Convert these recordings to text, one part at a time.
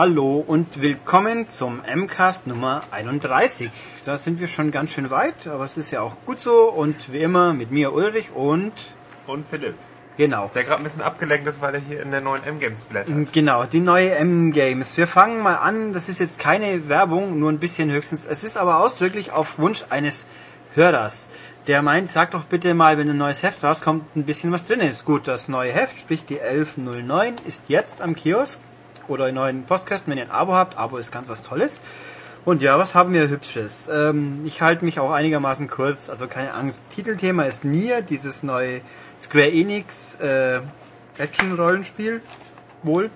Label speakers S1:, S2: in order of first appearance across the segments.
S1: Hallo und willkommen zum MCAST Nummer 31. Da sind wir schon ganz schön weit, aber es ist ja auch gut so und wie immer mit mir Ulrich und
S2: Und Philipp.
S1: genau.
S2: Der gerade ein bisschen abgelenkt ist, weil er hier in der neuen M-Games blättert.
S1: Genau, die neue M-Games. Wir fangen mal an, das ist jetzt keine Werbung, nur ein bisschen höchstens. Es ist aber ausdrücklich auf Wunsch eines Hörers. Der meint, sag doch bitte mal, wenn ein neues Heft rauskommt, ein bisschen was drin ist. Gut, das neue Heft, sprich die 1109, ist jetzt am Kiosk oder in neuen Postkästen, wenn ihr ein Abo habt. Abo ist ganz was Tolles. Und ja, was haben wir Hübsches? Ähm, ich halte mich auch einigermaßen kurz, also keine Angst. Titelthema ist Nier, dieses neue Square Enix äh, Action-Rollenspiel. Wohl.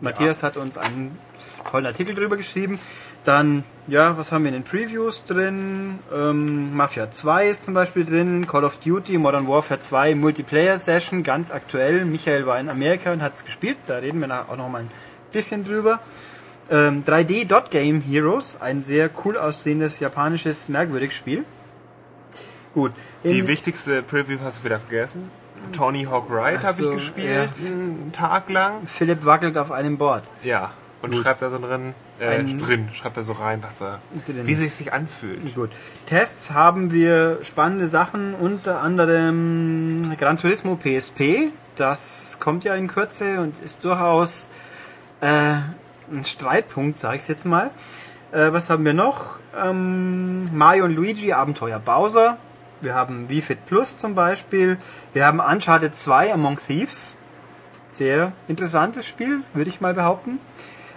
S1: Matthias hat uns einen tollen Artikel drüber geschrieben. Dann, ja, was haben wir in den Previews drin? Ähm, Mafia 2 ist zum Beispiel drin, Call of Duty, Modern Warfare 2, Multiplayer Session, ganz aktuell. Michael war in Amerika und hat es gespielt, da reden wir auch noch mal ein bisschen drüber. Ähm, 3D Dot Game Heroes, ein sehr cool aussehendes japanisches merkwürdiges Spiel. Gut.
S2: Die wichtigste Preview hast du wieder vergessen. Tony Hawk Ride habe
S1: so,
S2: ich gespielt, einen Tag lang.
S1: Philipp wackelt auf einem Board.
S2: Ja. Und
S1: Gut.
S2: schreibt da so drin, äh,
S1: Ein-
S2: drin, schreibt da so rein, was er,
S1: Drin
S2: wie sich sich anfühlt.
S1: Gut. Tests haben wir spannende Sachen, unter anderem Gran Turismo PSP. Das kommt ja in Kürze und ist durchaus äh, ein Streitpunkt, sage ich jetzt mal. Äh, was haben wir noch? Ähm, Mario und Luigi Abenteuer Bowser. Wir haben Wii Fit Plus zum Beispiel. Wir haben Uncharted 2 Among Thieves. Sehr interessantes Spiel, würde ich mal behaupten.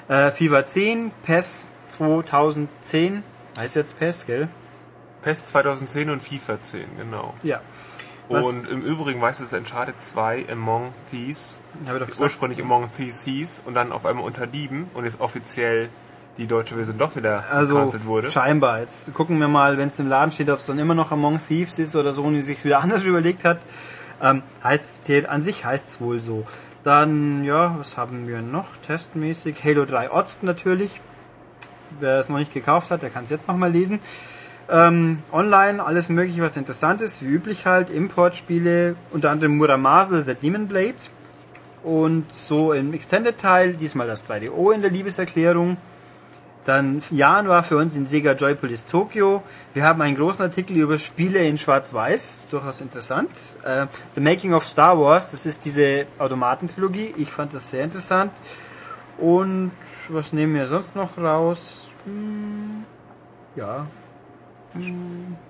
S1: Äh, FIFA 10, PES 2010. Heißt jetzt PES, gell?
S2: PES 2010 und FIFA 10, genau.
S1: Ja. Was-
S2: Und im Übrigen weiß es Uncharted 2 Among Thieves, ursprünglich Among Thieves hieß und dann auf einmal unter Dieben und jetzt offiziell die deutsche Version doch wieder
S1: Also
S2: wurde.
S1: scheinbar. Jetzt gucken wir mal, wenn es im Laden steht, ob es dann immer noch Among Thieves ist oder so und die sich wieder anders überlegt hat. Ähm, heißt an sich heißt es wohl so. Dann, ja, was haben wir noch testmäßig? Halo 3 Odds natürlich. Wer es noch nicht gekauft hat, der kann es jetzt nochmal lesen. Ähm, online alles mögliche, was interessant ist, wie üblich halt. Importspiele, unter anderem Muramasa, The Demon Blade. Und so im Extended-Teil, diesmal das 3DO in der Liebeserklärung. Dann Jan war für uns in Sega Joypolis Tokyo. Wir haben einen großen Artikel über Spiele in Schwarz-Weiß, durchaus interessant. Äh, The Making of Star Wars, das ist diese Automatentrilogie. Ich fand das sehr interessant. Und was nehmen wir sonst noch raus? Hm, ja,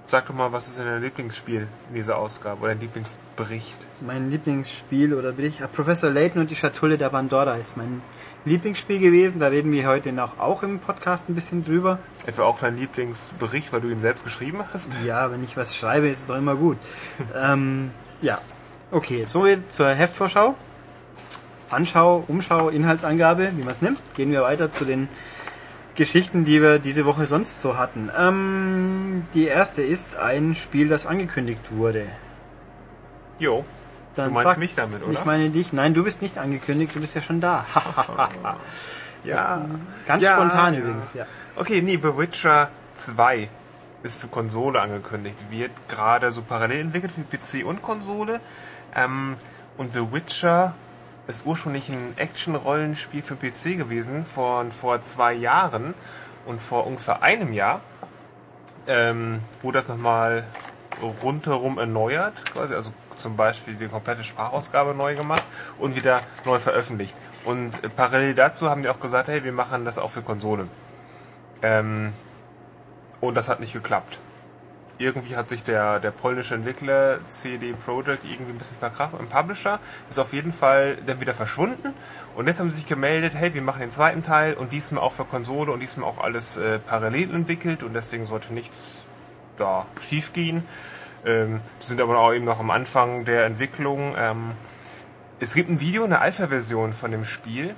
S2: Sag doch mal, was ist denn dein Lieblingsspiel in dieser Ausgabe oder dein Lieblingsbericht?
S1: mein Lieblingsspiel oder bin ich? Ah, Professor Layton und die Schatulle der Pandora ist mein Lieblingsspiel gewesen. Da reden wir heute noch auch im Podcast ein bisschen drüber.
S2: Etwa auch dein Lieblingsbericht, weil du ihn selbst geschrieben hast?
S1: Ja, wenn ich was schreibe, ist es doch immer gut. ähm, ja, okay, so zur Heftvorschau. Anschau, Umschau, Inhaltsangabe, wie man es nimmt. Gehen wir weiter zu den Geschichten, die wir diese Woche sonst so hatten. Ähm, die erste ist ein Spiel, das angekündigt wurde.
S2: Jo.
S1: Dann
S2: Du meinst
S1: frag-
S2: mich damit, oder?
S1: Ich meine dich. Nein, du bist nicht angekündigt, du bist ja schon da.
S2: Ja.
S1: Ganz
S2: Ja,
S1: spontan
S2: ja.
S1: übrigens, ja.
S2: Okay, nee, The Witcher 2 ist für Konsole angekündigt. Wird gerade so parallel entwickelt für PC und Konsole. Ähm, und The Witcher ist ursprünglich ein Action-Rollenspiel für PC gewesen von vor zwei Jahren und vor ungefähr einem Jahr ähm, wurde das nochmal rundherum erneuert, quasi, also zum Beispiel die komplette Sprachausgabe neu gemacht und wieder neu veröffentlicht. Und äh, parallel dazu haben die auch gesagt, hey, wir machen das auch für Konsole. Ähm, und das hat nicht geklappt. Irgendwie hat sich der, der polnische Entwickler CD Projekt irgendwie ein bisschen verkracht im Publisher. Ist auf jeden Fall dann wieder verschwunden. Und jetzt haben sie sich gemeldet, hey, wir machen den zweiten Teil und diesmal auch für Konsole und diesmal auch alles äh, parallel entwickelt und deswegen sollte nichts da schief gehen. Ähm, sind aber auch eben noch am Anfang der Entwicklung. Ähm, es gibt ein Video, eine Alpha-Version von dem Spiel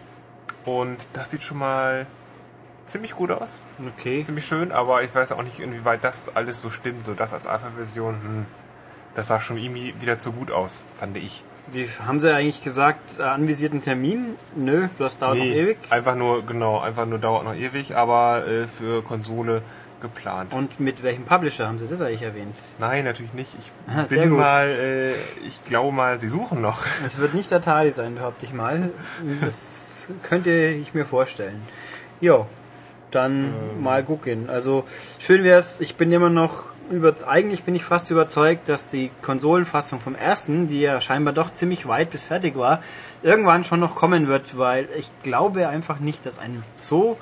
S2: und das sieht schon mal ziemlich gut aus
S1: Okay.
S2: ziemlich schön, aber ich weiß auch nicht, inwieweit das alles so stimmt. So das als Alpha-Version, hm, das sah schon irgendwie wieder zu gut aus, fand ich.
S1: Wie haben sie eigentlich gesagt, äh, anvisierten Termin? Nö, das dauert noch ewig.
S2: einfach nur, genau, einfach nur dauert noch ewig, aber äh, für Konsole geplant.
S1: Und mit welchem Publisher haben sie das eigentlich erwähnt?
S2: Nein, natürlich nicht. Ich
S1: Ah,
S2: bin
S1: gut.
S2: mal, äh, ich glaube mal, sie suchen noch.
S1: Es wird nicht Atari sein, behaupte ich mal. Das könnte ich mir vorstellen. Jo, dann mal gucken. Also schön wär's, ich bin immer noch über, eigentlich bin ich fast überzeugt, dass die Konsolenfassung vom ersten, die ja scheinbar doch ziemlich weit bis fertig war, irgendwann schon noch kommen wird, weil ich glaube einfach nicht, dass ein so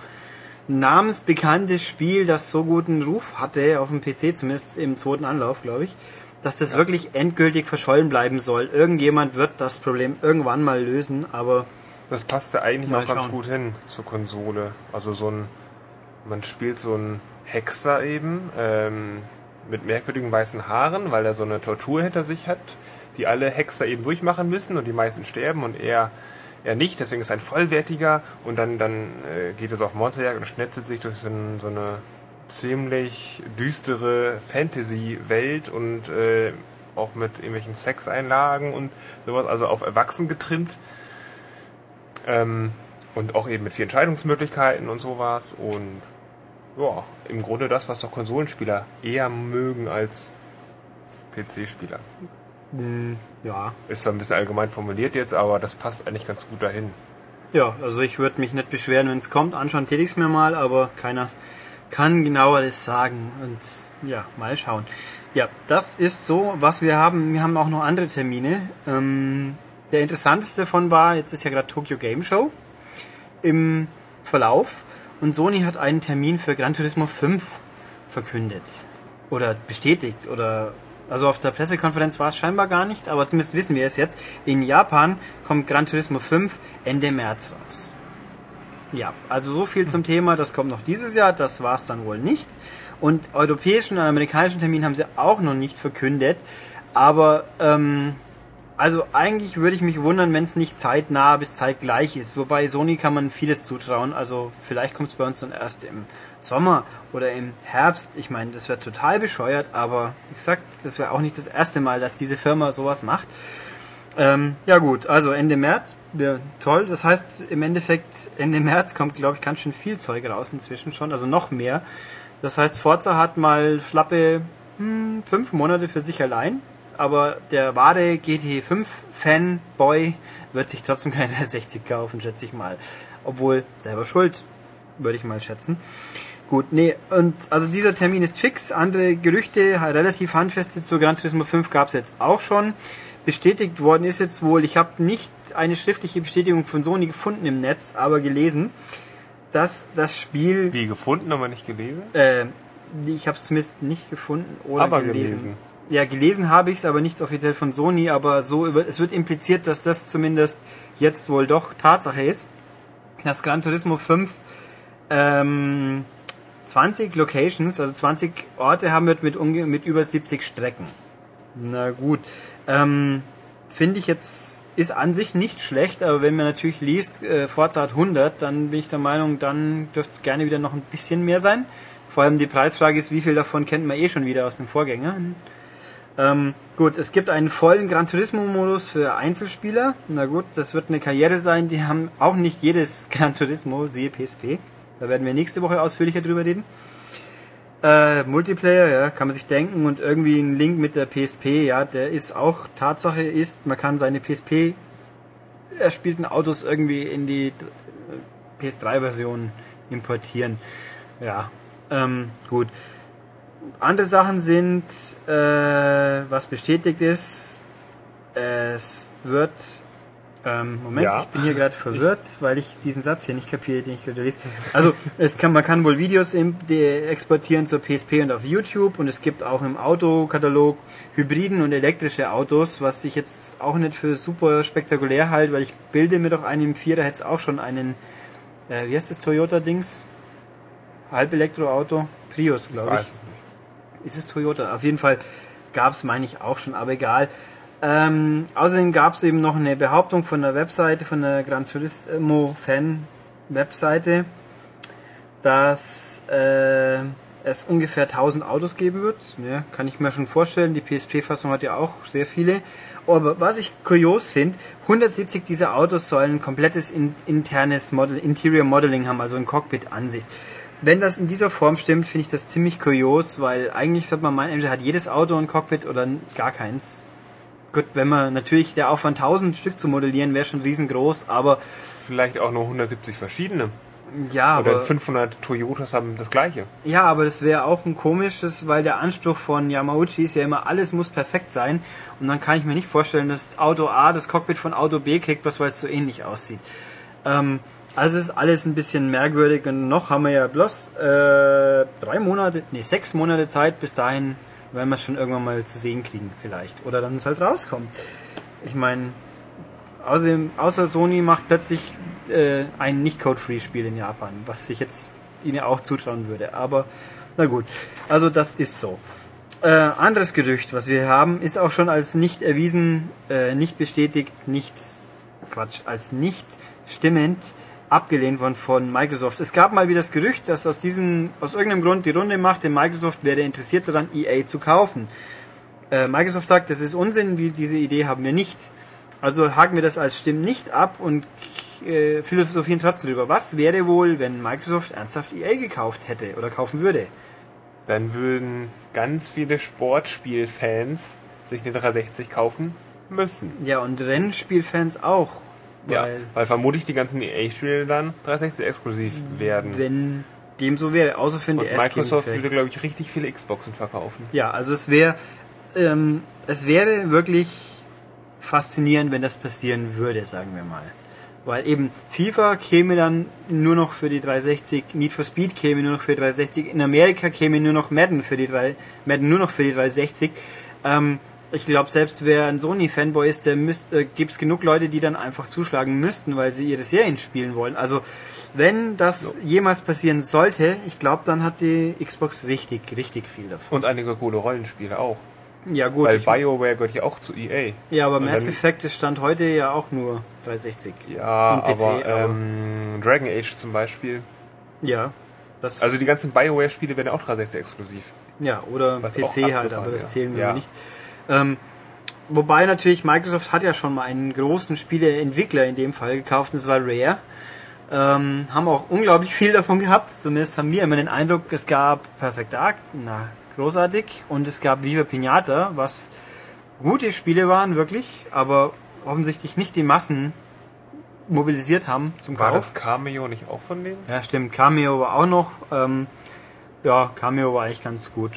S1: namensbekanntes Spiel, das so guten Ruf hatte, auf dem PC zumindest im zweiten Anlauf, glaube ich, dass das wirklich endgültig verschollen bleiben soll. Irgendjemand wird das Problem irgendwann mal lösen, aber
S2: Das passte eigentlich auch ganz
S1: schauen.
S2: gut hin zur Konsole. Also so ein, man spielt so einen Hexer eben, ähm, mit merkwürdigen weißen Haaren, weil er so eine Tortur hinter sich hat, die alle Hexer eben durchmachen müssen und die meisten sterben und er, er nicht, deswegen ist er ein vollwertiger und dann, dann äh, geht es auf Monsterjagd und schnetzelt sich durch so, ein, so eine ziemlich düstere Fantasy-Welt und äh, auch mit irgendwelchen Sexeinlagen und sowas, also auf Erwachsen getrimmt. Ähm, und auch eben mit vielen Entscheidungsmöglichkeiten und sowas. Und ja, im Grunde das, was doch Konsolenspieler eher mögen als PC-Spieler.
S1: mh, ja.
S2: Ist zwar ein bisschen allgemein formuliert jetzt, aber das passt eigentlich ganz gut dahin.
S1: Ja, also ich würde mich nicht beschweren, wenn es kommt. Anschauen täte ich's mir mal, aber keiner kann genaueres sagen. Und ja, mal schauen. Ja, das ist so, was wir haben. Wir haben auch noch andere Termine. Ähm, der interessanteste davon war, jetzt ist ja gerade Tokyo Game Show im Verlauf und Sony hat einen Termin für Gran Turismo 5 verkündet oder bestätigt oder also auf der Pressekonferenz war es scheinbar gar nicht, aber zumindest wissen wir es jetzt. In Japan kommt Gran Turismo 5 Ende März raus. Ja, also so viel zum Thema, das kommt noch dieses Jahr, das war es dann wohl nicht. Und europäischen und amerikanischen Termin haben sie auch noch nicht verkündet, aber ähm, also eigentlich würde ich mich wundern, wenn es nicht zeitnah bis zeitgleich ist. Wobei Sony kann man vieles zutrauen. Also vielleicht kommt es bei uns dann erst im Sommer oder im Herbst. Ich meine, das wäre total bescheuert, aber wie gesagt, das wäre auch nicht das erste Mal, dass diese Firma sowas macht. Ähm, ja gut, also Ende März, ja, toll. Das heißt, im Endeffekt Ende März kommt, glaube ich, ganz schön viel Zeug raus inzwischen schon, also noch mehr. Das heißt, Forza hat mal flappe hm, fünf Monate für sich allein, aber der wahre GT5 Fanboy wird sich trotzdem keine 60 kaufen, schätze ich mal. Obwohl, selber schuld, würde ich mal schätzen. Gut, nee, und also dieser Termin ist fix. Andere Gerüchte, relativ handfeste zu Gran Turismo 5 gab es jetzt auch schon. Bestätigt worden ist jetzt wohl, ich habe nicht eine schriftliche Bestätigung von Sony gefunden im Netz, aber gelesen, dass das Spiel,
S2: Wie gefunden, aber nicht gelesen?
S1: äh, ich habe es zumindest nicht gefunden oder
S2: Aber
S1: gelesen.
S2: gelesen.
S1: Ja, gelesen habe ich es, aber nicht offiziell von Sony, aber so über, es wird impliziert, dass das zumindest jetzt wohl doch Tatsache ist. Dass Gran Turismo 5 ähm, 20 Locations, also 20 Orte haben wird mit, mit über 70 Strecken. Na gut. Ähm, Finde ich jetzt, ist an sich nicht schlecht, aber wenn man natürlich liest, äh, Forza hat 100, dann bin ich der Meinung, dann dürfte es gerne wieder noch ein bisschen mehr sein. Vor allem die Preisfrage ist, wie viel davon kennt man eh schon wieder aus dem Vorgänger. Ähm, gut, es gibt einen vollen Gran Turismo-Modus für Einzelspieler. Na gut, das wird eine Karriere sein. Die haben auch nicht jedes Gran Turismo, siehe PSP. Da werden wir nächste Woche ausführlicher drüber reden. Äh, Multiplayer, ja, kann man sich denken und irgendwie ein Link mit der PSP, ja, der ist auch, Tatsache ist, man kann seine PSP erspielten Autos irgendwie in die äh, PS3-Version importieren. Ja, ähm, gut. Andere Sachen sind, äh, was bestätigt ist, es wird, ähm, Moment,
S2: Ja.
S1: ich bin hier gerade verwirrt, weil ich diesen Satz hier nicht kapiere, den ich gerade lese. Also, es kann, man kann wohl Videos im, exportieren zur PSP und auf YouTube und es gibt auch im Autokatalog Hybriden und elektrische Autos, was ich jetzt auch nicht für super spektakulär halte, weil ich bilde mir doch einen im Vierer hätte es auch schon einen, äh, wie heißt das Toyota-Dings? Halbelektroauto? Prius,
S2: Ich
S1: glaube ich.
S2: weiß nicht.
S1: Ist es Toyota? Auf jeden Fall gab es, meine ich, auch schon, aber egal. Ähm, außerdem gab es eben noch eine Behauptung von der Webseite, von der Gran Turismo Fan Webseite, dass äh, es ungefähr 1000 Autos geben wird. Ja, kann ich mir schon vorstellen. Die PSP-Fassung hat ja auch sehr viele. Aber was ich kurios finde, 170 dieser Autos sollen ein komplettes in, internes Model, Interior Modeling haben, also ein Cockpit-Ansicht. Wenn das in dieser Form stimmt, finde ich das ziemlich kurios, weil eigentlich sollte man meinen, entweder hat jedes Auto ein Cockpit oder gar keins. Gut, wenn man natürlich der Aufwand 1000 Stück zu modellieren wäre schon riesengroß, aber
S2: Vielleicht auch nur 170 verschiedene.
S1: Ja,
S2: Oder
S1: aber,
S2: 500 Toyotas haben das gleiche.
S1: ja, aber das wäre auch ein komisches, weil der Anspruch von Yamauchi ist ja immer, alles muss perfekt sein. Und dann kann ich mir nicht vorstellen, dass Auto A das Cockpit von Auto B kriegt, was weil es so ähnlich aussieht. Ähm, also ist alles ein bisschen merkwürdig und noch haben wir ja bloß äh, drei Monate, nee, sechs Monate Zeit. Bis dahin werden wir es schon irgendwann mal zu sehen kriegen, vielleicht. Oder dann es halt rauskommt. Ich meine, außerdem, außer Sony macht plötzlich äh, ein nicht Code-Free-Spiel in Japan, was ich jetzt ihnen auch zutrauen würde. Aber na gut, also das ist so. Äh, anderes Gerücht, was wir haben, ist auch schon als nicht erwiesen, äh, nicht bestätigt, nicht Quatsch, als nicht stimmend abgelehnt worden von Microsoft. Es gab mal wieder das Gerücht, dass aus diesem, aus irgendeinem Grund die Runde macht, denn Microsoft wäre interessiert daran, EA zu kaufen. Äh, Microsoft sagt, das ist Unsinn, wie diese Idee haben wir nicht. Also haken wir das als Stimmen nicht ab und äh, philosophieren trotzdem drüber. Was wäre wohl, wenn Microsoft ernsthaft EA gekauft hätte oder kaufen würde?
S2: Dann würden ganz viele Sportspielfans sich eine 360 kaufen müssen.
S1: Ja, und Rennspielfans auch.
S2: Ja,
S1: Weil,
S2: weil vermutlich die ganzen EA-Spiele dann 360 exklusiv werden.
S1: wenn dem so wäre, außer für den
S2: Und
S1: DS
S2: Microsoft würde, glaube ich, richtig viele Xboxen verkaufen.
S1: Ja, also es wäre, ähm, es wäre wirklich faszinierend, wenn das passieren würde, sagen wir mal. Weil eben FIFA käme dann nur noch für die 360, Need for Speed käme nur noch für die 360, in Amerika käme nur noch Madden für die 3, Madden nur noch für die 360. Ähm, ich glaube, selbst wer ein Sony-Fanboy ist, der müsst, äh, gibt's genug Leute, die dann einfach zuschlagen müssten, weil sie ihre Serien spielen wollen. Also wenn das jemals passieren sollte, ich glaube, dann hat die Xbox richtig, richtig viel davon.
S2: Und einige coole Rollenspiele auch.
S1: Ja gut,
S2: weil BioWare gehört ja auch zu EA.
S1: Ja, aber
S2: Und
S1: Mass Effect ist Stand heute ja auch nur 360.
S2: Ja,
S1: PC,
S2: aber,
S1: aber-
S2: ähm, Dragon Age zum Beispiel.
S1: Ja.
S2: Also die ganzen BioWare-Spiele werden auch 360 exklusiv.
S1: ja, oder
S2: was
S1: PC halt, aber das zählen wir
S2: Ja.
S1: nicht. Ähm, wobei natürlich Microsoft hat ja schon mal einen großen Spieleentwickler in dem Fall gekauft, und das war Rare. Ähm, haben auch unglaublich viel davon gehabt. Zumindest haben wir immer den Eindruck, es gab Perfect Dark, na, großartig, und es gab Viva Pinata, was gute Spiele waren, wirklich, aber offensichtlich nicht die Massen mobilisiert haben zum
S2: War
S1: Kauf.
S2: das Cameo nicht auch von denen?
S1: Ja, stimmt. Cameo war auch noch. Ähm, ja, Cameo war eigentlich ganz gut.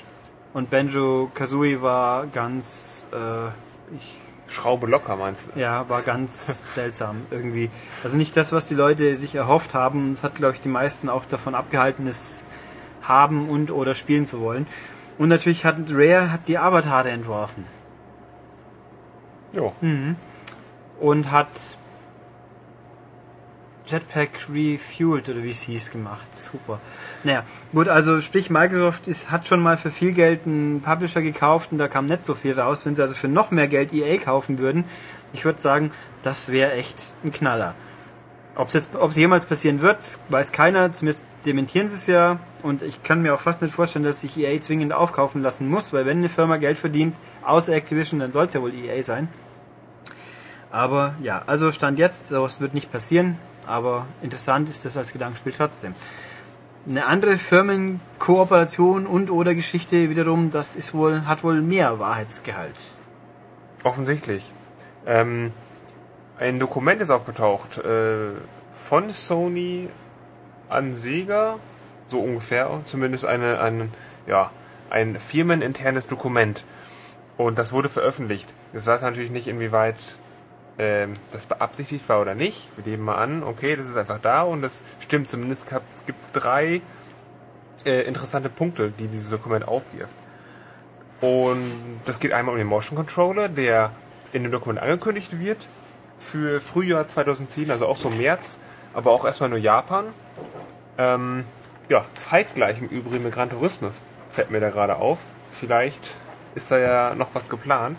S1: Und Benjo Kazooie war ganz, äh, ich,
S2: Schraube locker meinst du?
S1: ja, war ganz seltsam irgendwie. Also nicht das, was die Leute sich erhofft haben. Es hat, glaube ich, die meisten auch davon abgehalten, es haben und oder spielen zu wollen. Und natürlich hat Rare hat die Avatare entworfen
S2: Jo.
S1: und hat Jetpack Refueled oder wie es hieß gemacht. Super. Naja, gut, also sprich Microsoft ist, hat schon mal für viel Geld einen Publisher gekauft und da kam nicht so viel raus. Wenn sie also für noch mehr Geld EA kaufen würden, ich würde sagen, das wäre echt ein Knaller. Ob es jetzt, ob es jemals passieren wird, weiß keiner. Zumindest dementieren sie es ja. Und ich kann mir auch fast nicht vorstellen, dass sich EA zwingend aufkaufen lassen muss, weil wenn eine Firma Geld verdient, außer Activision, dann soll es ja wohl EA sein. Aber ja, also Stand jetzt, sowas wird nicht passieren, aber interessant ist das als Gedankenspiel trotzdem. Eine andere Firmenkooperation und oder Geschichte wiederum, das ist wohl, hat wohl mehr Wahrheitsgehalt.
S2: Offensichtlich. Ähm, ein Dokument ist aufgetaucht äh, von Sony an Sega, so ungefähr, zumindest eine, ein, ja, ein firmeninternes Dokument. Und das wurde veröffentlicht. Das weiß natürlich nicht, inwieweit ähm, das beabsichtigt war oder nicht. Wir nehmen mal an, okay, das ist einfach da und das stimmt. Zumindest gibt es drei äh, interessante Punkte, die dieses Dokument aufwirft. Und das geht einmal um den Motion Controller, der in dem Dokument angekündigt wird für Frühjahr 2010, also auch so März, aber auch erstmal nur Japan. Ähm, ja, zeitgleich im Übrigen mit Gran Turismo fällt mir da gerade auf. Vielleicht ist da ja noch was geplant.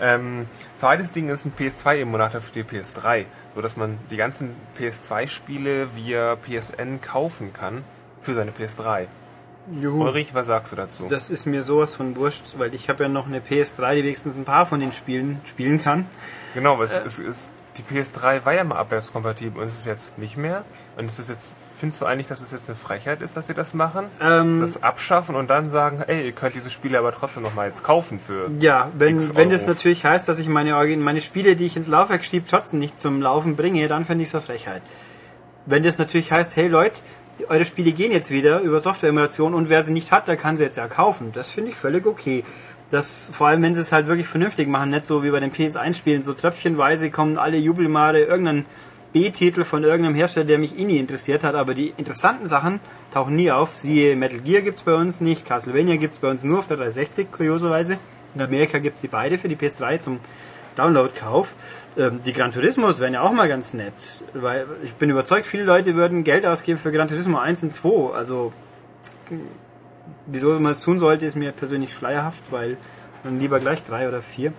S2: Ähm, zweites Ding ist ein PS2-Emulator für die PS3, so dass man die ganzen PS2-Spiele via PSN kaufen kann für seine PS3.
S1: Juhu.
S2: Ulrich, was sagst du dazu?
S1: Das ist mir sowas von wurscht, weil ich habe ja noch eine PS3, die wenigstens ein paar von den Spielen spielen kann.
S2: Genau, es, es ist die PS3 war ja mal abwärtskompatibel und es ist jetzt nicht mehr. Und es ist jetzt, findest du eigentlich, dass es jetzt eine Frechheit ist, dass sie das machen?
S1: Ähm,
S2: das abschaffen und dann sagen, ey, ihr könnt diese Spiele aber trotzdem noch mal jetzt kaufen für.
S1: Ja, wenn,
S2: X
S1: wenn das
S2: Euro.
S1: natürlich heißt, dass ich meine, meine Spiele, die ich ins Laufwerk schiebe, trotzdem nicht zum Laufen bringe, dann finde ich es eine Frechheit. wenn das natürlich heißt, hey Leute, eure Spiele gehen jetzt wieder über Software-Emulation und wer sie nicht hat, der kann sie jetzt ja kaufen. Das finde ich völlig okay. Das, vor allem, wenn sie es halt wirklich vernünftig machen, nicht so wie bei den PS1-Spielen, so tröpfchenweise kommen alle Jubelmale irgendein B-Titel von irgendeinem Hersteller, der mich eh nie interessiert hat, aber die interessanten Sachen tauchen nie auf. Siehe Metal Gear gibt's bei uns nicht, Castlevania gibt's bei uns nur auf der 360, kurioserweise. In Amerika gibt's die beide für die PS3 zum Download-Kauf. Ähm, die Gran Turismos wären ja auch mal ganz nett, weil ich bin überzeugt, viele Leute würden Geld ausgeben für Gran Turismo 1 und 2. Also, wieso man es tun sollte, ist mir persönlich schleierhaft, weil dann lieber gleich drei oder vier.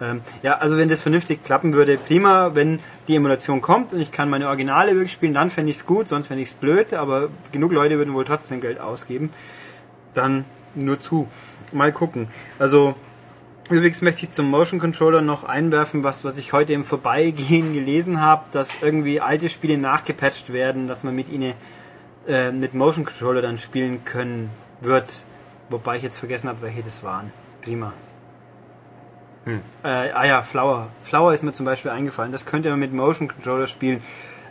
S1: Ähm, ja, also wenn das vernünftig klappen würde, prima. Wenn die Emulation kommt und ich kann meine Originale wirklich spielen, dann fände ich es gut, sonst fände ich es blöd, aber genug Leute würden wohl trotzdem Geld ausgeben. Dann nur zu. Mal gucken. Also, Übrigens möchte ich zum Motion Controller noch einwerfen, was, was ich heute im Vorbeigehen gelesen habe, dass irgendwie alte Spiele nachgepatcht werden, dass man mit ihnen äh, mit Motion Controller dann spielen können wird. Wobei ich jetzt vergessen habe, welche das waren. Prima. Hm. Äh, ah ja, Flower. Flower ist mir zum Beispiel eingefallen. Das könnte man mit Motion Controller spielen.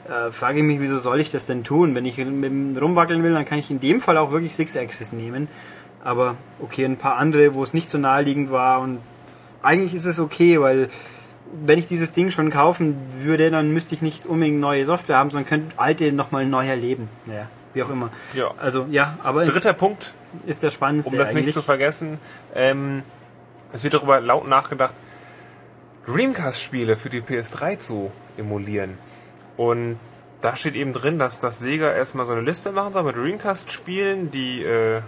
S1: Äh, frage ich mich, wieso soll ich das denn tun? Wenn ich rumwackeln will, dann kann ich in dem Fall auch wirklich Six Axis nehmen. Aber okay, ein paar andere, wo es nicht so naheliegend war und eigentlich ist es okay, weil wenn ich dieses Ding schon kaufen würde, dann müsste ich nicht unbedingt neue Software haben, sondern könnte alte nochmal neu erleben. Naja, wie auch immer.
S2: Ja.
S1: Also ja, aber
S2: Dritter Punkt,
S1: ist der spannendste
S2: um das
S1: eigentlich.
S2: nicht zu vergessen, ähm, es wird darüber laut nachgedacht, Dreamcast-Spiele für die PS3 zu emulieren. Und da steht eben drin, dass das Sega erstmal so eine Liste machen soll mit Dreamcast-Spielen, die, äh,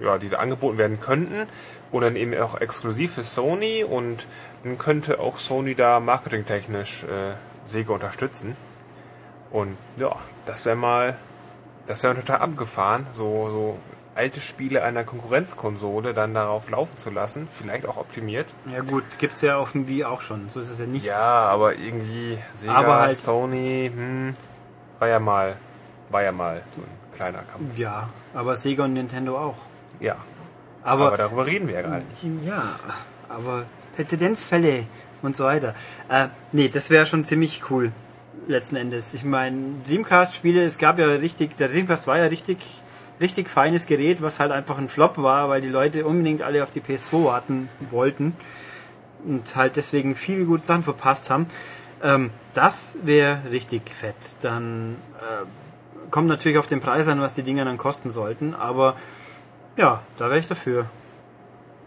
S2: ja, die da angeboten werden könnten. Und dann eben auch exklusiv für Sony. Und dann könnte auch Sony da marketingtechnisch äh, Sega unterstützen. Und ja, das wäre mal, das wäre total abgefahren, so, so alte Spiele einer Konkurrenzkonsole dann darauf laufen zu lassen, vielleicht auch optimiert.
S1: Ja gut, gibt's ja auf dem Wii auch schon, so ist es ja nicht.
S2: Ja, aber irgendwie Sega,
S1: Aber halt-
S2: Sony, hm, war ja mal, war ja mal so ein kleiner Kampf.
S1: Ja, aber Sega und Nintendo auch.
S2: Ja, aber,
S1: Aber,
S2: darüber reden wir ja gar nicht.
S1: ja, aber Präzedenzfälle und so weiter. Äh, nee, das wäre schon ziemlich cool letzten Endes. Ich meine, Dreamcast-Spiele, es gab ja richtig, der Dreamcast war ja richtig, richtig feines Gerät, was halt einfach ein Flop war, weil die Leute unbedingt alle auf die PS2 warten wollten und halt deswegen viele gute Sachen verpasst haben. Ähm, das wäre richtig fett. Dann äh, kommt natürlich auf den Preis an, was die Dinger dann kosten sollten, aber ja, da wäre ich dafür.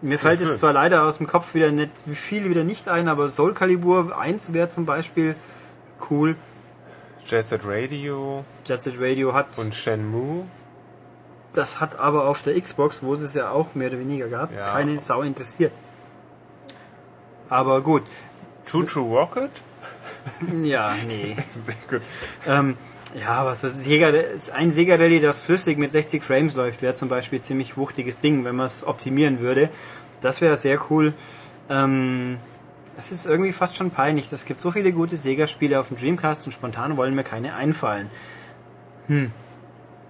S1: Mir fällt es zwar leider aus dem Kopf wieder nicht, viel wieder nicht ein, aber Soul Calibur 1 wäre zum Beispiel cool.
S2: Jet Set Radio
S1: Jet Set Radio hat,
S2: und Shenmue.
S1: Das hat aber auf der Xbox, wo es es ja auch mehr oder weniger gab,
S2: Ja.
S1: keine Sau interessiert. Aber gut.
S2: True True Rocket?
S1: Ja, nee.
S2: Sehr gut.
S1: ähm, ja, was Sega, ist ein Sega Rally, das flüssig mit 60 Frames läuft, wäre zum Beispiel ein ziemlich wuchtiges Ding, wenn man es optimieren würde. Das wäre sehr cool. Ähm, es ist irgendwie fast schon peinlich. Es gibt so viele gute Sega-Spiele auf dem Dreamcast und spontan wollen mir keine einfallen. Hm.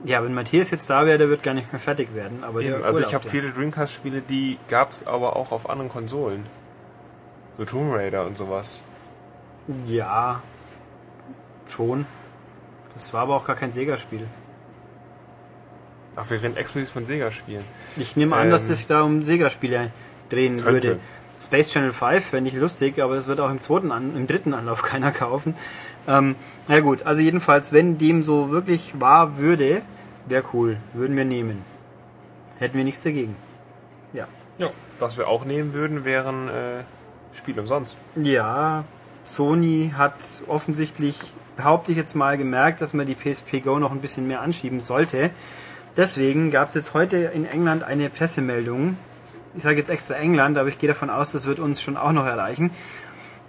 S1: Ja, wenn Matthias jetzt da wäre, der wird gar nicht mehr fertig werden. Aber
S2: Eben, also ich habe viele Dreamcast-Spiele, die gab's aber auch auf anderen Konsolen. So Tomb Raider und sowas.
S1: Ja, schon. Das war aber auch gar kein Sega-Spiel.
S2: Ach, wir reden explizit von Sega-Spielen.
S1: Ich nehme an, dass
S2: Ähm,
S1: es sich da um Sega-Spiele drehen
S2: könnte.
S1: würde. Space Channel 5 fände ich lustig, aber es wird auch im zweiten, An im dritten Anlauf keiner kaufen. Ähm, na gut, also jedenfalls, wenn dem so wirklich wahr würde, wäre cool. Würden wir nehmen. Hätten wir nichts dagegen. Ja.
S2: Ja. Was wir auch nehmen würden, wären äh, Spiele umsonst.
S1: Ja, Sony hat offensichtlich, behaupte ich jetzt mal, gemerkt, dass man die PSP Go noch ein bisschen mehr anschieben sollte. Deswegen gab es jetzt heute in England eine Pressemeldung. Ich sage jetzt extra England, aber ich gehe davon aus, das wird uns schon auch noch erreichen.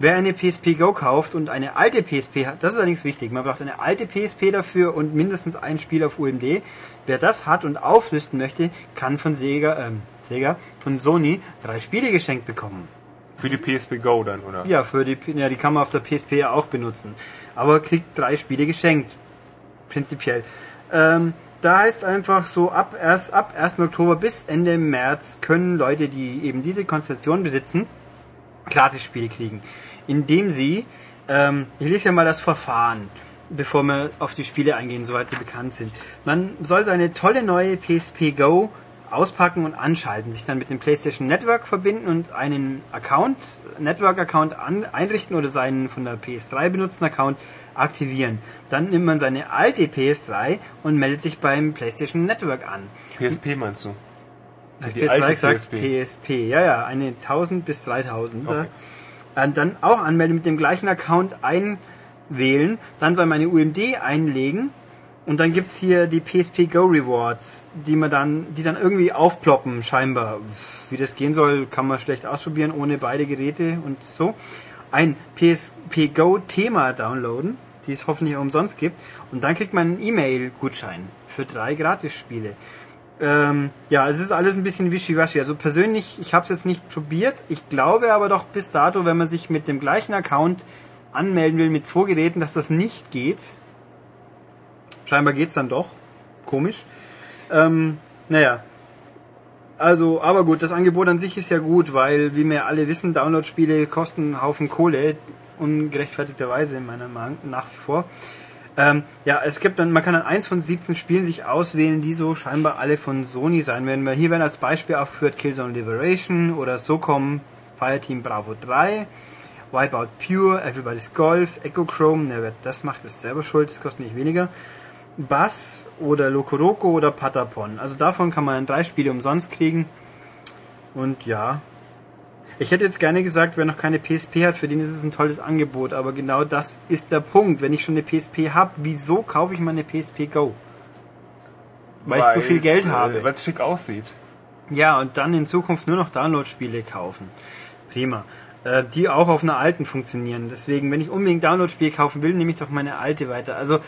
S1: Wer eine PSP Go kauft und eine alte PSP hat, das ist allerdings wichtig, man braucht eine alte PSP dafür und mindestens ein Spiel auf UMD. Wer das hat und auflisten möchte, kann von Sega, ähm, Sega, von Sony drei Spiele geschenkt bekommen.
S2: Für die PSP Go dann, oder?
S1: Ja, für die, ja, die kann man auf der PSP ja auch benutzen. Aber kriegt drei Spiele geschenkt. Prinzipiell. Ähm, da heißt einfach so, ab, erst, ab 1. Oktober bis Ende März können Leute, die eben diese Konstellation besitzen, Gratis-Spiele kriegen. Indem sie, ähm, ich lese ja mal das Verfahren. bevor wir auf die Spiele eingehen, soweit sie bekannt sind. Man soll seine tolle neue PSP Go auspacken und anschalten, sich dann mit dem PlayStation Network verbinden und einen Account, Network-Account einrichten oder seinen von der PS3 benutzten Account aktivieren. Dann nimmt man seine alte PS3 und meldet sich beim PlayStation Network an.
S2: PSP meinst du?
S1: Die PS3 gesagt, PSP. PSP. Ja, ja, eine 1000 bis 3000. Okay. Und dann auch anmelden mit dem gleichen Account einwählen. Dann soll man eine UMD einlegen. Und dann gibt's hier die PSP Go Rewards, die man dann, die dann irgendwie aufploppen, scheinbar. Wie das gehen soll, kann man schlecht ausprobieren ohne beide Geräte und so. Ein PSP Go Thema downloaden, die es hoffentlich umsonst gibt. Und dann kriegt man einen E-Mail-Gutschein für drei Gratisspiele. Ähm, ja, es ist alles ein bisschen wischiwaschi. Also persönlich, ich habe es jetzt nicht probiert. Ich glaube aber doch bis dato, wenn man sich mit dem gleichen Account anmelden will mit zwei Geräten, dass das nicht geht. Scheinbar geht's dann doch. Komisch. Ähm, naja. Also, aber gut, das Angebot an sich ist ja gut, weil, wie wir alle wissen, Download-Spiele kosten einen Haufen Kohle, ungerechtfertigterweise in meiner Meinung nach wie vor. Ähm, ja, es gibt dann, man kann dann eins von 17 Spielen sich auswählen, die so scheinbar alle von Sony sein werden. Weil hier werden als Beispiel aufgeführt Killzone Liberation oder SOCOM Fireteam Bravo 3, Wipeout Pure, Everybody's Golf, Echo Chrome, ne, das macht, ist selber schuld, das kostet nicht weniger. Bass oder Lokoroko oder Patapon. Also davon kann man drei Spiele umsonst kriegen. Und ja, ich hätte jetzt gerne gesagt, wer noch keine PSP hat, für den ist es ein tolles Angebot, aber genau das ist der Punkt. Wenn ich schon eine PSP habe, wieso kaufe ich mal eine PSP Go? Weil, weil ich zu viel Geld äh, habe.
S2: Weil es schick aussieht.
S1: Ja, und dann in Zukunft nur noch Download-Spiele kaufen. Prima. Äh, die auch auf einer alten funktionieren. Deswegen, wenn ich unbedingt Download-Spiele kaufen will, nehme ich doch meine alte weiter. Also,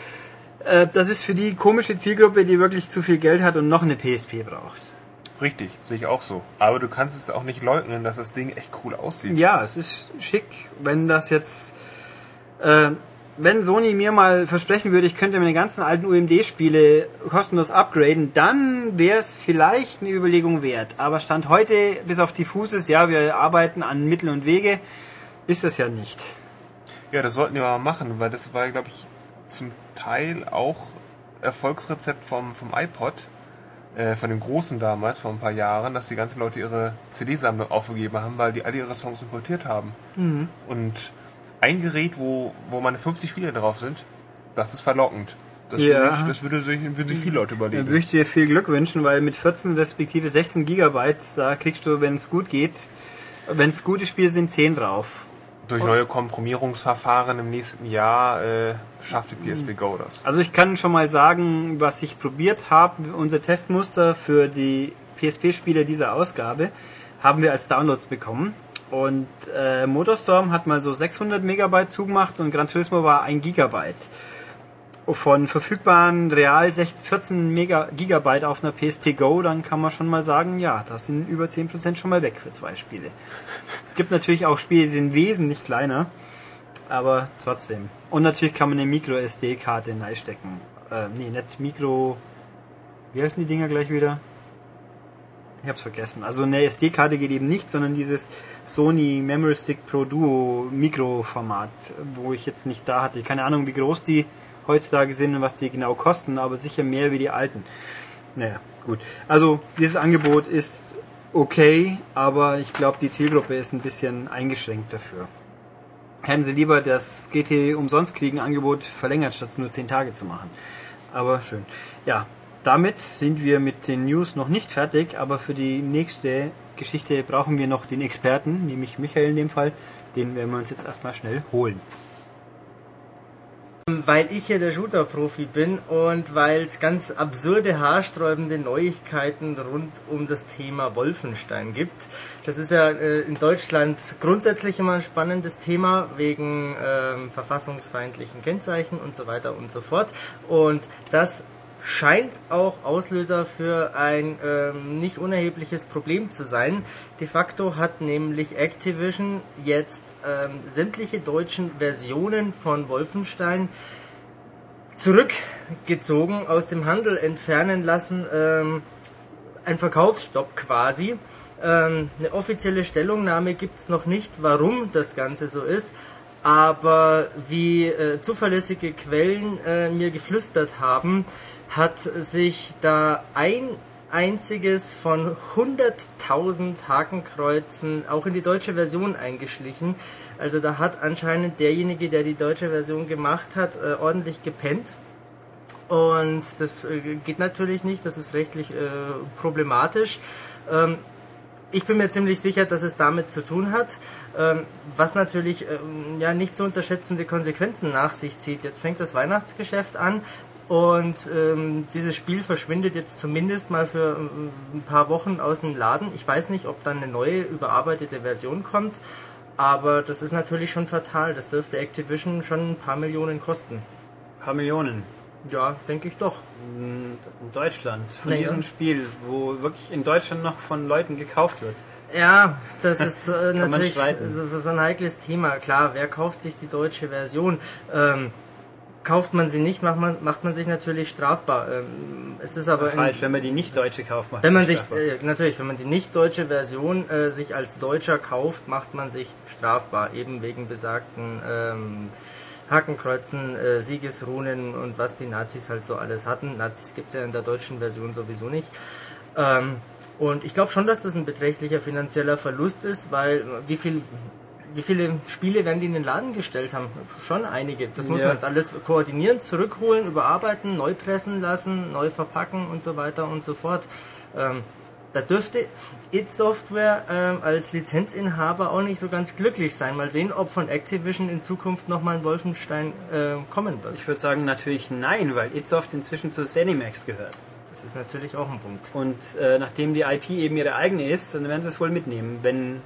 S1: äh, das ist für die komische Zielgruppe, die wirklich zu viel Geld hat und noch eine PSP braucht.
S2: Richtig, sehe ich auch so. Aber du kannst es auch nicht leugnen, dass das Ding echt cool aussieht.
S1: Ja, es ist schick. Wenn das jetzt, äh, wenn Sony mir mal versprechen würde, ich könnte meine ganzen alten UMD-Spiele kostenlos upgraden, dann wäre es vielleicht eine Überlegung wert. Aber Stand heute, bis auf diffuses, ja, wir arbeiten an Mittel und Wege, ist das ja nicht.
S2: Ja, das sollten wir mal machen, weil das war, glaube ich, zum Teil auch Erfolgsrezept vom, vom iPod äh, von dem Großen damals, vor ein paar Jahren, dass die ganzen Leute ihre CD-Sammlung aufgegeben haben, weil die alle ihre Songs importiert haben. Mhm. Und ein Gerät, wo, wo meine 50 Spiele drauf sind, das ist verlockend. Das, ja. würde, ich, das würde, sich, würde sich viele Leute überlegen.
S1: Dann würde ich dir viel Glück wünschen, weil mit 14 respektive 16 Gigabyte, da kriegst du, wenn es gut geht, wenn es gute Spiele sind, 10 drauf
S2: durch neue Komprimierungsverfahren im nächsten Jahr äh, schafft die PSP Go das.
S1: Also ich kann schon mal sagen, was ich probiert habe, unser Testmuster für die PSP-Spiele dieser Ausgabe haben wir als Downloads bekommen. Und äh, Motorstorm hat mal so 600 Megabyte zugemacht und Gran Turismo war 1 Gigabyte von verfügbaren real 16, 14 Mega Gigabyte auf einer PSP Go, dann kann man schon mal sagen, ja, das sind über 10% schon mal weg für zwei Spiele. Es gibt natürlich auch Spiele, die sind wesentlich kleiner, aber trotzdem. Und natürlich kann man eine Micro SD-Karte reinstecken. Äh, nee, nicht Micro. Wie heißen die Dinger gleich wieder? Ich hab's vergessen. Also eine SD-Karte geht eben nicht, sondern dieses Sony Memory Stick Pro Duo Mikroformat, wo ich jetzt nicht da hatte. Keine Ahnung, wie groß die heutzutage sind und was die genau kosten, aber sicher mehr wie die alten. Naja, gut. Also dieses Angebot ist okay, aber ich glaube, die Zielgruppe ist ein bisschen eingeschränkt dafür. Hätten sie lieber das GT umsonst kriegen Angebot verlängert, statt nur 10 Tage zu machen. Aber schön. Ja, damit sind wir mit den News noch nicht fertig, aber für die nächste Geschichte brauchen wir noch den Experten, nämlich Michael in dem Fall. Den werden wir uns jetzt erstmal schnell holen.
S3: Weil ich ja der Shooter-Profi bin und weil es ganz absurde, haarsträubende Neuigkeiten rund um das Thema Wolfenstein gibt. Das ist ja äh, in Deutschland grundsätzlich immer ein spannendes Thema wegen ähm, verfassungsfeindlichen Kennzeichen und so weiter und so fort. Und das scheint auch Auslöser für ein ähm, nicht unerhebliches Problem zu sein. De facto hat nämlich Activision jetzt ähm, sämtliche deutschen Versionen von Wolfenstein zurückgezogen, aus dem Handel entfernen lassen, ähm, ein Verkaufsstopp quasi. Ähm, eine offizielle Stellungnahme gibt es noch nicht, warum das Ganze so ist. Aber wie äh, zuverlässige Quellen äh, mir geflüstert haben, hat sich da ein einziges von 100.000 Hakenkreuzen auch in die deutsche Version eingeschlichen. Also da hat anscheinend derjenige, der die deutsche Version gemacht hat, äh, ordentlich gepennt. Und das äh, geht natürlich nicht, das ist rechtlich äh, problematisch. Ähm, ich bin mir ziemlich sicher, dass es damit zu tun hat, ähm, was natürlich ähm, ja nicht zu unterschätzende Konsequenzen nach sich zieht. Jetzt fängt das Weihnachtsgeschäft an und ähm, dieses Spiel verschwindet jetzt zumindest mal für ähm, ein paar Wochen aus dem Laden. Ich weiß nicht, ob dann eine neue überarbeitete Version kommt, aber das ist natürlich schon fatal. Das dürfte Activision schon ein paar Millionen kosten.
S1: Ein paar Millionen.
S3: Ja, denke ich doch.
S1: In Deutschland, von
S3: Naja.
S1: diesem Spiel, wo wirklich in Deutschland noch von Leuten gekauft wird.
S3: Ja, das ist äh, natürlich so so ein heikles Thema. Klar, wer kauft sich die deutsche Version? Ähm, kauft man sie nicht, macht man, macht man sich natürlich strafbar. Ähm, es ist aber in-
S1: Falsch, wenn man die nicht deutsche kauft, macht
S3: Wenn man sich,
S1: strafbar.
S3: äh, natürlich, wenn man die nicht deutsche Version äh, sich als Deutscher kauft, macht man sich strafbar, eben wegen besagten ähm, Hakenkreuzen, äh, Siegesrunen und was die Nazis halt so alles hatten. Nazis gibt's ja in der deutschen Version sowieso nicht. Ähm, und ich glaube schon, dass das ein beträchtlicher finanzieller Verlust ist, weil wie viel wie viele Spiele werden die in den Laden gestellt haben? Schon einige. Das muss
S1: Ja.
S3: man jetzt alles koordinieren, zurückholen, überarbeiten, neu pressen lassen, neu verpacken und so weiter und so fort. Ähm, da dürfte id Software ähm, als Lizenzinhaber auch nicht so ganz glücklich sein. Mal sehen, ob von Activision in Zukunft nochmal ein Wolfenstein äh, kommen wird.
S1: Ich würde sagen natürlich nein, weil Itsoft inzwischen zu Zenimax gehört.
S3: Das ist natürlich auch ein Punkt.
S1: Und äh, nachdem die IP eben ihre eigene ist, dann werden sie es wohl mitnehmen, wenn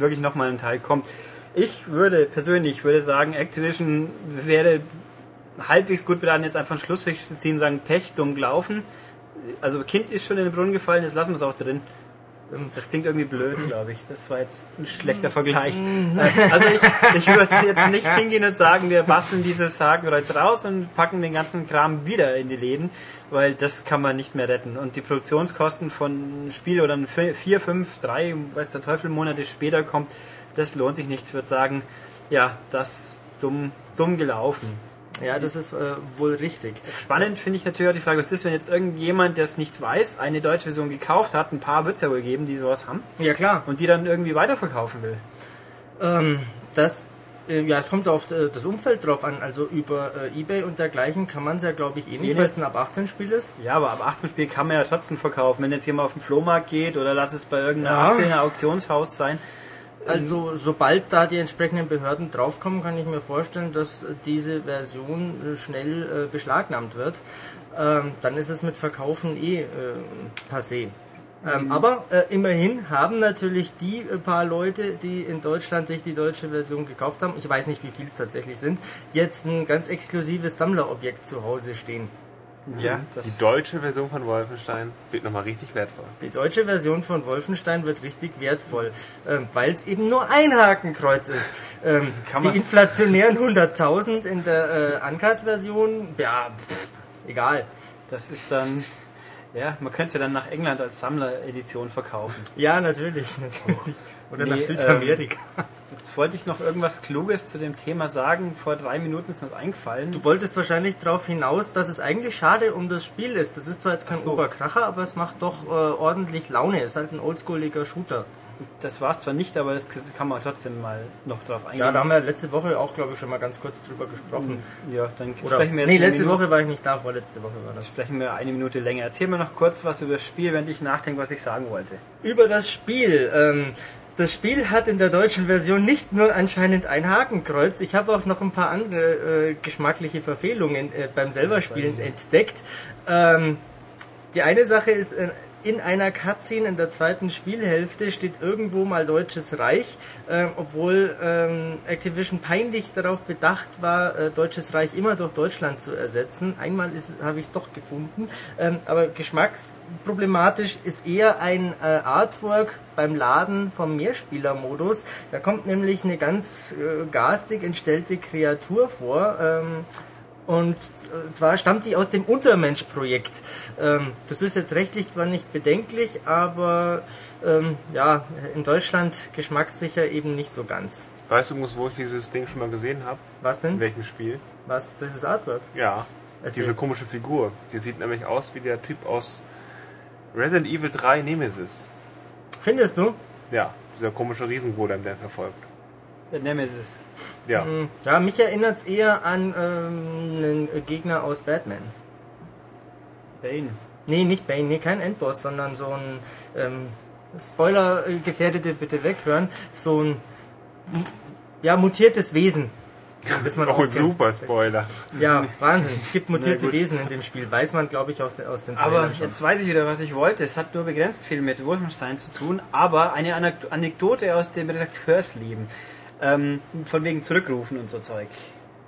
S1: wirklich nochmal ein Teil kommt. Ich würde persönlich würde sagen, Activision wäre halbwegs gut beraten, jetzt einfach einen Schlussstrich zu ziehen, sagen Pech, dumm gelaufen. Also Kind ist schon in den Brunnen gefallen, jetzt lassen wir es auch drin. Das klingt irgendwie blöd, glaube ich. Das war jetzt ein schlechter Vergleich. Äh, Also ich, ich würde jetzt nicht hingehen und sagen, wir basteln dieses Hakenkreuz raus und packen den ganzen Kram wieder in die Läden, weil das kann man nicht mehr retten. Und die Produktionskosten von einem Spiel oder ein vi- vier, fünf, drei, weiß der Teufel, Monate später kommt, das lohnt sich nicht. Ich würde sagen, ja, das dumm, dumm gelaufen.
S3: Ja, das ist äh, wohl richtig.
S1: Spannend finde ich natürlich auch die Frage, was ist, wenn jetzt irgendjemand, der es nicht weiß, eine deutsche Version gekauft hat, ein paar wird es ja wohl geben, die sowas haben,
S3: Ja klar.
S1: und die dann irgendwie weiterverkaufen will.
S3: Ähm, das, ja, es kommt auf äh, das Umfeld drauf an. Also über äh, Ebay und dergleichen kann man es ja, glaube ich, eh nicht, weil es ein ab 18 Spiel ist.
S1: Ja, aber ab 18 Spiel kann man ja trotzdem verkaufen. Wenn jetzt jemand auf den Flohmarkt geht oder lass es bei irgendeinem
S3: Ja.
S1: 18er Auktionshaus sein.
S3: Also sobald da die entsprechenden Behörden draufkommen, kann ich mir vorstellen, dass äh, diese Version äh, schnell äh, beschlagnahmt wird. Ähm, dann ist es mit Verkaufen eh äh, passé. Ähm, aber äh, immerhin haben natürlich die äh, paar Leute, die in Deutschland sich die deutsche Version gekauft haben, ich weiß nicht, wie viel es tatsächlich sind, jetzt ein ganz exklusives Sammlerobjekt zu Hause stehen.
S1: Ja,
S2: Die deutsche Version von Wolfenstein wird nochmal richtig wertvoll.
S3: Die deutsche Version von Wolfenstein wird richtig wertvoll, ähm, weil es eben nur ein Hakenkreuz ist. Ähm,
S1: Kann
S3: die inflationären 100.000 in der äh, Uncut-Version, ja, pff, egal.
S1: Das ist dann, ja, man könnte ja dann nach England als Sammleredition verkaufen.
S3: Ja, natürlich, natürlich. Oder
S1: Nee,
S3: nach Südamerika.
S1: Jetzt wollte ich noch irgendwas Kluges zu dem Thema sagen. Vor drei Minuten ist mir das eingefallen.
S3: Du wolltest wahrscheinlich darauf hinaus, dass es eigentlich schade um das Spiel ist. Das ist zwar jetzt kein
S1: so.
S3: Oberkracher, aber es macht doch äh, ordentlich Laune. Es ist halt ein oldschooliger Shooter.
S1: Das war es zwar nicht, aber das kann man trotzdem mal noch drauf eingehen.
S3: Ja, da haben wir letzte Woche auch, glaube ich, schon mal ganz kurz drüber gesprochen.
S1: Ja, dann
S3: Oder,
S1: sprechen wir jetzt
S3: nee, letzte Woche war ich nicht da, vorletzte Woche war das.
S1: sprechen wir eine Minute länger. Erzähl mir noch kurz was über das Spiel, wenn ich nachdenke, was ich sagen wollte.
S3: über das Spiel. Ähm, das Spiel hat in der deutschen Version nicht nur anscheinend ein Hakenkreuz, ich habe auch noch ein paar andere äh, geschmackliche Verfehlungen äh, beim selber Spielen entdeckt. Ähm, die eine Sache ist, äh, in einer Cutscene in der zweiten Spielhälfte steht irgendwo mal Deutsches Reich, ähm, obwohl ähm, Activision peinlich darauf bedacht war, äh, Deutsches Reich immer durch Deutschland zu ersetzen. Einmal habe ich es doch gefunden, ähm, aber geschmacksproblematisch ist eher ein äh, Artwork beim Laden vom Mehrspielermodus. Da kommt nämlich eine ganz äh, garstig entstellte Kreatur vor. Ähm, und zwar stammt die aus dem Untermensch-Projekt. Ähm, das ist jetzt rechtlich zwar nicht bedenklich, aber ähm, ja, in Deutschland geschmackssicher eben nicht so ganz.
S2: Weißt du wo ich dieses Ding schon mal gesehen habe?
S3: Was
S2: In
S3: denn?
S2: welchem Spiel?
S3: Was? Das ist Artwork.
S2: Ja.
S3: Erzähl.
S2: Diese komische Figur. Die sieht nämlich aus wie der Typ aus Resident Evil 3 Nemesis.
S3: Findest du?
S2: Ja, dieser komische Riesengolem, der verfolgt.
S1: Der Nemesis.
S2: Ja.
S3: Hm, Ja, mich erinnert es eher an ähm, einen Gegner aus Batman.
S1: Bane.
S3: Nee, nicht Bane, nee, kein Endboss, sondern so ein ähm, Spoiler-Gefährdete bitte weghören. So ein ja, mutiertes Wesen. Das man auch
S2: Oh, super Spoiler.
S3: Ja, Wahnsinn. Es gibt mutierte
S1: gut.
S3: Wesen in dem Spiel. Weiß man, glaube ich, auch aus den
S1: Aber
S3: Trailern schon.
S1: jetzt weiß ich wieder, was ich wollte. Es hat nur begrenzt viel mit Wolfenstein zu tun, aber eine Anek- Anekdote aus dem Redakteursleben. Ähm, von wegen Zurückrufen und so Zeug.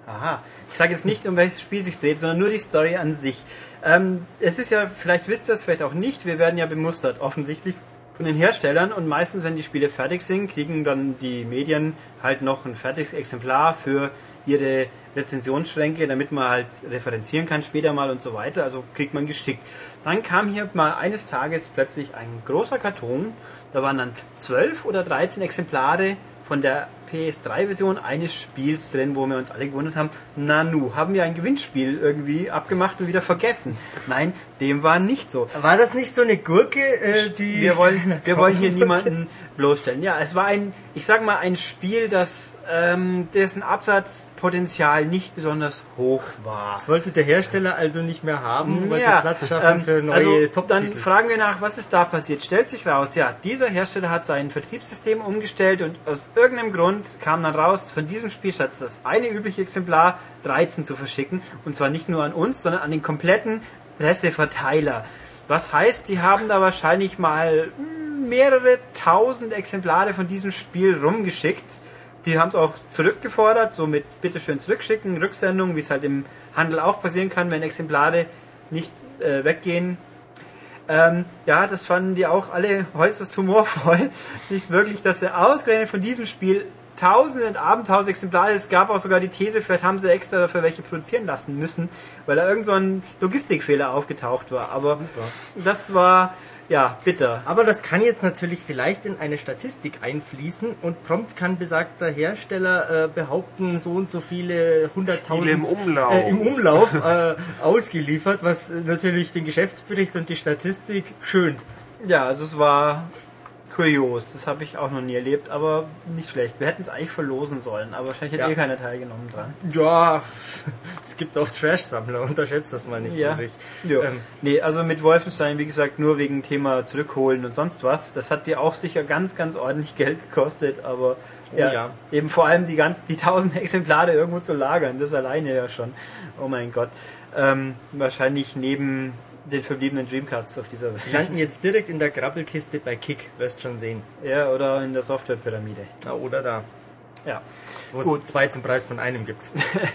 S1: Aha. Ich sage jetzt nicht, um welches Spiel sich dreht, sondern nur die Story an sich. Ähm, es ist ja, vielleicht wisst ihr es, vielleicht auch nicht, wir werden ja bemustert, offensichtlich von den Herstellern und meistens, wenn die Spiele fertig sind, kriegen dann die Medien halt noch ein fertiges Exemplar für ihre Rezensionsschränke, damit man halt referenzieren kann später mal und so weiter. Also kriegt man geschickt. Dann kam hier mal eines Tages plötzlich ein großer Karton. Da waren dann 12 oder 13 Exemplare von der PS3-Version eines Spiels drin, wo wir uns alle gewundert haben, Nanu, haben wir ein Gewinnspiel irgendwie abgemacht und wieder vergessen. Nein, dem war nicht so.
S3: War das nicht so eine Gurke, äh, die...
S1: Wir wollen, wir wollen hier niemanden bloßstellen. Ja, es war ein, ich sag mal, ein Spiel, das ähm, dessen Absatzpotenzial nicht besonders hoch war.
S3: Das wollte der Hersteller also nicht mehr haben, wollte
S1: Ja,
S3: Platz schaffen
S1: ähm,
S3: für neue
S1: also dann
S3: Top-Titel.
S1: fragen wir nach, was ist da passiert? Stellt sich raus, ja, dieser Hersteller hat sein Vertriebssystem umgestellt und aus irgendeinem Grund kam dann raus, von diesem Spiel statt das eine übliche Exemplar 13 zu verschicken und zwar nicht nur an uns, sondern an den kompletten Presseverteiler. Was heißt, die haben da wahrscheinlich mal hm, mehrere tausend Exemplare von diesem Spiel rumgeschickt. Die haben es auch zurückgefordert, so mit bitteschön zurückschicken, Rücksendung, wie es halt im Handel auch passieren kann, wenn Exemplare nicht äh, weggehen. Ähm, ja, das fanden die auch alle äußerst humorvoll. Nicht wirklich, dass er ausgerechnet von diesem Spiel tausende und abentausend Exemplare, es gab auch sogar die These, vielleicht haben sie extra dafür welche produzieren lassen müssen, weil da irgend so ein Logistikfehler aufgetaucht war. Aber das war, ja, bitter.
S3: Aber das kann jetzt natürlich vielleicht in eine Statistik einfließen und prompt kann besagter Hersteller äh, behaupten, so und so viele hunderttausend
S2: im Umlauf.
S3: Äh, im Umlauf äh, ausgeliefert, was natürlich den Geschäftsbericht und die Statistik schönt.
S1: Ja, also es war kurios. Das habe ich auch noch nie erlebt, aber nicht schlecht. Wir hätten es eigentlich verlosen sollen, aber wahrscheinlich hat
S3: Ja.
S1: eh keiner teilgenommen dran.
S3: Ja, es gibt auch Trash-Sammler, unterschätzt das mal nicht,
S1: Ja.
S3: Ulrich.
S1: ja.
S3: Ähm,
S1: nee, also mit Wolfenstein, wie gesagt, nur wegen Thema zurückholen und sonst was. Das hat dir auch sicher ganz, ganz ordentlich Geld gekostet, aber ja,
S3: Oh ja.
S1: eben vor allem die ganz, die tausend Exemplare irgendwo zu lagern, das alleine ja schon. Oh mein Gott. Ähm, wahrscheinlich neben den verbliebenen Dreamcasts auf dieser
S3: die landen jetzt direkt in der Grabbelkiste bei Kick, wirst schon sehen.
S1: Ja, oder in der Softwarepyramide.
S3: Na, oder da,
S1: Ja.
S3: wo es zwei zum Preis von einem gibt.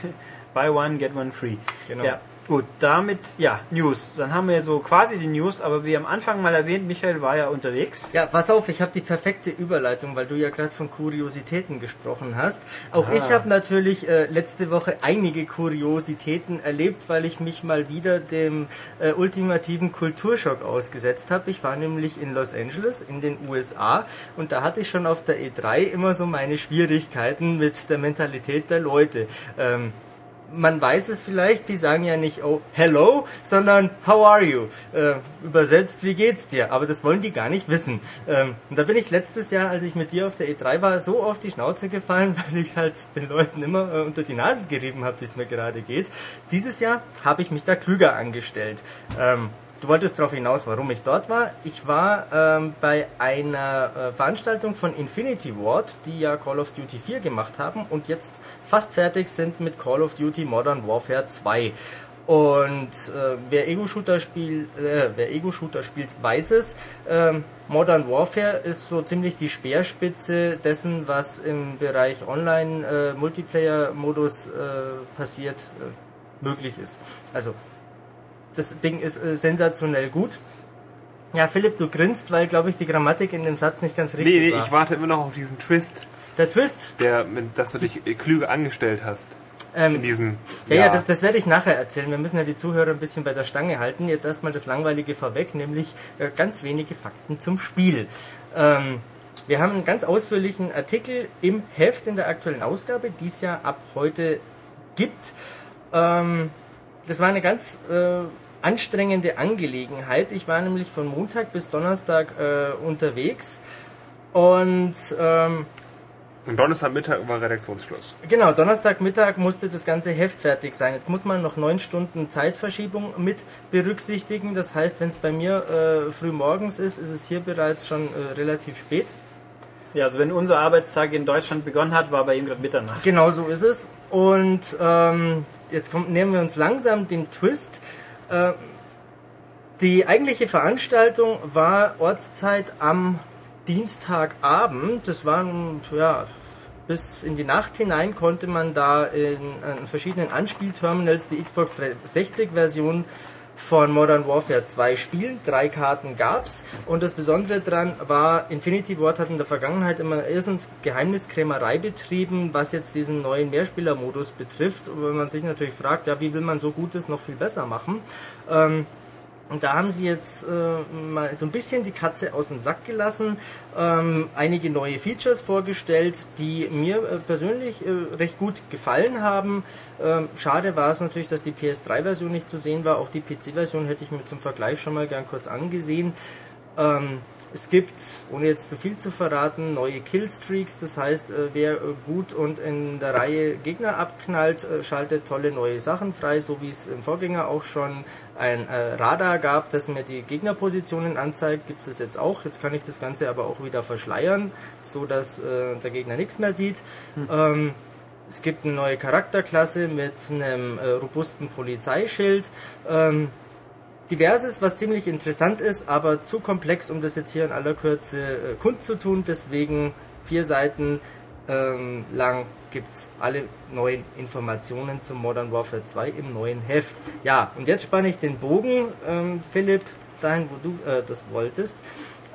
S1: Buy one, get one free.
S3: Genau.
S1: Ja, gut, damit, ja, News. Dann haben wir so quasi die News, aber wie am Anfang mal erwähnt, Michael war ja unterwegs.
S3: Ja, pass auf, ich habe die perfekte Überleitung, weil du ja gerade von Kuriositäten gesprochen hast. Auch ich habe natürlich äh, letzte Woche einige Kuriositäten erlebt, weil ich mich mal wieder dem äh, ultimativen Kulturschock ausgesetzt habe. Ich war nämlich in Los Angeles in den USA und da hatte ich schon auf der E3 immer so meine Schwierigkeiten mit der Mentalität der Leute. Ähm, man weiß es vielleicht, die sagen ja nicht, oh, hello, sondern how are you? Äh, übersetzt, wie geht's dir? Aber das wollen die gar nicht wissen. Ähm, und da bin ich letztes Jahr, als ich mit dir auf der E3 war, so auf die Schnauze gefallen, weil ich es halt den Leuten immer äh, unter die Nase gerieben habe, wie es mir gerade geht. Dieses Jahr habe ich mich da klüger angestellt. Ähm, Du wolltest darauf hinaus, warum ich dort war. Ich war ähm, bei einer äh, Veranstaltung von Infinity Ward, die ja Call of Duty 4 gemacht haben und jetzt fast fertig sind mit Call of Duty Modern Warfare 2. Und äh, wer Ego-Shooter spielt, äh, Ego-Shooter spielt, weiß es. Ähm, Modern Warfare ist so ziemlich die Speerspitze dessen, was im Bereich Online-Multiplayer-Modus äh, passiert, äh, möglich ist. Also das Ding ist äh, sensationell gut. Ja, Philipp, du grinst, weil, glaube ich, die Grammatik in dem Satz nicht ganz richtig
S2: Nee, nee,
S3: war.
S2: ich warte immer noch auf diesen Twist,
S3: Der Twist,
S2: der, dass du dich klüger angestellt hast.
S3: ähm,
S2: In diesem.
S3: Ja, ja, das, das werde ich nachher erzählen. Wir müssen ja die Zuhörer ein bisschen bei der Stange halten. Jetzt erstmal das Langweilige vorweg, nämlich äh, ganz wenige Fakten zum Spiel. Ähm, wir haben einen ganz ausführlichen Artikel im Heft in der aktuellen Ausgabe, die es ja ab heute gibt. Ähm, das war eine ganz äh, anstrengende Angelegenheit. Ich war nämlich von Montag bis Donnerstag äh, unterwegs und ähm,
S2: Und Donnerstagmittag war Redaktionsschluss.
S3: Genau, Donnerstagmittag musste das ganze Heft fertig sein. Jetzt muss man noch neun Stunden Zeitverschiebung mit berücksichtigen. Das heißt, wenn es bei mir äh, früh morgens ist, ist es hier bereits schon äh, relativ spät.
S1: Ja, also wenn unser Arbeitstag in Deutschland begonnen hat, war bei ihm gerade Mitternacht.
S3: Genau so ist es. Und ähm, jetzt kommt, nehmen wir uns langsam den Twist. Äh, die eigentliche Veranstaltung war Ortszeit am Dienstagabend. Das war ja bis in die Nacht hinein konnte man da in, in verschiedenen Anspielterminals die Xbox 360-Version von Modern Warfare 2 spielen. Drei Karten gab's und das Besondere daran war, Infinity Ward hat in der Vergangenheit immer erstens Geheimniskrämerei betrieben, was jetzt diesen neuen Mehrspielermodus betrifft. Wenn man sich natürlich fragt, ja, wie will man so Gutes noch viel besser machen? Ähm, und da haben sie jetzt äh, mal so ein bisschen die Katze aus dem Sack gelassen, ähm, einige neue Features vorgestellt, die mir äh, persönlich äh, recht gut gefallen haben. Ähm, schade war es natürlich, dass die PS3-Version nicht zu sehen war. Auch die PC-Version hätte ich mir zum Vergleich schon mal gern kurz angesehen. Ähm, es gibt, ohne jetzt zu viel zu verraten, neue Killstreaks. Das heißt, äh, wer äh, gut und in der Reihe Gegner abknallt, äh, schaltet tolle neue Sachen frei, so wie es im Vorgänger auch schon ein Radar gab, das mir die Gegnerpositionen anzeigt, gibt es jetzt auch. Jetzt kann ich das Ganze aber auch wieder verschleiern, so dass der Gegner nichts mehr sieht. Hm. es gibt eine neue Charakterklasse mit einem robusten Polizeischild. Ähm, diverses, was ziemlich interessant ist, aber zu komplex, um das jetzt hier in aller Kürze äh, kundzutun. Deswegen vier Seiten ähm, lang gibt's alle neuen Informationen zum Modern Warfare 2 im neuen Heft. Ja, und jetzt spanne ich den Bogen, ähm, Philipp, dahin, wo du äh, das wolltest.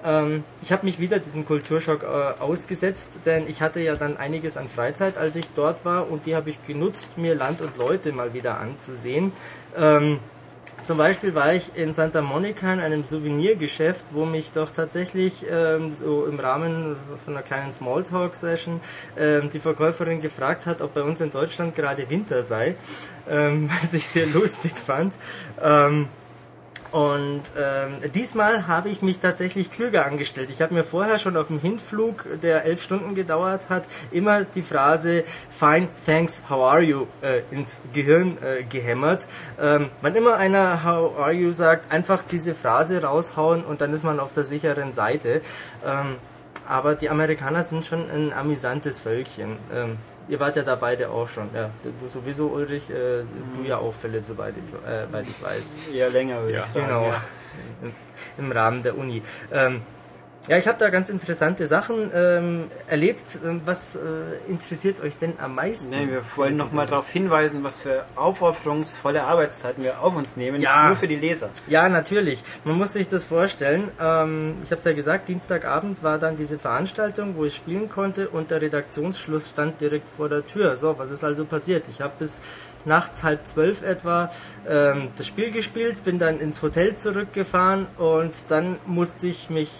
S3: Ähm, ich habe mich wieder diesem Kulturschock äh, ausgesetzt, denn ich hatte ja dann einiges an Freizeit, als ich dort war, und die habe ich genutzt, mir Land und Leute mal wieder anzusehen. Ähm, zum Beispiel war ich in Santa Monica in einem Souvenirgeschäft, wo mich doch tatsächlich ähm, so im Rahmen von einer kleinen Smalltalk-Session ähm, die Verkäuferin gefragt hat, ob bei uns in Deutschland gerade Winter sei, ähm, was ich sehr lustig fand. Und ähm, diesmal habe ich mich tatsächlich klüger angestellt. Ich habe mir vorher schon auf dem Hinflug, der elf Stunden gedauert hat, immer die Phrase Fine, thanks, how are you äh, ins Gehirn äh, gehämmert. Ähm, wann immer einer How are you sagt, einfach diese Phrase raushauen und dann ist man auf der sicheren Seite. Ähm, aber die Amerikaner sind schon ein amüsantes Völkchen. Ähm, Ihr wart ja da beide auch schon. Ja, du sowieso, Ulrich, äh, du ja auch, Philipp, soweit ich, äh, ich weiß.
S1: Ja, länger würde
S3: ja.
S1: ich sagen.
S3: Genau.
S1: Ja.
S3: Im Rahmen der Uni. Ähm, ja, ich habe da ganz interessante Sachen ähm, erlebt. Ähm, was äh, interessiert euch denn am meisten?
S1: Nee, wir wollen nochmal darauf hinweisen, was für aufopferungsvolle Arbeitszeiten wir auf uns nehmen,
S3: Ja.
S1: nur für die Leser.
S3: Ja, natürlich. Man muss sich das vorstellen. Ähm, ich habe es ja gesagt, Dienstagabend war dann diese Veranstaltung, wo ich spielen konnte und der Redaktionsschluss stand direkt vor der Tür. So, was ist also passiert? Ich habe bis nachts halb zwölf etwa ähm, das Spiel gespielt, bin dann ins Hotel zurückgefahren und dann musste ich mich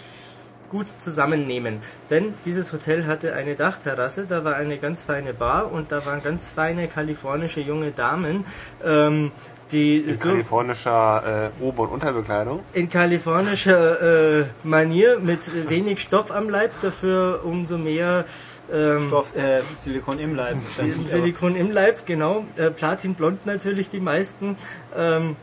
S3: gut zusammennehmen. Denn dieses Hotel hatte eine Dachterrasse, da war eine ganz feine Bar und da waren ganz feine kalifornische junge Damen, ähm, die
S2: In
S3: so-
S2: kalifornischer äh, Ober- und Unterbekleidung.
S3: in kalifornischer äh, Manier mit wenig Stoff am Leib, dafür umso mehr ähm,
S1: Stoff, äh, Silikon im Leib.
S3: Silikon im Leib, genau. Äh, Platinblond natürlich die meisten. Ähm,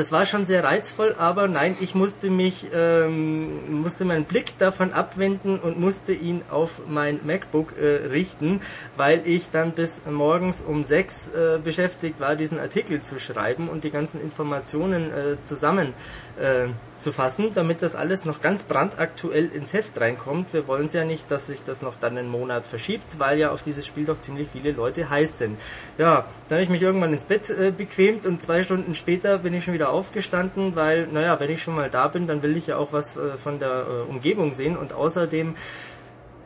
S3: das war schon sehr reizvoll, aber nein, ich musste mich, ähm, musste meinen Blick davon abwenden und musste ihn auf mein MacBook äh, richten, weil ich dann bis morgens um sechs äh, beschäftigt war, diesen Artikel zu schreiben und die ganzen Informationen äh, zusammen äh, zu fassen, damit das alles noch ganz brandaktuell ins Heft reinkommt. Wir wollen es ja nicht, dass sich das noch dann einen Monat verschiebt, weil ja auf dieses Spiel doch ziemlich viele Leute heiß sind. Ja, dann habe ich mich irgendwann ins Bett äh, bequemt und zwei Stunden später bin ich schon wieder aufgestanden, weil, naja, wenn ich schon mal da bin, dann will ich ja auch was äh, von der äh, Umgebung sehen und außerdem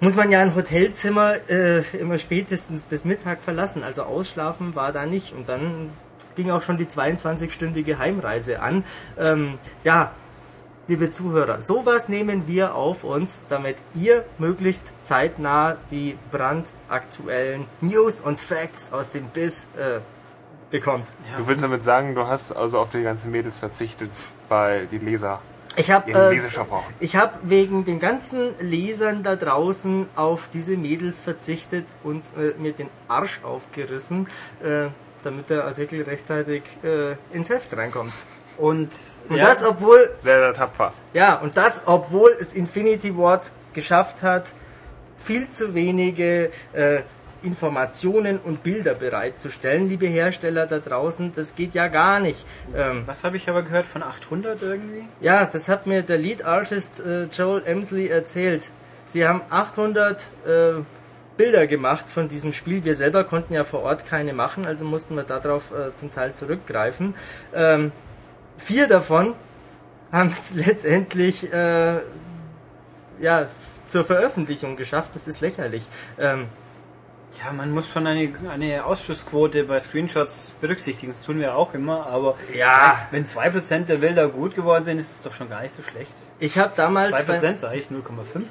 S3: muss man ja ein Hotelzimmer äh, immer spätestens bis Mittag verlassen. Also ausschlafen war da nicht. Und dann ging auch schon die 22-stündige Heimreise an. Ähm, ja, liebe Zuhörer, sowas nehmen wir auf uns, damit ihr möglichst zeitnah die brandaktuellen News und Facts aus dem Biss äh, bekommt.
S2: Du willst damit sagen, du hast also auf die ganzen Mädels verzichtet, weil die Leser
S3: Ich habe äh, ich habe wegen den ganzen Lesern da draußen auf diese Mädels verzichtet und äh, mir den Arsch aufgerissen, äh, damit der Artikel rechtzeitig äh, ins Heft reinkommt.
S1: Und,
S3: Und
S1: ja,
S3: das, obwohl
S2: Sehr, sehr tapfer.
S3: Ja, und das, obwohl es Infinity Ward geschafft hat, viel zu wenige äh, Informationen und Bilder bereitzustellen, liebe Hersteller da draußen, das geht ja gar nicht. Ähm,
S1: was habe ich aber gehört von 800 irgendwie?
S3: ja, das hat mir der Lead Artist äh, Joel Emsley erzählt. Sie haben 800 äh, Bilder gemacht von diesem Spiel. Wir selber konnten ja vor Ort keine machen, also mussten wir darauf äh, zum Teil zurückgreifen. Ähm, vier davon haben es letztendlich äh, ja, zur Veröffentlichung geschafft. Das ist lächerlich. Ähm,
S1: Ja, man muss schon eine, eine Ausschussquote bei Screenshots berücksichtigen. Das tun wir auch immer, aber
S3: Ja.
S1: wenn 2% der Bilder gut geworden sind, ist es doch schon gar nicht so schlecht.
S3: Ich habe damals... beim-
S1: 2% sage ich 0,5.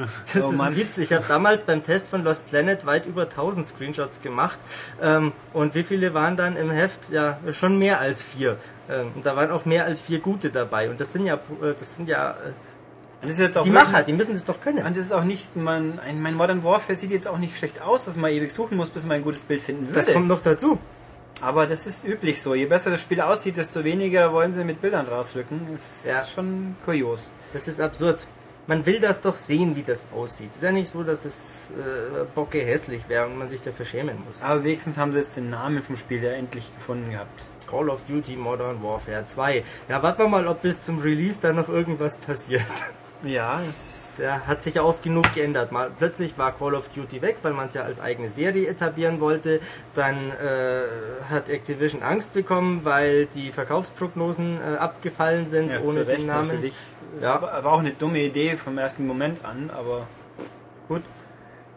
S3: Das
S1: Oh
S3: ist ein Witz. Ich habe damals beim Test von Lost Planet weit über 1000 Screenshots gemacht. Ähm, und wie viele waren dann im Heft? Ja, schon mehr als vier. Ähm, und da waren auch mehr als vier gute dabei. Und das sind ja, äh, das sind ja äh, die Macher, die müssen das doch können.
S1: Und das ist auch nicht, man, ein, mein Modern Warfare sieht jetzt auch nicht schlecht aus, dass man ewig suchen muss, bis man ein gutes Bild finden würde.
S3: Das kommt noch dazu.
S1: Aber das ist üblich so. Je besser das Spiel aussieht, desto weniger wollen sie mit Bildern rausrücken. Ist
S3: Ja.
S1: schon kurios.
S3: Das ist absurd. Man will das doch sehen, wie das aussieht. ist ja nicht so, dass es äh, bocke hässlich wäre und man sich dafür schämen muss.
S1: Aber wenigstens haben sie jetzt den Namen vom Spiel ja endlich gefunden gehabt.
S3: Call of Duty Modern Warfare 2. Ja, warten wir mal, ob bis zum Release da noch irgendwas passiert.
S1: Ja, es
S3: Der hat sich ja oft genug geändert. Mal plötzlich war Call of Duty weg, weil man es ja als eigene Serie etablieren wollte. Dann äh, hat Activision Angst bekommen, weil die Verkaufsprognosen äh, abgefallen sind
S1: ja,
S3: ohne den Namen.
S1: natürlich.
S3: Ja.
S1: Es war auch eine dumme Idee vom ersten Moment an, aber gut.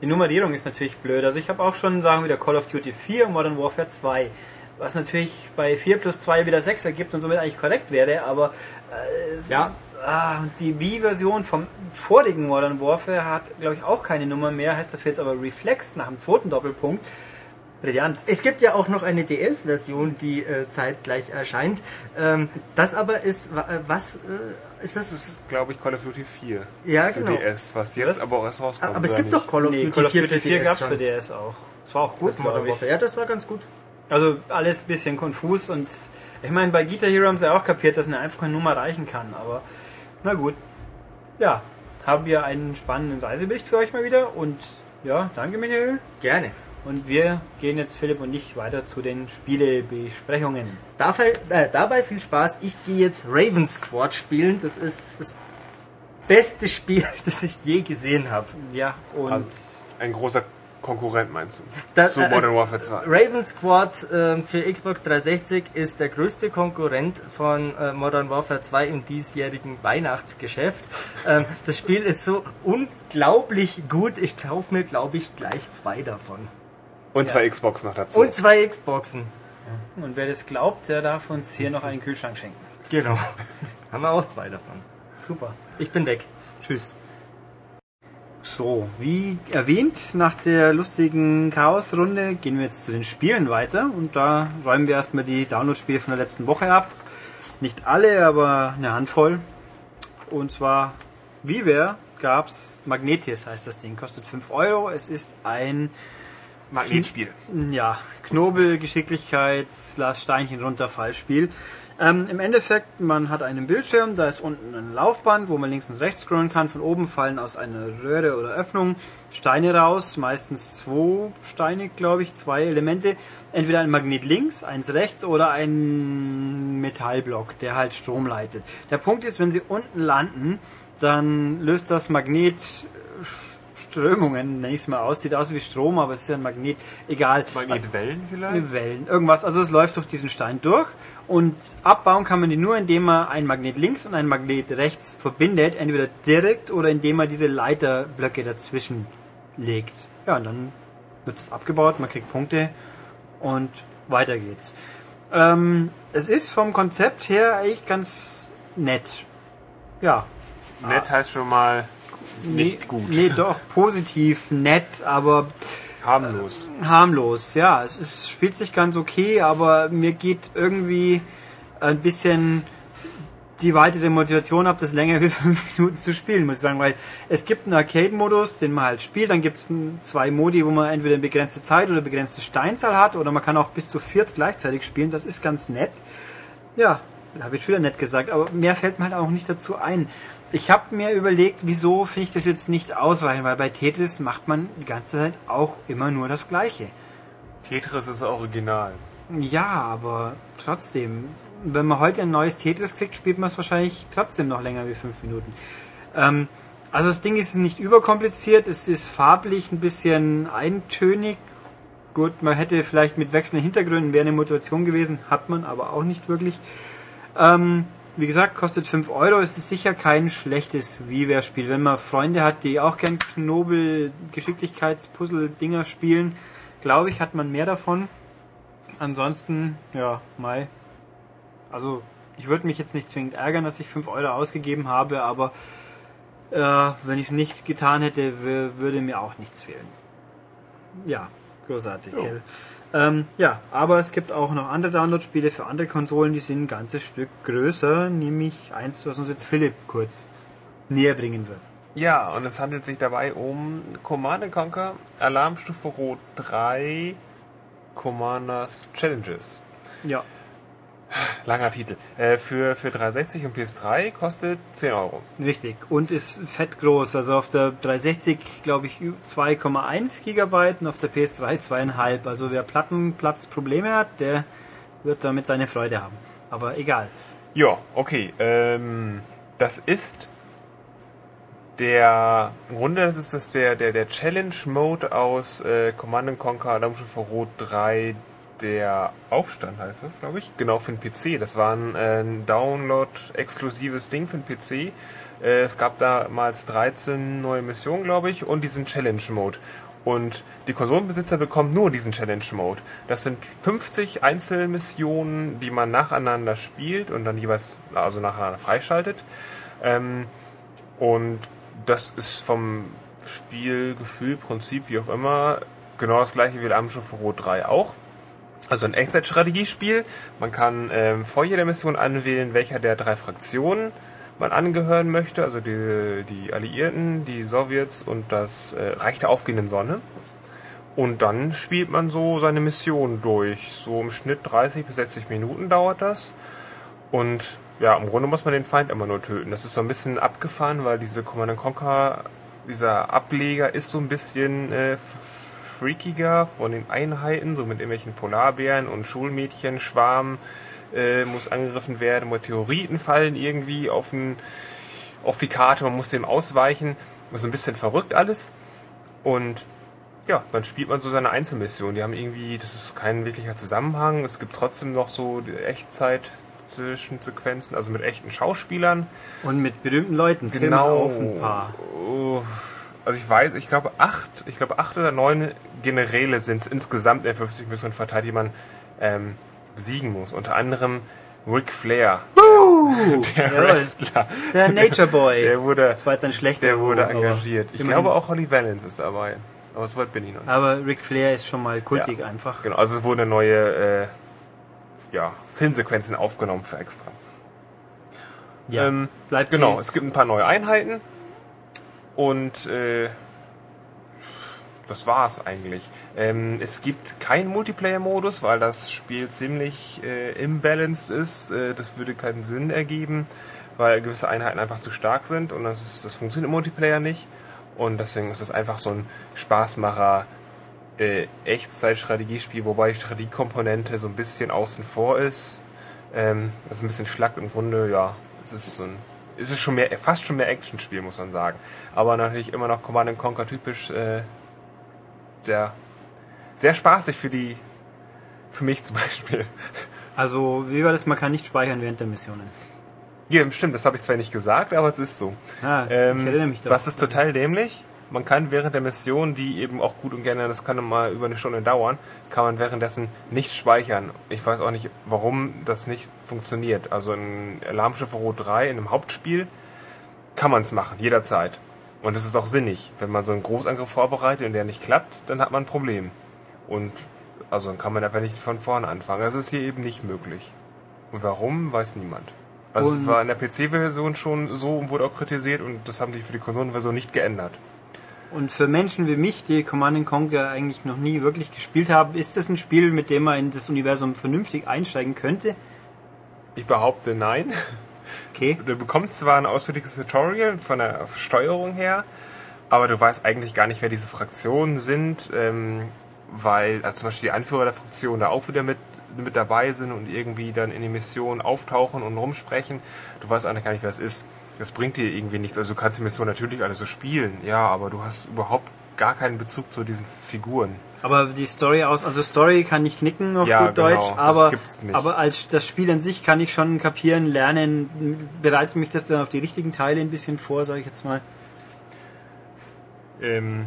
S1: Die Nummerierung ist natürlich blöd. Also ich habe auch schon, sagen wir, wieder Call of Duty 4 und Modern Warfare 2. Was natürlich bei 4 plus 2 wieder 6 ergibt und somit eigentlich korrekt wäre, aber äh, es
S3: Ja.
S1: ah, die Wii-Version vom vorigen Modern Warfare hat, glaube ich, auch keine Nummer mehr, heißt dafür jetzt aber Reflex nach dem zweiten Doppelpunkt. Brillant.
S3: Es gibt ja auch noch eine DS-Version, die äh, zeitgleich erscheint. Ähm, das aber ist, äh, was äh, ist das?
S2: Das ist, glaube ich, Call of Duty 4
S3: Ja,
S2: für
S3: genau.
S2: DS, was jetzt
S1: Was?
S2: aber auch erst rauskommt.
S3: Aber es gibt
S2: nicht?
S3: doch Call of
S1: nee,
S3: Duty
S1: Call of
S3: 4
S1: Duty
S3: für
S1: 4
S3: DS
S1: gab es für DS auch. Das war auch gut,
S3: Das Modern
S1: glaube ich.
S3: Warfare. Ja, das war ganz gut.
S1: Also alles ein bisschen konfus und ich meine, bei Guitar Hero haben sie auch kapiert, dass eine einfache Nummer reichen kann, aber na gut. Ja, haben wir einen spannenden Reisebericht für euch mal wieder und ja, danke Michael.
S3: Gerne.
S1: Und wir gehen jetzt, Philipp und ich, weiter zu den Spielebesprechungen.
S3: Dabei, äh, dabei viel Spaß. Ich gehe jetzt Raven Squad spielen. Das ist das beste Spiel, das ich je gesehen habe.
S1: Ja, und
S2: Also, ein großer Konkurrent meinst du?
S3: Das-
S2: Zu
S3: äh,
S2: Modern
S3: also-
S2: Warfare 2.
S3: Raven Squad ähm, für Xbox 360 ist der größte Konkurrent von äh, Modern Warfare 2 im diesjährigen Weihnachtsgeschäft. Ähm, das Spiel ist so unglaublich gut. Ich kaufe mir, glaube ich, gleich zwei davon.
S2: Und zwei Xbox noch dazu.
S3: Und zwei Xboxen.
S1: und wer das glaubt, der darf uns hier noch einen Kühlschrank schenken.
S3: Genau. Haben wir auch zwei davon.
S1: Super.
S3: Ich bin weg.
S1: Tschüss. So, wie erwähnt, nach der lustigen Chaos-Runde gehen wir jetzt zu den Spielen weiter und da räumen wir erstmal die Download-Spiele von der letzten Woche ab. Nicht alle, aber eine Handvoll. Und zwar, WiiWare gab's Magnetius heißt das Ding, kostet 5 Euro. Es ist ein
S2: Magnetspiel.
S1: ja, Knobel, Geschicklichkeit, Lars Steinchen runter, Fallspiel. Ähm, Im Endeffekt, man hat einen Bildschirm, da ist unten ein Laufband, wo man links und rechts scrollen kann. Von oben fallen aus einer Röhre oder Öffnung Steine raus, meistens zwei Steine, glaube ich, zwei Elemente. Entweder ein Magnet links, eins rechts oder ein Metallblock, der halt Strom leitet. Der Punkt ist, wenn sie unten landen, dann löst das Magnet Strömungen, nenne ich es mal aus. Sieht aus wie Strom, aber es ist ja ein Magnet. Egal.
S2: Magnetwellen vielleicht?
S1: Wellen, irgendwas. Also es läuft durch diesen Stein durch und abbauen kann man die nur, indem man ein Magnet links und ein Magnet rechts verbindet, entweder direkt oder indem man diese Leiterblöcke dazwischen legt. Ja, und dann wird es abgebaut, man kriegt Punkte und weiter geht's. Ähm, es ist vom Konzept her eigentlich ganz nett. ja,
S2: Nett heißt schon mal nicht
S1: nee,
S2: gut.
S1: Nee, doch, positiv, nett, aber
S2: Harmlos.
S1: harmlos. Ja, es ist, spielt sich ganz okay, aber mir geht irgendwie ein bisschen die weitere Motivation ab, das länger wie fünf Minuten zu spielen, muss ich sagen, weil es gibt einen Arcade-Modus, den man halt spielt, dann gibt es zwei Modi, wo man entweder eine begrenzte Zeit oder begrenzte Steinzahl hat, oder man kann auch bis zu viert gleichzeitig spielen, das ist ganz nett. Ja, habe ich schon wieder nett gesagt, aber mehr fällt mir halt auch nicht dazu ein. Ich habe mir überlegt, wieso finde ich das jetzt nicht ausreichend, weil bei Tetris macht man die ganze Zeit auch immer nur das Gleiche.
S2: Tetris ist original.
S1: Ja, aber trotzdem, wenn man heute ein neues Tetris kriegt, spielt man es wahrscheinlich trotzdem noch länger wie fünf Minuten. Ähm, also das Ding ist nicht überkompliziert, es ist farblich ein bisschen eintönig. Gut, man hätte vielleicht mit wechselnden Hintergründen wäre eine Motivation gewesen, hat man aber auch nicht wirklich. Ähm, wie gesagt, kostet 5 Euro. Es ist sicher kein schlechtes WiiWare-Spiel. Wenn man Freunde hat, die auch gern Knobel, Geschicklichkeitspuzzle-Dinger spielen, glaube ich, hat man mehr davon. Ansonsten, ja, Mai. Also, ich würde mich jetzt nicht zwingend ärgern, dass ich 5 Euro ausgegeben habe, aber äh, wenn ich es nicht getan hätte, wür- würde mir auch nichts fehlen. Ja, großartig,
S2: Jo.
S1: Ähm, ja, aber es gibt auch noch andere Download-Spiele für andere Konsolen, die sind ein ganzes Stück größer, nämlich eins, was uns jetzt Philipp kurz näher bringen wird.
S2: Ja, und es handelt sich dabei um Command Conquer Alarmstufe Rot 3 Commanders Challenges.
S1: Ja,
S2: Langer Titel. Äh, für, für 360 und PS3 kostet 10 Euro.
S1: richtig. Und ist fett groß. Also auf der 360, glaube ich, 2,1 Gigabyte und auf der PS3 2,5. Also wer Plattenplatzprobleme hat, der wird damit seine Freude haben. Aber egal.
S2: Ja, okay. Ähm, das ist der im Grunde das ist das der der der Challenge Mode aus äh, Command Conquer Alarmstufe Rot 3 der Aufstand heißt das, glaube ich. Genau für den PC. Das war ein, äh, ein Download exklusives Ding für den PC. Äh, es gab damals 13 neue Missionen, glaube ich, und diesen Challenge Mode. Und die Konsolenbesitzer bekommen nur diesen Challenge Mode. Das sind 50 Einzelmissionen, die man nacheinander spielt und dann jeweils also nacheinander freischaltet. Ähm, und das ist vom Spielgefühl, Prinzip, wie auch immer, genau das gleiche wie Alarmstufe Rot 3 auch. Also ein Echtzeitstrategiespiel. Man kann ähm, vor jeder Mission anwählen, welcher der drei Fraktionen man angehören möchte. Also die, die Alliierten, die Sowjets und das äh, Reich der aufgehenden Sonne. Und dann spielt man so seine Mission durch. So im Schnitt 30 bis 60 Minuten dauert das. Und ja, im Grunde muss man den Feind immer nur töten. Das ist so ein bisschen abgefahren, weil diese Command Conquer, dieser Ableger ist so ein bisschen äh, freakiger von den Einheiten, so mit irgendwelchen Polarbären und Schulmädchen, Schwarm äh, muss angegriffen werden, Meteoriten fallen irgendwie auf, den, auf die Karte, man muss dem ausweichen. Ist ein bisschen verrückt alles. Und ja, dann spielt man so seine Einzelmissionen. Die haben irgendwie, das ist kein wirklicher Zusammenhang. Es gibt trotzdem noch so die Echtzeit Zwischensequenzen, also mit echten Schauspielern.
S1: Und mit berühmten Leuten. Zähl mal auf ein paar.
S2: Also ich weiß, ich glaube acht, ich glaube acht oder neun Generäle sind es insgesamt in der 50 Missionen verteilt, die man ähm, besiegen muss. Unter anderem Ric Flair, der
S1: Jawohl.
S2: Wrestler.
S1: Der Nature Boy.
S2: Der wurde,
S1: das war jetzt ein schlechter
S2: der wurde
S1: aber
S2: engagiert. Ich glaube auch Holly Valance ist dabei. Aber so weit bin ich noch nicht.
S1: Aber Ric Flair ist schon mal kultig
S2: Ja.
S1: einfach.
S2: Genau, also es wurden neue äh, ja, Filmsequenzen aufgenommen für extra.
S1: Ja.
S2: Ähm,
S1: Bleibt
S2: Genau, es gibt ein paar neue Einheiten und äh, das war's eigentlich. Ähm, es gibt keinen Multiplayer-Modus, weil das Spiel ziemlich äh, imbalanced ist. Äh, das würde keinen Sinn ergeben, weil gewisse Einheiten einfach zu stark sind und das, ist, das funktioniert im Multiplayer nicht. Und deswegen ist es einfach so ein Spaßmacher äh, Echtzeit-Strategiespiel, wobei die Strategiekomponente so ein bisschen außen vor ist. Ähm, das ist ein bisschen schlack im Grunde, ja. Es ist so ein, es ist schon mehr, fast schon mehr Actionspiel, muss man sagen. Aber natürlich immer noch Command Conquer typisch, äh, sehr, sehr spaßig für die, für mich zum Beispiel.
S1: Also, wie war das? Man kann nicht speichern während der Missionen.
S2: Ja, stimmt, das habe ich zwar nicht gesagt, aber es ist so.
S1: Ah,
S2: Ähm,
S1: ich erinnere mich daran.
S2: was ist total dämlich? Man kann während der Mission, die eben auch gut und gerne, das kann mal über eine Stunde dauern, kann man währenddessen nicht speichern. Ich weiß auch nicht, warum das nicht funktioniert. Also in Alarmschiff Rot 3, in einem Hauptspiel, kann man es machen, jederzeit. Und es ist auch sinnig. Wenn man so einen Großangriff vorbereitet und der nicht klappt, dann hat man ein Problem. Und also dann kann man einfach nicht von vorne anfangen. Das ist hier eben nicht möglich. Und warum, weiß niemand. Also
S1: Und-
S2: es war in der PC-Version schon so und wurde auch kritisiert und das haben die für die Konsolenversion nicht geändert.
S1: Und für Menschen wie mich, die Command Conquer eigentlich noch nie wirklich gespielt haben, ist das ein Spiel, mit dem man in das Universum vernünftig einsteigen könnte?
S2: Ich behaupte nein.
S1: Okay.
S2: Du bekommst zwar ein ausführliches Tutorial von der Steuerung her, aber du weißt eigentlich gar nicht, wer diese Fraktionen sind, ähm, weil also zum Beispiel die Anführer der Fraktion da auch wieder mit, mit dabei sind und irgendwie dann in die Mission auftauchen und rumsprechen. Du weißt eigentlich gar nicht, wer es ist. Das bringt dir irgendwie nichts. Also du kannst die Mission natürlich alle so spielen, ja, aber du hast überhaupt gar keinen Bezug zu diesen Figuren.
S1: Aber die Story aus, also Story kann ich knicken auf
S2: Ja,
S1: gut
S2: genau,
S1: Deutsch, aber, aber als das Spiel an sich kann ich schon kapieren, lernen, bereitet mich das dann auf die richtigen Teile ein bisschen vor, sage ich jetzt mal.
S2: Ähm,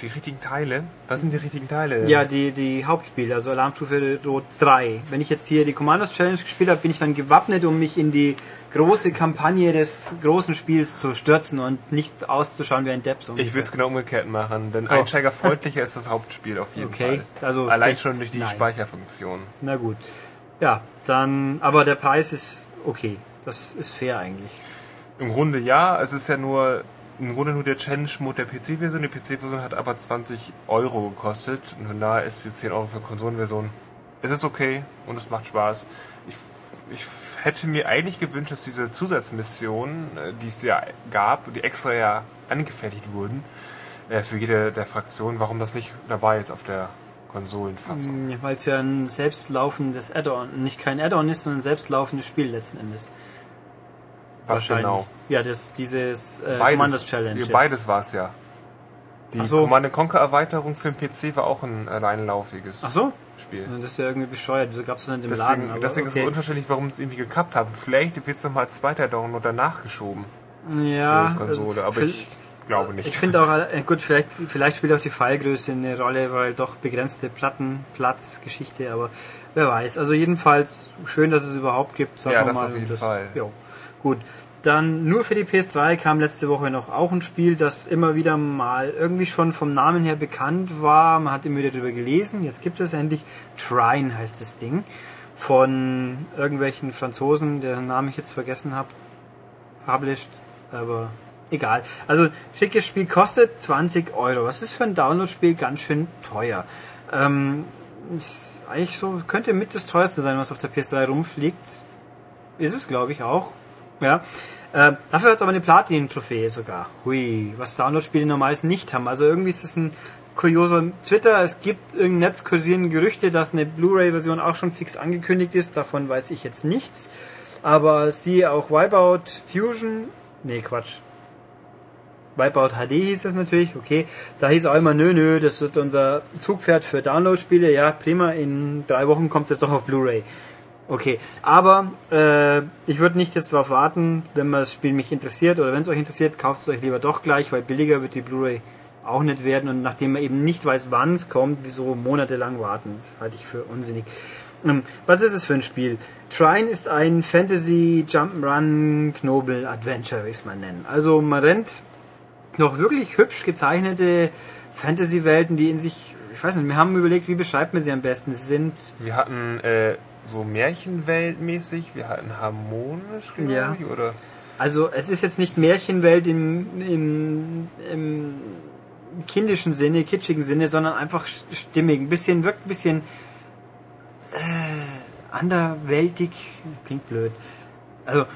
S2: die richtigen Teile? Was sind die richtigen Teile?
S1: Ja, die, die Hauptspiele, also Alarmstufe Rot 3. Wenn ich jetzt hier die Commandos Challenge gespielt habe, bin ich dann gewappnet, um mich in die große Kampagne des großen Spiels zu stürzen und nicht auszuschauen wie ein Depp. so
S2: Ich würde es genau umgekehrt machen, denn
S1: Oh.
S2: einsteigerfreundlicher ist das Hauptspiel auf jeden
S1: Okay,
S2: Fall.
S1: also
S2: Allein schon durch die
S1: nein.
S2: Speicherfunktion.
S1: Na gut. Ja, dann, aber der Preis ist okay. Das ist fair eigentlich.
S2: Im Grunde ja, es ist ja nur im Grunde nur der Challenge-Mode der PC-Version. Die PC-Version hat aber 20 Euro gekostet und von daher ist die 10 Euro für Konsolenversion. Es ist okay und es macht Spaß. Ich, ich hätte mir eigentlich gewünscht, dass diese Zusatzmissionen, äh, die es ja gab, die extra ja angefertigt wurden, äh, für jede der Fraktionen, warum das nicht dabei ist auf der Konsolenfassung.
S1: Weil es ja ein selbstlaufendes Add-on, nicht kein Add-on ist, sondern ein selbstlaufendes Spiel letzten Endes.
S2: Was genau?
S1: Ja, das, dieses äh, Commandos Challenge.
S2: beides war es ja. Die
S1: so.
S2: Command Conquer Erweiterung für den PC war auch ein alleinlaufiges
S1: Ach so?
S2: Spiel.
S1: Das ist ja irgendwie bescheuert. Wieso gab es das nicht im
S2: Deswegen,
S1: Laden? Aber
S2: deswegen ist es
S1: okay.
S2: unverständlich, warum es irgendwie gekappt haben. Vielleicht wird es nochmal als zweiter Download danach geschoben
S1: ja,
S2: für die Konsole,
S1: also,
S2: aber ich glaube nicht.
S1: Ich finde auch, äh, gut, vielleicht, vielleicht spielt auch die Fallgröße eine Rolle, weil doch begrenzte Plattenplatz, Geschichte, aber wer weiß. Also jedenfalls schön, dass es überhaupt gibt. sagen
S2: Ja,
S1: wir
S2: das
S1: mal.
S2: auf jeden
S1: Und
S2: Fall.
S1: Jo. Gut. Dann nur für die PS3 kam letzte Woche noch auch ein Spiel, das immer wieder mal irgendwie schon vom Namen her bekannt war. Man hat immer wieder darüber gelesen. Jetzt gibt es endlich Trine heißt das Ding. Von irgendwelchen Franzosen, deren Namen ich jetzt vergessen habe. Published, aber egal. Also schickes Spiel kostet 20 Euro. Was ist für ein Download-Spiel ganz schön teuer. Ähm, ist eigentlich so, könnte mit das teuerste sein, was auf der PS3 rumfliegt. Ist es, glaube ich, auch. Ja. Äh, dafür hat es aber eine Platin-Trophäe sogar. Hui, was Download-Spiele normalerweise nicht haben. Also irgendwie ist es ein kurioser Twitter. Es gibt im Netz kursieren Gerüchte, dass eine Blu-ray-Version auch schon fix angekündigt ist. Davon weiß ich jetzt nichts. Aber siehe auch Wipeout Fusion. Nee, Quatsch. Wipeout HD hieß es natürlich, okay. Da hieß auch immer, nö, nö, das wird unser Zugpferd für Download-Spiele. Ja, prima, in drei Wochen kommt es jetzt doch auf Blu-ray. Okay, aber äh, ich würde nicht jetzt darauf warten, wenn man das Spiel mich interessiert oder wenn es euch interessiert, kauft es euch lieber doch gleich, weil billiger wird die Blu-ray auch nicht werden und nachdem man eben nicht weiß, wann es kommt, wieso monatelang warten, das halte ich für unsinnig. Ähm, was ist es für ein Spiel? Trine ist ein Fantasy Jump'n'Run Knobel Adventure, will ich es mal nennen. Also man rennt noch wirklich hübsch gezeichnete Fantasy-Welten, die in sich, ich weiß nicht, wir haben überlegt, wie beschreibt man sie am besten. Sie sind
S2: Wir hatten äh, so Märchenweltmäßig, wir hatten harmonisch, glaube
S1: Ja.
S2: ich, oder?
S1: Also es ist jetzt nicht Märchenwelt im, im, im kindischen Sinne, kitschigen Sinne, sondern einfach stimmig. Ein bisschen, wirkt ein bisschen äh, anderwältig. Klingt blöd. Also,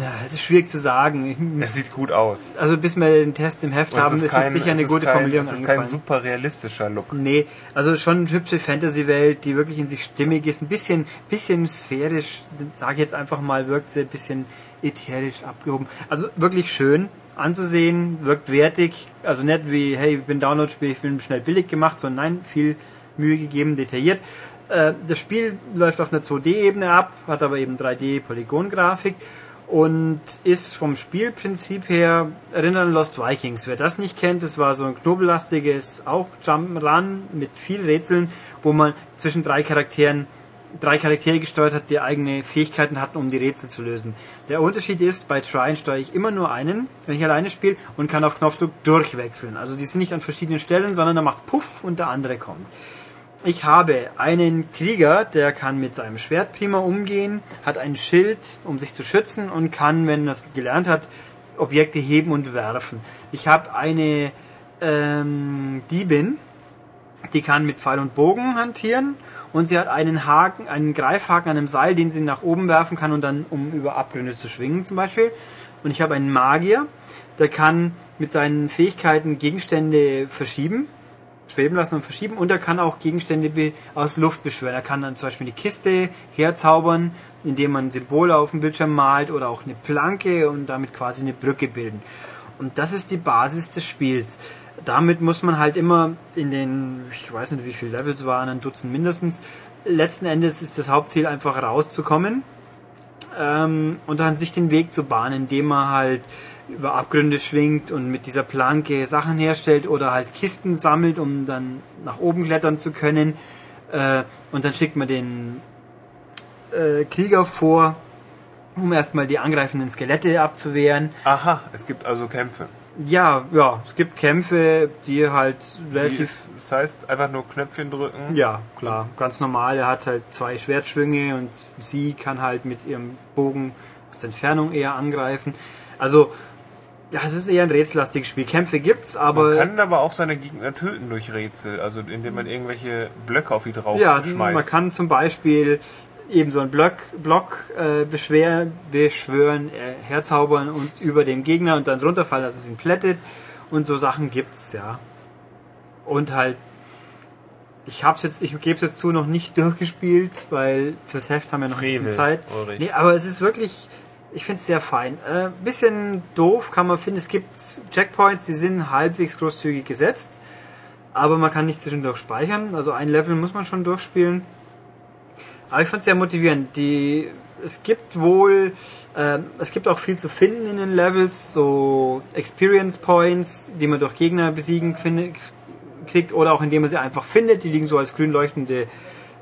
S1: ja, es ist schwierig zu sagen.
S2: Es sieht gut aus.
S1: Also bis wir den Test im Heft
S2: es
S1: haben, ist,
S2: ist kein-
S1: sicher
S2: es
S1: eine gute
S2: kein,
S1: Formulierung
S2: Es ist kein
S1: eingefallen.
S2: super realistischer Look.
S1: Nee, also schon eine hübsche Fantasy-Welt, die wirklich in sich stimmig ist. Ein bisschen, bisschen sphärisch, sage ich jetzt einfach mal, wirkt sie ein bisschen ätherisch abgehoben. Also wirklich schön anzusehen, wirkt wertig. Also nicht wie, hey, ich bin Download-Spiel, ich bin schnell billig gemacht, sondern nein, viel Mühe gegeben, detailliert. Äh, Das Spiel läuft auf einer 2D-Ebene ab, hat aber eben 3D-Polygon-Grafik und ist vom Spielprinzip her erinnern an Lost Vikings. Wer das nicht kennt, das war so ein knobellastiges, auch Jump'n'Run mit viel Rätseln, wo man zwischen drei Charakteren drei Charaktere gesteuert hat, die eigene Fähigkeiten hatten, um die Rätsel zu lösen. Der Unterschied ist, bei Trine steuere ich immer nur einen, wenn ich alleine spiele, und kann auf Knopfdruck durchwechseln. Also die sind nicht an verschiedenen Stellen, sondern da macht Puff und der andere kommt. Ich habe einen Krieger, der kann mit seinem Schwert prima umgehen, hat ein Schild, um sich zu schützen und kann, wenn er es gelernt hat, Objekte heben und werfen. Ich habe eine ähm, Diebin, die kann mit Pfeil und Bogen hantieren und sie hat einen Haken, einen Greifhaken an einem Seil, den sie nach oben werfen kann und dann um über Abgründe zu schwingen zum Beispiel. Und ich habe einen Magier, der kann mit seinen Fähigkeiten Gegenstände verschieben, schweben lassen und verschieben und er kann auch Gegenstände aus Luft beschwören. Er kann dann zum Beispiel eine Kiste herzaubern, indem man Symbole auf dem Bildschirm malt oder auch eine Planke und damit quasi eine Brücke bilden. Und das ist die Basis des Spiels damit muss man halt immer in den, ich weiß nicht wie viele Levels waren, ein Dutzend mindestens. Letzten Endes ist das Hauptziel einfach rauszukommen ähm, und dann sich den Weg zu bahnen, indem man halt über Abgründe schwingt und mit dieser Planke Sachen herstellt oder halt Kisten sammelt, um dann nach oben klettern zu können. Äh, und dann schickt man den äh, Krieger vor, um erstmal die angreifenden Skelette abzuwehren.
S2: Aha, es gibt also Kämpfe.
S1: Ja, ja, es gibt Kämpfe, die halt relativ.
S2: Ist, das heißt, einfach nur Knöpfchen drücken?
S1: Ja, klar, ganz normal. Er hat halt zwei Schwertschwünge und sie kann halt mit ihrem Bogen aus der Entfernung eher angreifen. Also, ja, es ist eher ein rätsellastiges Spiel. Kämpfe gibt's, aber.
S2: Man kann aber auch seine Gegner töten durch Rätsel, also indem man irgendwelche Blöcke auf die drauf
S1: ja,
S2: schmeißt.
S1: man kann zum Beispiel eben so einen Block, Block äh, beschwer, beschwören, äh, herzaubern und über dem Gegner und dann runterfallen, dass es ihn plättet und so Sachen gibt's, ja. Und halt, ich hab's jetzt, ich gebe es jetzt zu, noch nicht durchgespielt, weil fürs Heft haben wir noch
S2: Frevel,
S1: ein bisschen Zeit.
S2: Ulrich.
S1: Nee, aber es ist wirklich, ich finde es sehr fein. Äh, bisschen doof kann man finden, es gibt Checkpoints, die sind halbwegs großzügig gesetzt, aber man kann nicht zwischendurch speichern, also ein Level muss man schon durchspielen. Aber ich fand es sehr motivierend. Die, es gibt wohl, äh, es gibt auch viel zu finden in den Levels, so Experience Points, die man durch Gegner besiegen findet, kriegt oder auch indem man sie einfach findet. Die liegen so als grün leuchtende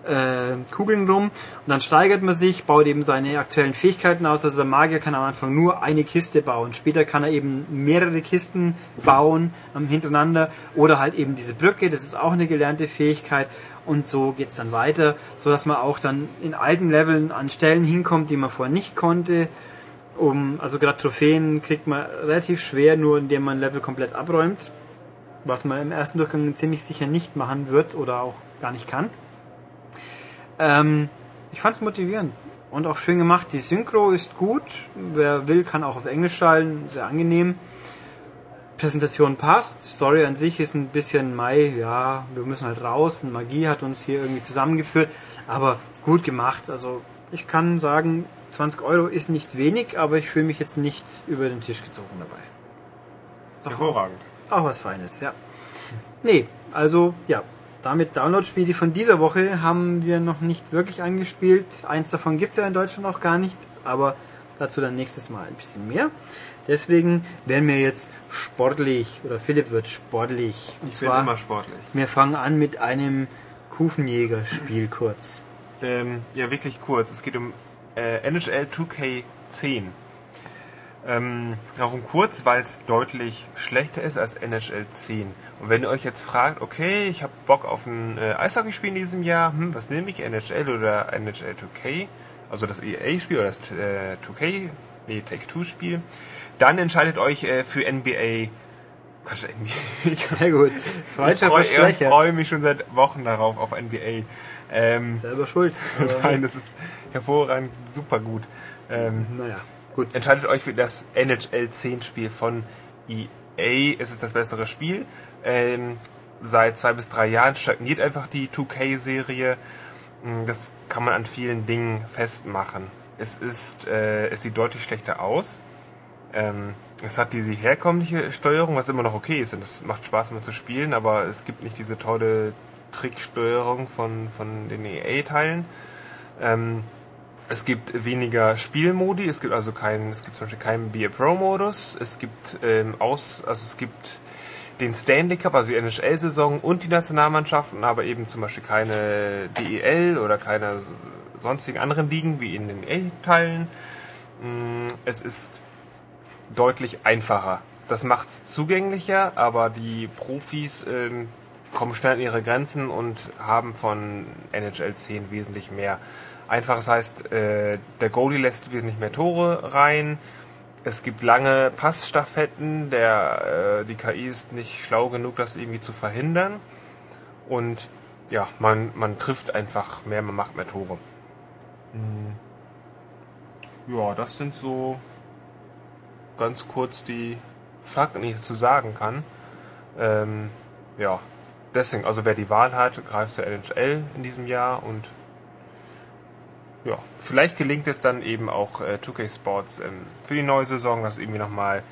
S1: äh, Kugeln rum. Und dann steigert man sich, baut eben seine aktuellen Fähigkeiten aus. Also der Magier kann am Anfang nur eine Kiste bauen. Später kann er eben mehrere Kisten bauen ähm, hintereinander. Oder halt eben diese Brücke, das ist auch eine gelernte Fähigkeit. Und so geht's dann weiter, so dass man auch dann in alten Leveln an Stellen hinkommt, die man vorher nicht konnte. Um, also gerade Trophäen kriegt man relativ schwer, nur indem man Level komplett abräumt. Was man im ersten Durchgang ziemlich sicher nicht machen wird oder auch gar nicht kann. Ähm, ich fand's motivierend und auch schön gemacht. Die Synchro ist gut. Wer will, kann auch auf Englisch schalten. Sehr angenehm. Präsentation passt. Story an sich ist ein bisschen Mai, ja, wir müssen halt raus. Und Magie hat uns hier irgendwie zusammengeführt. Aber gut gemacht. Also ich kann sagen, 20 Euro ist nicht wenig, aber ich fühle mich jetzt nicht über den Tisch gezogen dabei. Doch
S2: Hervorragend.
S1: auch was Feines, ja. Nee, also ja, damit Download-Spiele die von dieser Woche haben wir noch nicht wirklich angespielt. Eins davon gibt's ja in Deutschland auch gar nicht, aber dazu dann nächstes Mal ein bisschen mehr. Deswegen werden wir jetzt sportlich, oder Philipp wird sportlich. Und
S2: Ich bin
S1: zwar,
S2: immer sportlich.
S1: wir fangen an mit einem Kufenjäger-Spiel kurz.
S2: Ähm, ja, wirklich kurz. Es geht um äh, NHL 2K10. Ähm, warum kurz? Weil es deutlich schlechter ist als NHL 10. Und wenn ihr euch jetzt fragt, okay, ich habe Bock auf ein äh, Eishockeyspiel in diesem Jahr, hm, was nehme ich, NHL oder NHL 2K? Also das EA-Spiel oder das äh, 2K, nee, Take-Two-Spiel. Dann entscheidet euch äh, für NBA. Quatsch, NBA.
S1: Sehr gut.
S2: Ich freue freu mich schon seit Wochen darauf, auf NBA. Ähm,
S1: Selber schuld.
S2: Nein, das ist hervorragend, super gut. Ähm,
S1: naja, gut.
S2: entscheidet euch für das NHL 10 Spiel von EA. Es ist das bessere Spiel. Ähm, seit zwei bis drei Jahren stagniert einfach die 2K-Serie. Mm, Das kann man an vielen Dingen festmachen. Es ist, äh, es sieht deutlich schlechter aus. Ähm, es hat diese herkömmliche Steuerung, was immer noch okay ist und es macht Spaß immer zu spielen, aber es gibt nicht diese tolle Tricksteuerung von, von den EA-Teilen. Ähm, es gibt weniger Spielmodi, es gibt also keinen, es gibt zum Beispiel keinen Be a Pro Modus, es gibt ähm, aus, also es gibt den Stanley Cup, also die NHL-Saison und die Nationalmannschaften, aber eben zum Beispiel keine DEL oder keine sonstigen anderen Ligen wie in den A-Teilen. Mm, Es ist deutlich einfacher. Das macht es zugänglicher, aber die Profis ähm, kommen schnell an ihre Grenzen und haben von NHL 10 wesentlich mehr. Einfaches heißt, äh, der Goalie lässt wesentlich mehr Tore rein. Es gibt lange Passstaffetten. Der, äh, die KI ist nicht schlau genug, das irgendwie zu verhindern. Und ja, man, man trifft einfach mehr, man macht mehr Tore. Hm. Ja, das sind so ganz kurz die Fakten, die ich dazu sagen kann. Ähm, ja, deswegen, also wer die Wahl hat, greift zur NHL in diesem Jahr und ja, vielleicht gelingt es dann eben auch äh, 2K Sports ähm, für die neue Saison, das irgendwie nochmal,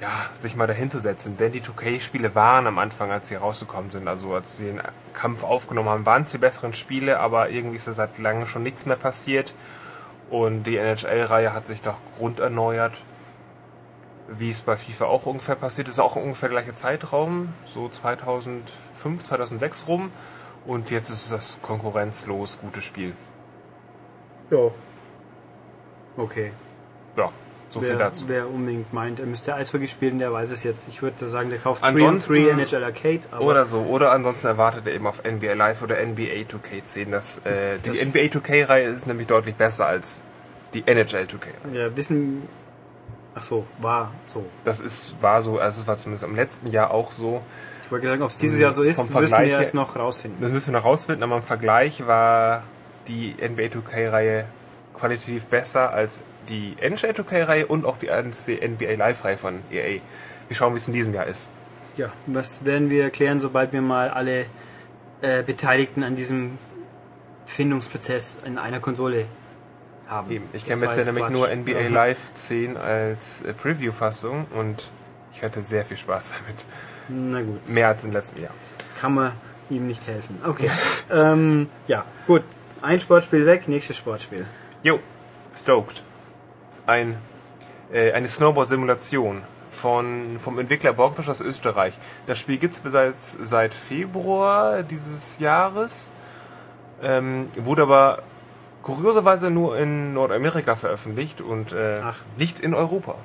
S2: ja, sich mal dahin zu setzen. Denn die 2K-Spiele waren am Anfang, als sie rausgekommen sind, also als sie den Kampf aufgenommen haben, waren es die besseren Spiele, aber irgendwie ist da seit langem schon nichts mehr passiert. Und die NHL-Reihe hat sich doch grunderneuert, wie es bei FIFA auch ungefähr passiert ist, auch ungefähr der gleiche Zeitraum, so 2005, 2006 rum. Und jetzt ist das konkurrenzlos gute Spiel.
S1: Ja. Okay.
S2: Ja, so viel
S1: wer,
S2: dazu.
S1: wer unbedingt meint, er müsste Eishockey spielen, der weiß es jetzt. Ich würde sagen, der kauft 3
S2: Ansonsten-
S1: 3 NHL Arcade. Aber
S2: Oder so. Oder ansonsten erwartet er eben auf NBA Live oder NBA 2K10. Das, äh, die
S1: Das-
S2: NBA 2K-Reihe ist nämlich deutlich besser als die NHL 2K.
S1: ja, wissen. Ach so, war so.
S2: Das ist, war so, also es war zumindest im letzten Jahr auch so.
S1: Ich wollte sagen, ob es dieses Jahr so ist, müssen wir erst noch rausfinden.
S2: Das müssen wir noch rausfinden, aber im Vergleich war die NBA 2K-Reihe qualitativ besser als die NHL 2K-Reihe und auch die NBA Live-Reihe von EA. Wir schauen, wie es in diesem Jahr ist.
S1: Ja, was werden wir erklären, sobald wir mal alle äh, Beteiligten an diesem Findungsprozess in einer Konsole haben.
S2: Eben. Ich kenne bisher nämlich
S1: Quatsch.
S2: nur NBA
S1: Ja.
S2: Live 10 als äh, Preview-Fassung und ich hatte sehr viel Spaß damit.
S1: Na gut,
S2: Mehr als im letzten Jahr.
S1: kann man ihm nicht helfen. Okay, ähm, ja, gut. Ein Sportspiel weg, nächstes Sportspiel.
S2: Jo, Stoked. Ein, äh, eine Snowboard-Simulation von, vom Entwickler Borgfisch aus Österreich. Das Spiel gibt es bereits seit Februar dieses Jahres, ähm, wurde aber kurioserweise nur in Nordamerika veröffentlicht und äh,
S1: Ach.
S2: nicht in Europa.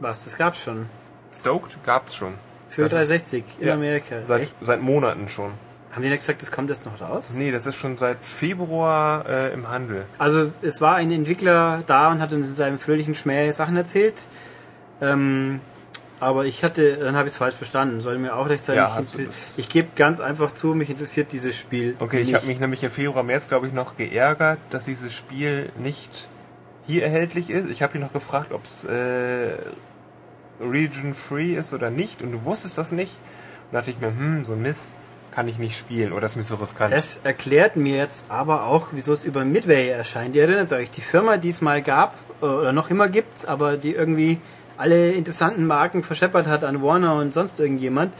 S1: Was, das gab's schon.
S2: Stoked gab's schon.
S1: Für
S2: Das ist-
S1: 360 in
S2: ja,
S1: Amerika.
S2: Seit,
S1: Echt?
S2: seit Monaten schon.
S1: Haben die nicht gesagt, das kommt erst noch raus?
S2: Nee, das ist schon seit Februar äh, im Handel.
S1: Also es war ein Entwickler da und hat uns in seinem fröhlichen Schmäh Sachen erzählt. Ähm, aber ich hatte, dann habe ich es falsch verstanden. Soll mir auch recht sein.
S2: Ja,
S1: ich ich gebe ganz einfach zu, mich interessiert dieses Spiel.
S2: Okay, ich
S1: nicht.
S2: habe mich nämlich im Februar, März, glaube ich, noch geärgert, dass dieses Spiel nicht hier erhältlich ist. Ich habe ihn noch gefragt, ob es äh, Region Free ist oder nicht und du wusstest das nicht. Und da dachte ich mir, hm, so Mist kann ich nicht spielen oder ist mir so riskant.
S1: Das erklärt mir jetzt aber auch, wieso es über Midway erscheint. Ihr erinnert euch, die Firma, die es mal gab äh, oder noch immer gibt, aber die irgendwie alle interessanten Marken verscheppert hat an Warner und sonst irgendjemand,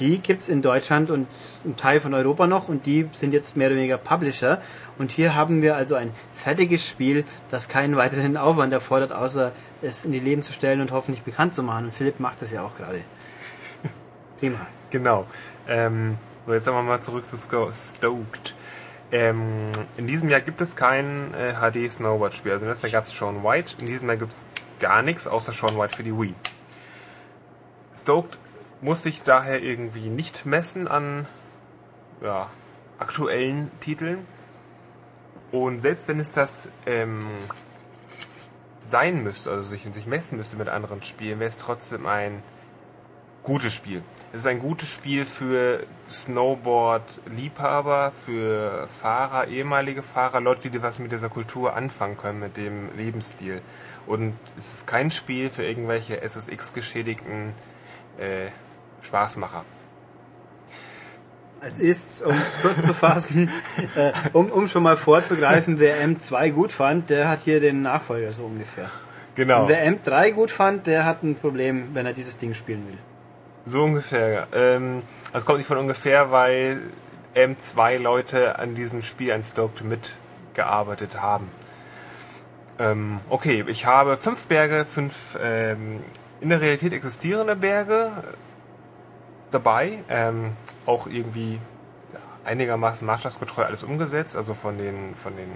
S1: die gibt's in Deutschland und ein Teil von Europa noch und die sind jetzt mehr oder weniger Publisher. Und hier haben wir also ein fertiges Spiel, das keinen weiteren Aufwand erfordert, außer es in die Leben zu stellen und hoffentlich bekannt zu machen. Und Philipp macht das ja auch gerade. Prima.
S2: Genau. Ähm, so, jetzt wir mal zurück zu Stoked. Ähm, in diesem Jahr gibt es kein äh, HD-Snowboard-Spiel. Also letztes Jahr gab es Sean White. In diesem Jahr gibt es gar nichts außer Sean White für die Wii. Stoked muss sich daher irgendwie nicht messen an ja, aktuellen Titeln. Und selbst wenn es das ähm, sein müsste, also sich, sich messen müsste mit anderen Spielen, wäre es trotzdem ein gutes Spiel. Es ist ein gutes Spiel für Snowboard-Liebhaber, für Fahrer, ehemalige Fahrer, Leute, die was mit dieser Kultur anfangen können, mit dem Lebensstil. Und es ist kein Spiel für irgendwelche SSX-geschädigten äh, Spaßmacher.
S1: Es ist, um es kurz zu fassen, äh, um, um schon mal vorzugreifen, wer M2 gut fand, der hat hier den Nachfolger so ungefähr.
S2: Genau.
S1: Und wer M3 gut fand, der hat ein Problem, wenn er dieses Ding spielen will.
S2: So ungefähr. Ähm, das kommt nicht von ungefähr, weil M2 Leute an diesem Spiel an Stoked mitgearbeitet haben. Ähm, okay, ich habe fünf Berge, fünf ähm, in der Realität existierende Berge. dabei. Ähm, auch irgendwie einigermaßen maßstabsgetreu alles umgesetzt, also von den, von den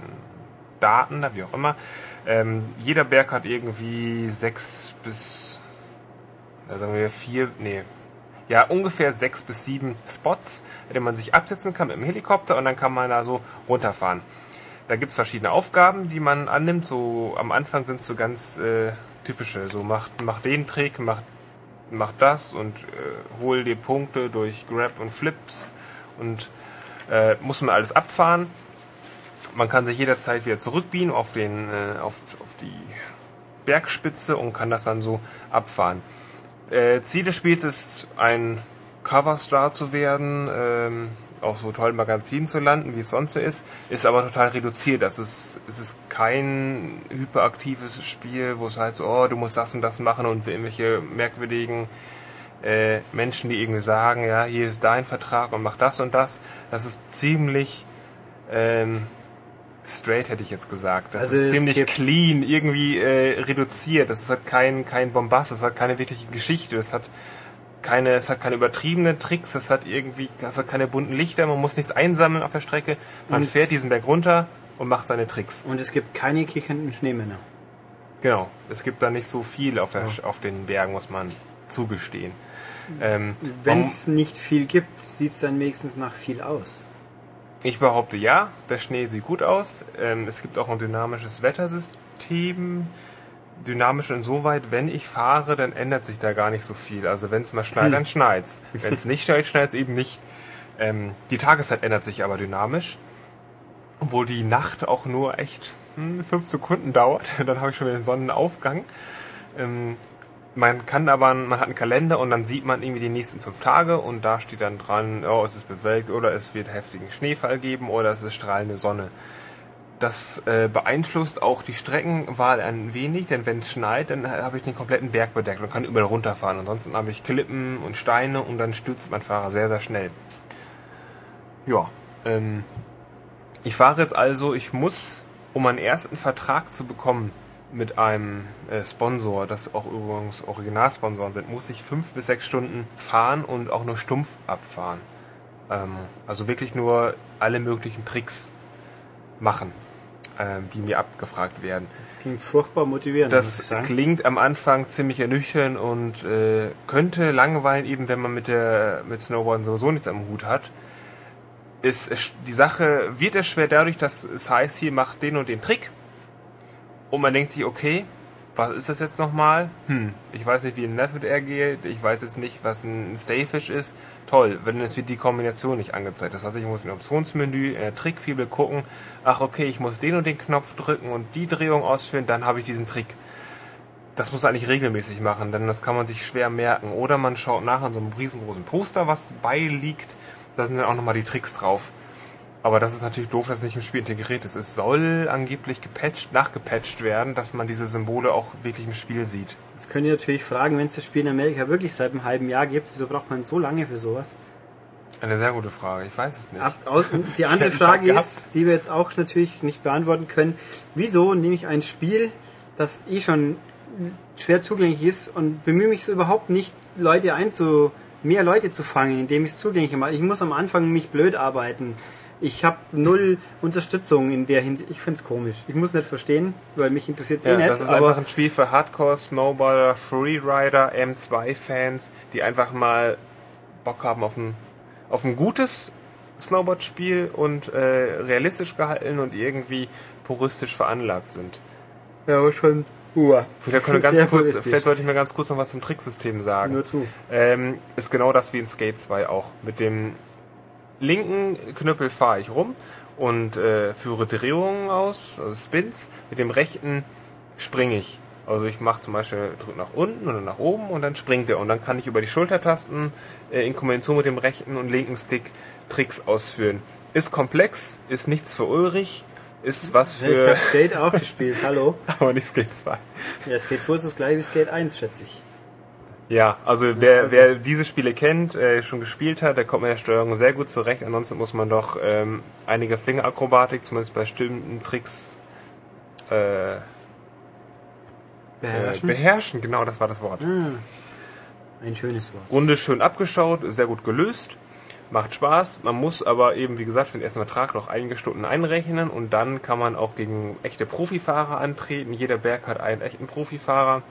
S2: Daten, wie auch immer. Ähm, jeder Berg hat irgendwie sechs bis, sagen wir vier, nee, ja, ungefähr sechs bis sieben Spots, in denen man sich absetzen kann mit dem Helikopter und dann kann man da so runterfahren. Da gibt es verschiedene Aufgaben, die man annimmt. So am Anfang sind es so ganz äh, typische, so mach, mach den Trick, mach, mach das und äh, hol dir Punkte durch Grab und Flips und äh, muss man alles abfahren. Man kann sich jederzeit wieder zurückbiegen auf, den, äh, auf, auf die Bergspitze und kann das dann so abfahren. Äh, Ziel des Spiels ist, ein Coverstar zu werden, ähm, auf so tollen Magazinen zu landen, wie es sonst so ist, ist aber total reduziert. Das ist, es ist kein hyperaktives Spiel, wo es heißt, oh, du musst das und das machen und irgendwelche merkwürdigen äh, Menschen, die irgendwie sagen, ja, hier ist dein Vertrag und mach das und das. Das ist ziemlich ähm, straight, hätte ich jetzt gesagt. Das
S1: Also
S2: ist ziemlich clean, irgendwie äh, reduziert. Das hat kein, kein Bombast, das hat keine wirkliche Geschichte, das hat keine, es hat keine übertriebenen Tricks, es hat irgendwie, es hat keine bunten Lichter, man muss nichts einsammeln auf der Strecke. Man
S1: Und-
S2: fährt diesen Berg runter und macht seine Tricks.
S1: Und es gibt keine kichernden Schneemänner.
S2: Genau. Es gibt da nicht so viel auf, der, auf den Bergen, muss man zugestehen. Ähm,
S1: Wenn es nicht viel gibt, sieht es dann wenigstens nach viel aus.
S2: Ich behaupte ja, der Schnee sieht gut aus. Ähm, es gibt auch ein dynamisches Wettersystem. Dynamisch insoweit, wenn ich fahre, dann ändert sich da gar nicht so viel. Also wenn es mal schneit, dann schneit's. Wenn es nicht schneit, schneit's eben nicht. Ähm, die Tageszeit ändert sich aber dynamisch. Obwohl die Nacht auch nur echt hm, fünf Sekunden dauert. Dann habe ich schon wieder den Sonnenaufgang. Man kann aber, man hat einen Kalender und dann sieht man irgendwie die nächsten fünf Tage und da steht dann dran, oh, es ist bewölkt oder es wird heftigen Schneefall geben oder es ist strahlende Sonne. Das äh, beeinflusst auch die Streckenwahl ein wenig, denn wenn es schneit, dann habe ich den kompletten Berg bedeckt und kann überall runterfahren. Ansonsten habe ich Klippen und Steine und dann stürzt mein Fahrer sehr, sehr schnell. Ja, ähm, ich fahre jetzt also, ich muss, um meinen ersten Vertrag zu bekommen mit einem äh, Sponsor, das auch übrigens Originalsponsoren sind, muss ich fünf bis sechs Stunden fahren und auch nur stumpf abfahren. Ähm, also wirklich nur alle möglichen Tricks machen, ähm, die mir abgefragt werden.
S1: Das klingt furchtbar motivierend,
S2: Das klingt am Anfang ziemlich ernüchternd und äh, könnte langweilen, eben wenn man mit der mit Snowboarden sowieso nichts am Hut hat. Ist die Sache wird es schwer dadurch, dass es heißt, hier macht den und den Trick. Und man denkt sich, okay, was ist das jetzt nochmal? Hm, ich weiß nicht, wie ein Method Air geht, ich weiß jetzt nicht, was ein Stayfish ist. Toll, wenn es wird die Kombination nicht angezeigt. Das heißt, ich muss im Optionsmenü, in der Trickfibel gucken, ach okay, ich muss den und den Knopf drücken und die Drehung ausführen, dann habe ich diesen Trick. Das muss man eigentlich regelmäßig machen, denn das kann man sich schwer merken. Oder man schaut nach an so einem riesengroßen Poster, was beiliegt. Da sind dann auch nochmal die Tricks drauf. Aber das ist natürlich doof, dass es nicht im Spiel integriert ist. Es soll angeblich gepatcht, nachgepatcht werden, dass man diese Symbole auch wirklich im Spiel sieht.
S1: Jetzt könnt ihr natürlich fragen, wenn es das Spiel in Amerika wirklich seit einem halben Jahr gibt, wieso braucht man so lange für sowas?
S2: Eine sehr gute Frage. Ich weiß es nicht.
S1: Ab, aus, die andere Frage ist, die wir jetzt auch natürlich nicht beantworten können, wieso nehme ich ein Spiel, das eh schon schwer zugänglich ist und bemühe mich so überhaupt nicht, Leute einzu, mehr Leute zu fangen, indem ich es zugänglich mache. Ich muss am Anfang mich blöd arbeiten. Ich habe null Unterstützung in der Hinsicht. Ich finde es komisch. Ich muss nicht verstehen, weil mich interessiert es eh
S2: Ja,
S1: nicht.
S2: das ist
S1: aber
S2: einfach ein Spiel für Hardcore, Snowboarder, Freerider, M2-Fans, die einfach mal Bock haben auf ein, auf ein gutes Snowboard-Spiel und äh, realistisch gehalten und irgendwie puristisch veranlagt sind.
S1: ja, aber schon. Uah.
S2: Vielleicht, ganz kurz, vielleicht sollte ich mir ganz kurz noch was zum Tricksystem sagen.
S1: Nur zu.
S2: Ähm, ist genau das wie in Skate 2 auch. Mit dem linken Knüppel fahre ich rum und äh, führe Drehungen aus, also Spins. Mit dem rechten springe ich. Also ich mache zum Beispiel, drücke nach unten oder nach oben und dann springt er. Und dann kann ich über die Schultertasten äh, in Kombination mit dem rechten und linken Stick Tricks ausführen. Ist komplex, ist nichts für Ulrich, ist was
S1: Ich
S2: für...
S1: habe Skate auch gespielt, hallo.
S2: aber nicht Skate 2.
S1: Ja, Skate 2 ist das gleiche wie Skate 1, schätze ich.
S2: Ja, also wer, wer diese Spiele kennt, äh, schon gespielt hat, der kommt mit der Steuerung sehr gut zurecht. Ansonsten muss man doch ähm, einige Fingerakrobatik, zumindest bei bestimmten Tricks, äh, äh,
S1: Beherrschen?
S2: beherrschen. Genau, das war das Wort.
S1: Ein schönes Wort.
S2: Runde schön abgeschaut, sehr gut gelöst. Macht Spaß. Man muss aber eben, wie gesagt, für den ersten Vertrag noch einige Stunden einrechnen und dann kann man auch gegen echte Profifahrer antreten. Jeder Berg hat einen echten Profifahrer.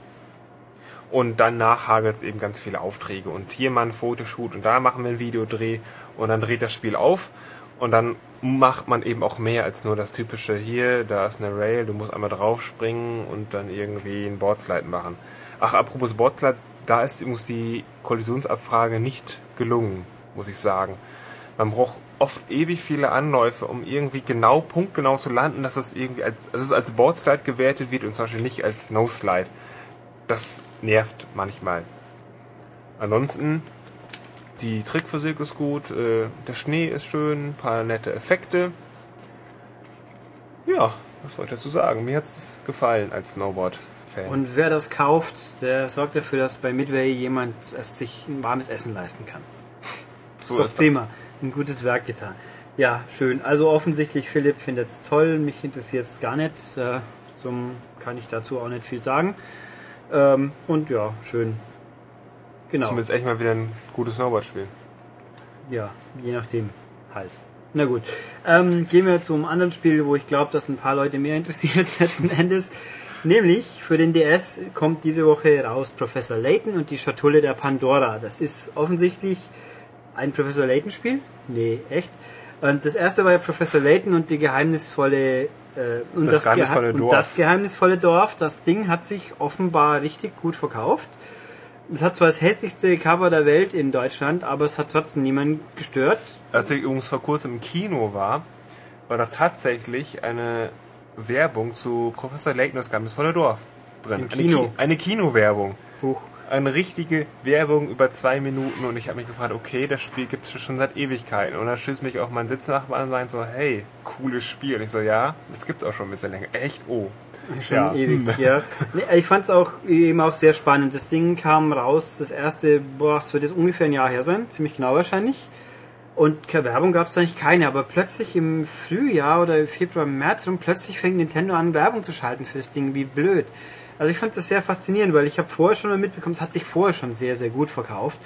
S2: Und danach hagelt es eben ganz viele Aufträge. Und hier mal ein Fotoshoot und da machen wir einen Videodreh und dann dreht das Spiel auf. Und dann macht man eben auch mehr als nur das typische hier, da ist eine Rail, du musst einmal draufspringen und dann irgendwie ein Boardslide machen. Ach, apropos Boardslide, da ist muss die Kollisionsabfrage nicht gelungen, muss ich sagen. Man braucht oft ewig viele Anläufe, um irgendwie genau, punktgenau zu landen, dass es irgendwie als, dass es als Boardslide gewertet wird und zum Beispiel nicht als No-Slide. Das nervt manchmal. Ansonsten, die Trickphysik ist gut, äh, der Schnee ist schön, ein paar nette Effekte. Ja, was soll ich dazu sagen? Mir hat es gefallen als Snowboard-Fan.
S1: Und wer das kauft, der sorgt dafür, dass bei Midway jemand es sich ein warmes Essen leisten kann. Das
S2: So
S1: ist doch
S2: ist das.
S1: prima. Ein gutes Werk getan. Ja, schön. Also offensichtlich, Philipp findet es toll. Mich interessiert es gar nicht. Äh, zum kann ich dazu auch nicht viel sagen. Ähm, und ja, schön. Genau.
S2: Zumindest echt mal wieder ein gutes Snowboard-Spiel.
S1: Ja, je nachdem halt. Na gut. Ähm, gehen wir zum anderen Spiel, wo ich glaube, dass ein paar Leute mehr interessiert letzten Endes. Nämlich für den DS kommt diese Woche raus Professor Layton und die Schatulle der Pandora. Das ist offensichtlich ein Professor Layton Spiel. Nee, echt. Und das erste war ja Professor Layton und die geheimnisvolle äh, und,
S2: Das geheimnisvolle
S1: Gehe-
S2: Dorf.
S1: und das geheimnisvolle Dorf. Das Ding hat sich offenbar richtig gut verkauft. Es hat zwar das hässlichste Cover der Welt in Deutschland, aber es hat trotzdem niemanden gestört.
S2: Als ich übrigens vor kurzem im Kino war, war da tatsächlich eine Werbung zu Professor das geheimnisvolle Dorf drin.
S1: Im Kino?
S2: Eine, Ki eine Kinowerbung.
S1: Huch.
S2: Eine richtige Werbung über zwei Minuten und ich habe mich gefragt, okay, das Spiel gibt es schon seit Ewigkeiten. Und dann stößt mich auch mein Sitznachbar an und meint so, hey, cooles Spiel. Und ich so, ja, das gibt's auch schon ein bisschen länger. Echt? Oh.
S1: Schon
S2: Ja.
S1: ewig, ja. Ich fand es auch eben auch sehr spannend. Das Ding kam raus, das erste, boah, es wird jetzt ungefähr ein Jahr her sein, ziemlich genau wahrscheinlich. Und keine Werbung gab es eigentlich keine, aber plötzlich im Frühjahr oder im Februar, März rum, plötzlich fängt Nintendo an, Werbung zu schalten für das Ding, wie blöd. Also ich fand das sehr faszinierend, weil ich habe vorher schon mal mitbekommen, es hat sich vorher schon sehr, sehr gut verkauft.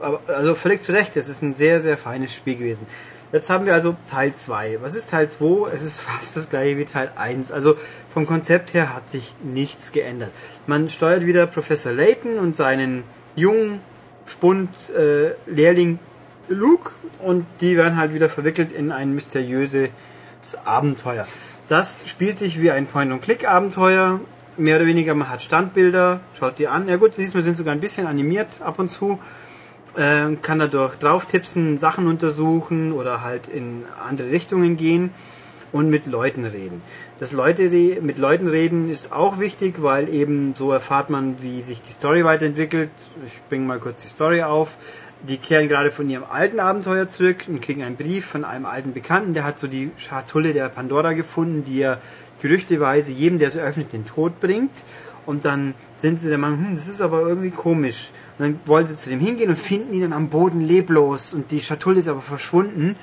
S1: Aber, also völlig zu Recht, es ist ein sehr, sehr feines Spiel gewesen. Jetzt haben wir also Teil 2. Was ist Teil 2? Es ist fast das gleiche wie Teil 1. Also vom Konzept her hat sich nichts geändert. Man steuert wieder Professor Layton und seinen jungen Spund äh, Lehrling Luke und die werden halt wieder verwickelt in ein mysteriöses Abenteuer. Das spielt sich wie ein Point-and-Click-Abenteuer. Mehr oder weniger, man hat Standbilder, schaut die an. Ja gut, diesmal sind sogar ein bisschen animiert ab und zu. Ähm, kann dadurch drauf tipsen, Sachen untersuchen oder halt in andere Richtungen gehen und mit Leuten reden. Das Leute mit Leuten reden ist auch wichtig, weil eben so erfahrt man, wie sich die Story weiterentwickelt. Ich bringe mal kurz die Story auf. Die kehren gerade von ihrem alten Abenteuer zurück und kriegen einen Brief von einem alten Bekannten, der hat so die Schatulle der Pandora gefunden, die er gerüchteweise jedem, der sie öffnet, den Tod bringt. Und dann sind sie der Meinung, hm, das ist aber irgendwie komisch. Und dann wollen sie zu dem hingehen und finden ihn dann am Boden leblos und die Schatulle ist aber verschwunden.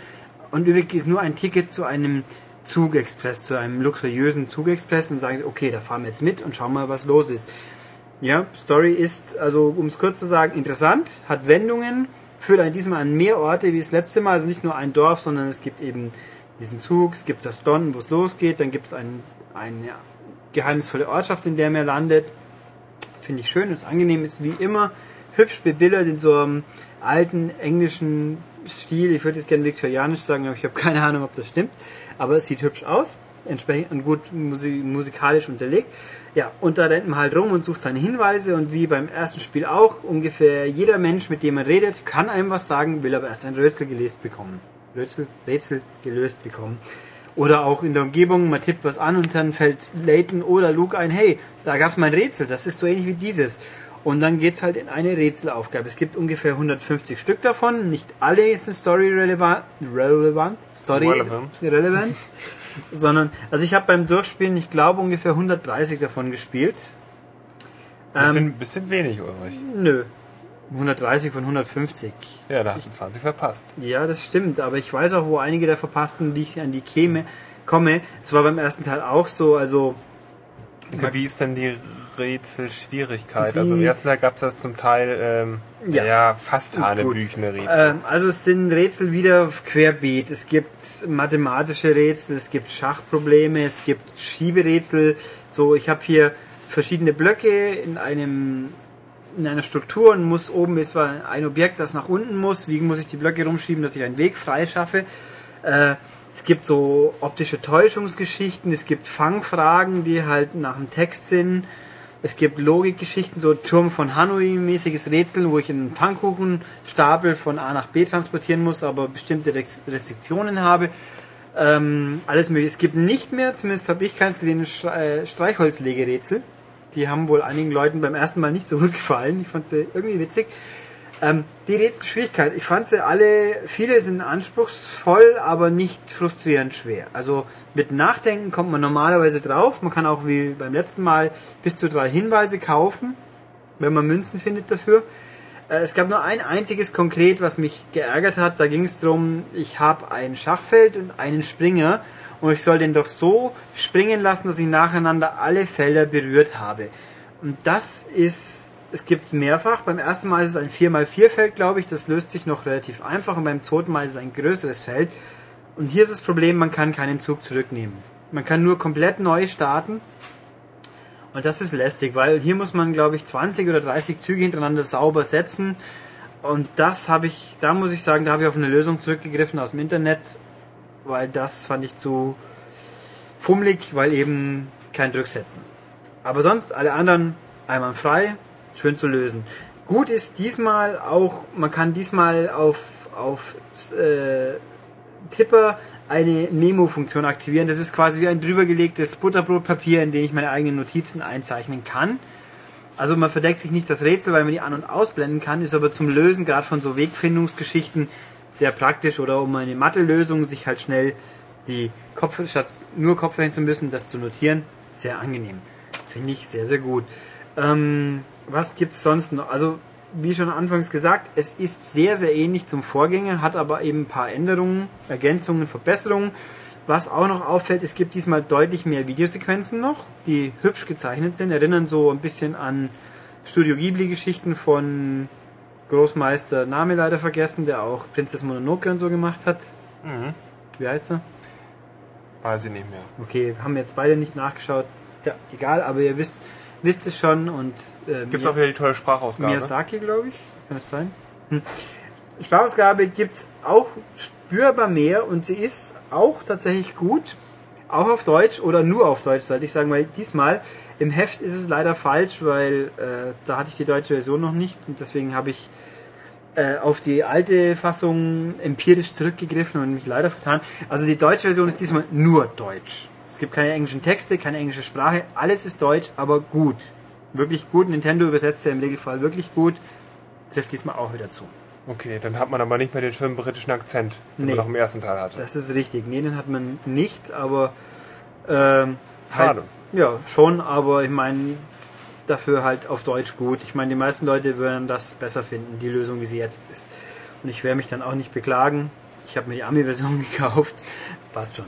S1: Und übrigens nur ein Ticket zu einem Zugexpress, zu einem luxuriösen Zugexpress und sagen sie, okay, da fahren wir jetzt mit und schauen mal, was los ist. Ja, Story ist, also um es kurz zu sagen, interessant, hat Wendungen, führt einen diesmal an mehr Orte wie das letzte Mal, also nicht nur ein Dorf, sondern es gibt eben diesen Zug, es gibt das Don, wo es losgeht, dann gibt es ein, eine geheimnisvolle Ortschaft, in der man landet. Finde ich schön, ist angenehm, ist wie immer hübsch bebildert in so einem alten englischen Stil. Ich würde jetzt gerne viktorianisch sagen, aber ich habe keine Ahnung, ob das stimmt. Aber es sieht hübsch aus, entsprechend und gut musi musikalisch unterlegt. Ja, und da rennt man halt rum und sucht seine Hinweise und wie beim ersten Spiel auch, ungefähr jeder Mensch, mit dem man redet, kann einem was sagen, will aber erst ein Rätsel gelöst bekommen. Rätsel, Rätsel gelöst bekommen. Oder auch in der Umgebung, man tippt was an und dann fällt Layton oder Luke ein, hey, da gab es mal ein Rätsel, das ist so ähnlich wie dieses. Und dann geht's halt in eine Rätselaufgabe. Es gibt ungefähr 150 Stück davon. Nicht alle sind story relevant, relevant, story
S2: Relevant.
S1: relevant, sondern also ich habe beim Durchspielen, ich glaube ungefähr 130 davon gespielt.
S2: Bisschen,
S1: Ähm,
S2: bisschen wenig, Ulrich.
S1: nö, 130 von 150.
S2: Ja, da hast du 20 verpasst.
S1: Ja, das stimmt, aber ich weiß auch, wo einige der verpassten, wie ich an die käme, komme. Es war beim ersten Teil auch so, also
S2: Okay, wie ist denn die Rätselschwierigkeit. Also im ersten Teil gab es das zum Teil ähm,
S1: Ja.
S2: ja. fast hanebüchene Rätsel.
S1: Ähm, also es sind Rätsel wieder querbeet. Es gibt mathematische Rätsel, es gibt Schachprobleme, es gibt Schieberätsel. So, ich habe hier verschiedene Blöcke in einem in einer Struktur und muss oben ist ein Objekt, das nach unten muss. Wie muss ich die Blöcke rumschieben, dass ich einen Weg frei schaffe? Äh, es gibt so optische Täuschungsgeschichten, es gibt Fangfragen, die halt nach dem Text sind. Es gibt Logikgeschichten, so Turm von Hanoi-mäßiges Rätsel, wo ich einen Pfannkuchenstapel von A nach B transportieren muss, aber bestimmte Restriktionen habe. Ähm, alles mögliche. Es gibt nicht mehr, zumindest habe ich keins gesehen, äh, Streichholzlegerätsel. Die haben wohl einigen Leuten beim ersten Mal nicht so gut gefallen. Ich fand sie irgendwie witzig. Ähm, die Rätselschwierigkeit, ich fand sie alle, viele sind anspruchsvoll, aber nicht frustrierend schwer. Also mit Nachdenken kommt man normalerweise drauf. Man kann auch wie beim letzten Mal bis zu drei Hinweise kaufen, wenn man Münzen findet dafür. Äh, Es gab nur ein einziges konkret, was mich geärgert hat. Da ging es darum, ich habe ein Schachfeld und einen Springer und ich soll den doch so springen lassen, dass ich nacheinander alle Felder berührt habe. Und das ist, es gibt es mehrfach. Beim ersten Mal ist es ein 4x4 Feld, glaube ich. Das löst sich noch relativ einfach. Und beim zweiten Mal ist es ein größeres Feld. Und hier ist das Problem, man kann keinen Zug zurücknehmen. Man kann nur komplett neu starten. Und das ist lästig, weil hier muss man, glaube ich, 20 oder 30 Züge hintereinander sauber setzen. Und das habe ich, da muss ich sagen, da habe ich auf eine Lösung zurückgegriffen aus dem Internet, weil das fand ich zu fummelig, weil eben kein Drücksetzen. Aber sonst alle anderen einwandfrei, schön zu lösen. Gut ist diesmal auch, man kann diesmal auf, auf äh, Tipper eine Memo-Funktion aktivieren. Das ist quasi wie ein drübergelegtes Butterbrotpapier, in dem ich meine eigenen Notizen einzeichnen kann. Also man verdeckt sich nicht das Rätsel, weil man die an- und ausblenden kann, ist aber zum Lösen, gerade von so Wegfindungsgeschichten, sehr praktisch oder um eine Mathe-Lösung sich halt schnell die Kopf, statt nur Kopf rechnen zu müssen, das zu notieren, sehr angenehm. Finde ich sehr, sehr gut. Ähm, was gibt's sonst noch? Also, wie schon anfangs gesagt, es ist sehr, sehr ähnlich zum Vorgänger, hat aber eben ein paar Änderungen, Ergänzungen, Verbesserungen. Was auch noch auffällt, es gibt diesmal deutlich mehr Videosequenzen noch, die hübsch gezeichnet sind, erinnern so ein bisschen an Studio Ghibli-Geschichten von Großmeister, Name leider vergessen, der auch Prinzess Mononoke und so gemacht hat.
S2: Mhm.
S1: Wie heißt er?
S2: Weiß ich nicht mehr.
S1: Okay, haben jetzt beide nicht nachgeschaut. Tja, egal, aber ihr wisst, wisst es schon und äh,
S2: Gibt's auch wieder die tolle Sprachausgabe?
S1: Miyazaki, glaube ich. Kann das sein? Hm. Sprachausgabe gibt's auch spürbar mehr und sie ist auch tatsächlich gut. Auch auf Deutsch oder nur auf Deutsch, sollte ich sagen, weil diesmal im Heft ist es leider falsch, weil äh, da hatte ich die deutsche Version noch nicht und deswegen habe ich äh, auf die alte Fassung empirisch zurückgegriffen und mich leider vertan. Also die deutsche Version ist diesmal nur Deutsch. Es gibt keine englischen Texte, keine englische Sprache, alles ist Deutsch, aber gut. Wirklich gut. Nintendo übersetzt ja im Regelfall wirklich gut. Trifft diesmal auch wieder zu.
S2: Okay, dann hat man aber nicht mehr den schönen britischen Akzent, den
S1: Nee.
S2: man noch im ersten Teil hatte.
S1: Das ist richtig. Nee, den hat man nicht, aber ähm,
S2: Schade.
S1: Halt, ja, schon, aber ich meine, dafür halt auf Deutsch gut. Ich meine, die meisten Leute würden das besser finden, die Lösung, wie sie jetzt ist. Und ich werde mich dann auch nicht beklagen. Ich habe mir die Ami-Version gekauft. Das passt schon.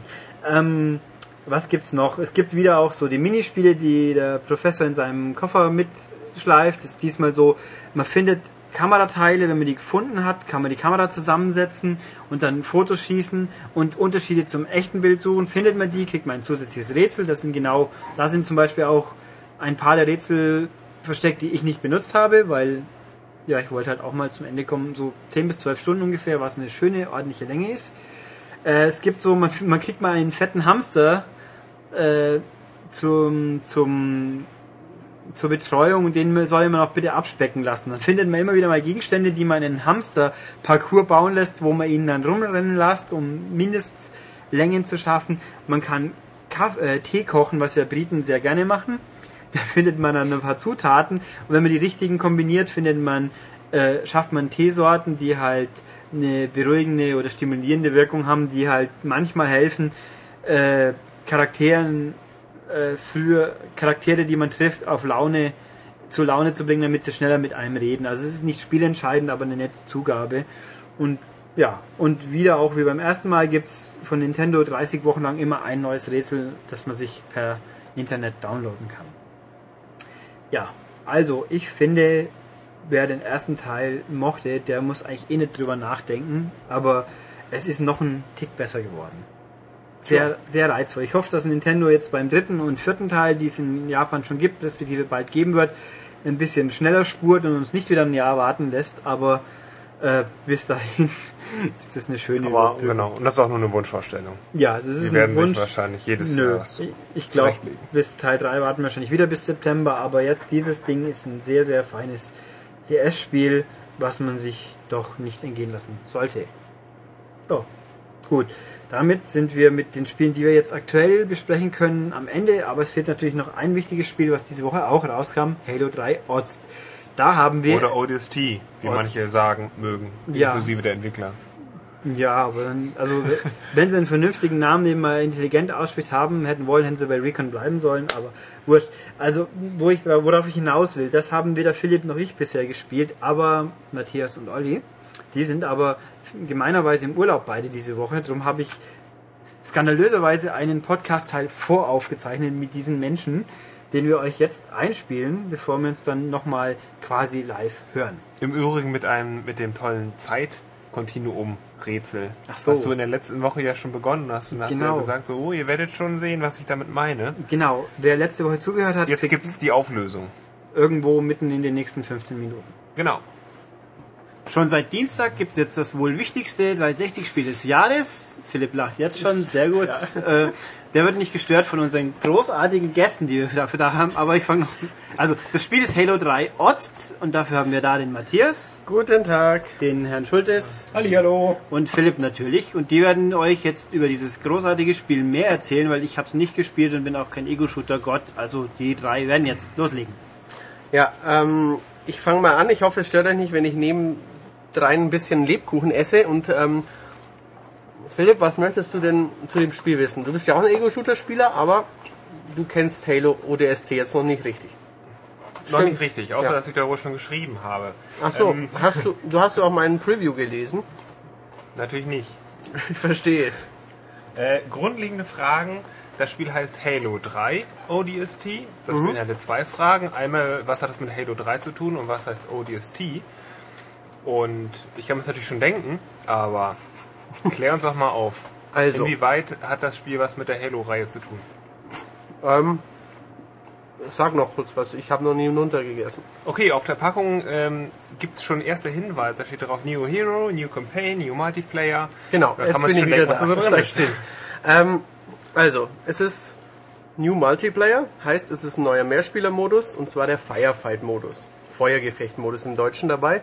S1: Ähm, was gibt's noch? Es gibt wieder auch so die Minispiele, die der Professor in seinem Koffer mitschleift. Ist diesmal so, man findet Kamerateile, wenn man die gefunden hat, kann man die Kamera zusammensetzen und dann Fotos schießen und Unterschiede zum echten Bild suchen. Findet man die, kriegt man ein zusätzliches Rätsel. Das sind genau, da sind zum Beispiel auch ein paar der Rätsel versteckt, die ich nicht benutzt habe, weil ja, ich wollte halt auch mal zum Ende kommen, so 10 bis 12 Stunden ungefähr, was eine schöne, ordentliche Länge ist. Äh, es gibt so, man, man kriegt mal einen fetten Hamster äh, zum, zum, zur Betreuung, den soll man auch bitte abspecken lassen. Dann findet man immer wieder mal Gegenstände, die man in Hamster-Parcours bauen lässt, wo man ihn dann rumrennen lässt, um Mindestlängen zu schaffen. Man kann Kaff äh, Tee kochen, was ja Briten sehr gerne machen. Da findet man dann ein paar Zutaten und wenn man die richtigen kombiniert, findet man, äh, schafft man Teesorten, die halt eine beruhigende oder stimulierende Wirkung haben, die halt manchmal helfen, äh, Charakteren äh, für Charaktere, die man trifft, auf Laune zur Laune zu bringen, damit sie schneller mit einem reden. Also es ist nicht spielentscheidend, aber eine nette Zugabe. Und ja, und wieder auch wie beim ersten Mal gibt's von Nintendo 30 Wochen lang immer ein neues Rätsel, das man sich per Internet downloaden kann. Ja, also ich finde, wer den ersten Teil mochte, der muss eigentlich eh nicht drüber nachdenken, aber es ist noch ein Tick besser geworden. Sehr,
S2: Ja.
S1: sehr reizvoll. Ich hoffe, dass Nintendo jetzt beim dritten und vierten Teil, die es in Japan schon gibt, respektive bald geben wird, ein bisschen schneller spurt und uns nicht wieder ein Jahr warten lässt, aber äh, bis dahin ist das eine schöne
S2: Aber genau, und das ist auch nur eine Wunschvorstellung.
S1: Ja, das ist
S2: Die
S1: ein
S2: werden
S1: Wunsch.
S2: sich wahrscheinlich jedes
S1: Nö,
S2: Jahr was
S1: ich, ich glaube, bis Teil 3 warten wir wahrscheinlich wieder bis September, aber jetzt dieses Ding ist ein sehr, sehr feines DS-Spiel, was man sich doch nicht entgehen lassen sollte. So, gut. Damit sind wir mit den Spielen, die wir jetzt aktuell besprechen können, am Ende, aber es fehlt natürlich noch ein wichtiges Spiel, was diese Woche auch rauskam, Halo 3 Odds. Da haben wir...
S2: Oder ODST, wie
S1: Odds.
S2: manche sagen mögen,
S1: Ja.
S2: inklusive der Entwickler.
S1: Ja, aber dann, also wenn sie einen vernünftigen Namen, den man intelligent ausspricht, haben hätten wollen, hätten sie bei Recon bleiben sollen, aber wurscht. Also, wo ich, worauf ich hinaus will, das haben weder Philipp noch ich bisher gespielt, aber Matthias und Olli, die sind aber gemeinerweise im Urlaub beide diese Woche, darum habe ich skandalöserweise einen Podcast-Teil voraufgezeichnet mit diesen Menschen, den wir euch jetzt einspielen, bevor wir uns dann nochmal quasi live hören.
S2: Im Übrigen mit einem, mit dem tollen Zeitkontinuum-Rätsel.
S1: Ach so.
S2: Was du in der letzten Woche ja schon begonnen hast. Und da hast du
S1: Genau.
S2: ja gesagt, so, oh, ihr werdet schon sehen, was ich damit meine.
S1: Genau, wer letzte Woche zugehört hat,
S2: Jetzt
S1: kriegt
S2: gibt's die Auflösung.
S1: irgendwo mitten in den nächsten 15 Minuten.
S2: Genau.
S1: Schon seit Dienstag gibt es jetzt das wohl wichtigste 360-Spiel des Jahres. Philipp lacht jetzt schon, sehr gut. Äh, der wird nicht gestört von unseren großartigen Gästen, die wir dafür da haben. Aber ich fange noch. Also, das Spiel ist Halo 3 Odds und dafür haben wir da den Matthias,
S3: Guten Tag.
S1: den Herrn Schultes
S4: Hallihallo.
S1: und Philipp natürlich. Und die werden euch jetzt über dieses großartige Spiel mehr erzählen, weil ich habe es nicht gespielt und bin auch kein Ego-Shooter-Gott. Also, die drei werden jetzt loslegen.
S4: Ja, ähm, ich fange mal an. Ich hoffe, es stört euch nicht, wenn ich neben drein ein bisschen Lebkuchen esse. Und ähm, Philipp, was möchtest du denn zu dem Spiel wissen? Du bist ja auch ein Ego-Shooter-Spieler, aber du kennst Halo ODST jetzt noch nicht richtig.
S2: Noch
S4: Stimmt.
S2: nicht richtig, außer
S4: Ja.
S2: dass ich darüber schon geschrieben habe.
S4: Ach so,
S2: Ähm,
S4: hast du, du hast du auch meinen Preview gelesen?
S2: natürlich nicht.
S4: Ich verstehe.
S2: Äh, grundlegende Fragen. Das Spiel heißt Halo 3 ODST. Das beinhaltet zwei Fragen. Einmal, was hat es mit Halo 3 zu tun und was heißt ODST? Und ich kann mir das natürlich schon denken, aber klär uns doch mal auf.
S4: Also.
S2: Inwieweit hat das Spiel was mit der Halo-Reihe zu tun?
S4: Ähm, sag noch kurz was. Ich habe noch nie runtergegessen.
S2: Okay, auf der Packung ähm, gibt es schon erste Hinweise. Da steht drauf New Hero, New Campaign, New Multiplayer.
S4: Genau,
S2: da
S4: jetzt
S2: kann man schon denken, was
S4: da.
S2: da so drin ist.
S4: Ähm, also, es ist New Multiplayer, heißt es ist ein neuer Mehrspielermodus und zwar der Firefight-Modus. Feuergefecht-Modus im Deutschen dabei.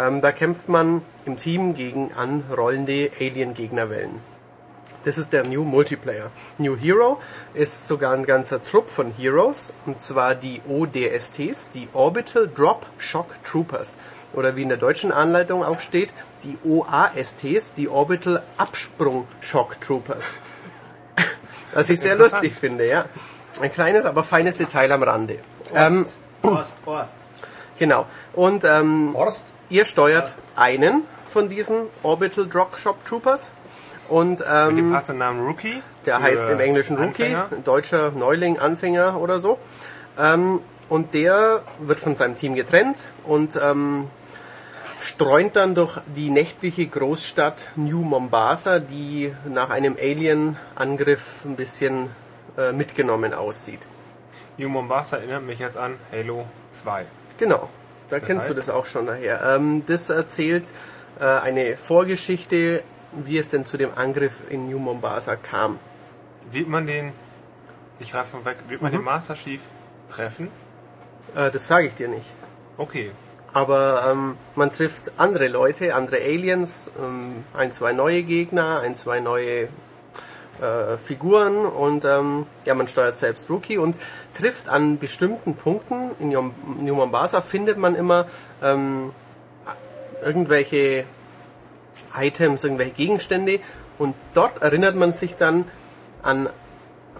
S4: Ähm, da kämpft man im Team gegen anrollende Alien-Gegnerwellen. Das ist der New Multiplayer. New Hero ist sogar ein ganzer Trupp von Heroes, und zwar die ODSTs, die Orbital Drop Shock Troopers. Oder wie in der deutschen Anleitung auch steht, die OASTs, die Orbital Absprung Shock Troopers. Was ich sehr lustig finde, ja. Ein kleines, aber feines Detail am Rande. Ähm,
S1: Ost, Ost.
S4: genau. Und ähm,
S3: Horst?
S4: Ihr steuert einen von diesen Orbital Drop Shock Troopers. Und
S2: Mit dem
S4: ähm,
S2: passenden Namen Rookie.
S4: der heißt im Englischen Rookie, deutscher Neuling, Anfänger oder so. Ähm, und der wird von seinem Team getrennt und ähm, streunt dann durch die nächtliche Großstadt New Mombasa, die nach einem Alien-Angriff ein bisschen äh, mitgenommen aussieht.
S2: New Mombasa erinnert mich jetzt an Halo 2.
S4: Genau, da kennst
S2: heißt?
S4: du das auch schon daher. Ähm, das erzählt äh, eine Vorgeschichte, wie es denn zu dem Angriff in New Mombasa kam.
S2: Wird man den, ich greife vorweg, wird
S4: Mhm.
S2: man den Master Chief treffen?
S4: Äh, das sage ich dir nicht.
S2: Okay.
S4: Aber ähm, man trifft andere Leute, andere Aliens, ähm, ein, zwei neue Gegner, ein, zwei neue äh, Figuren und ähm, ja, man steuert selbst Rookie und trifft an bestimmten Punkten in New Mombasa findet man immer ähm, irgendwelche Items, irgendwelche Gegenstände und dort erinnert man sich dann an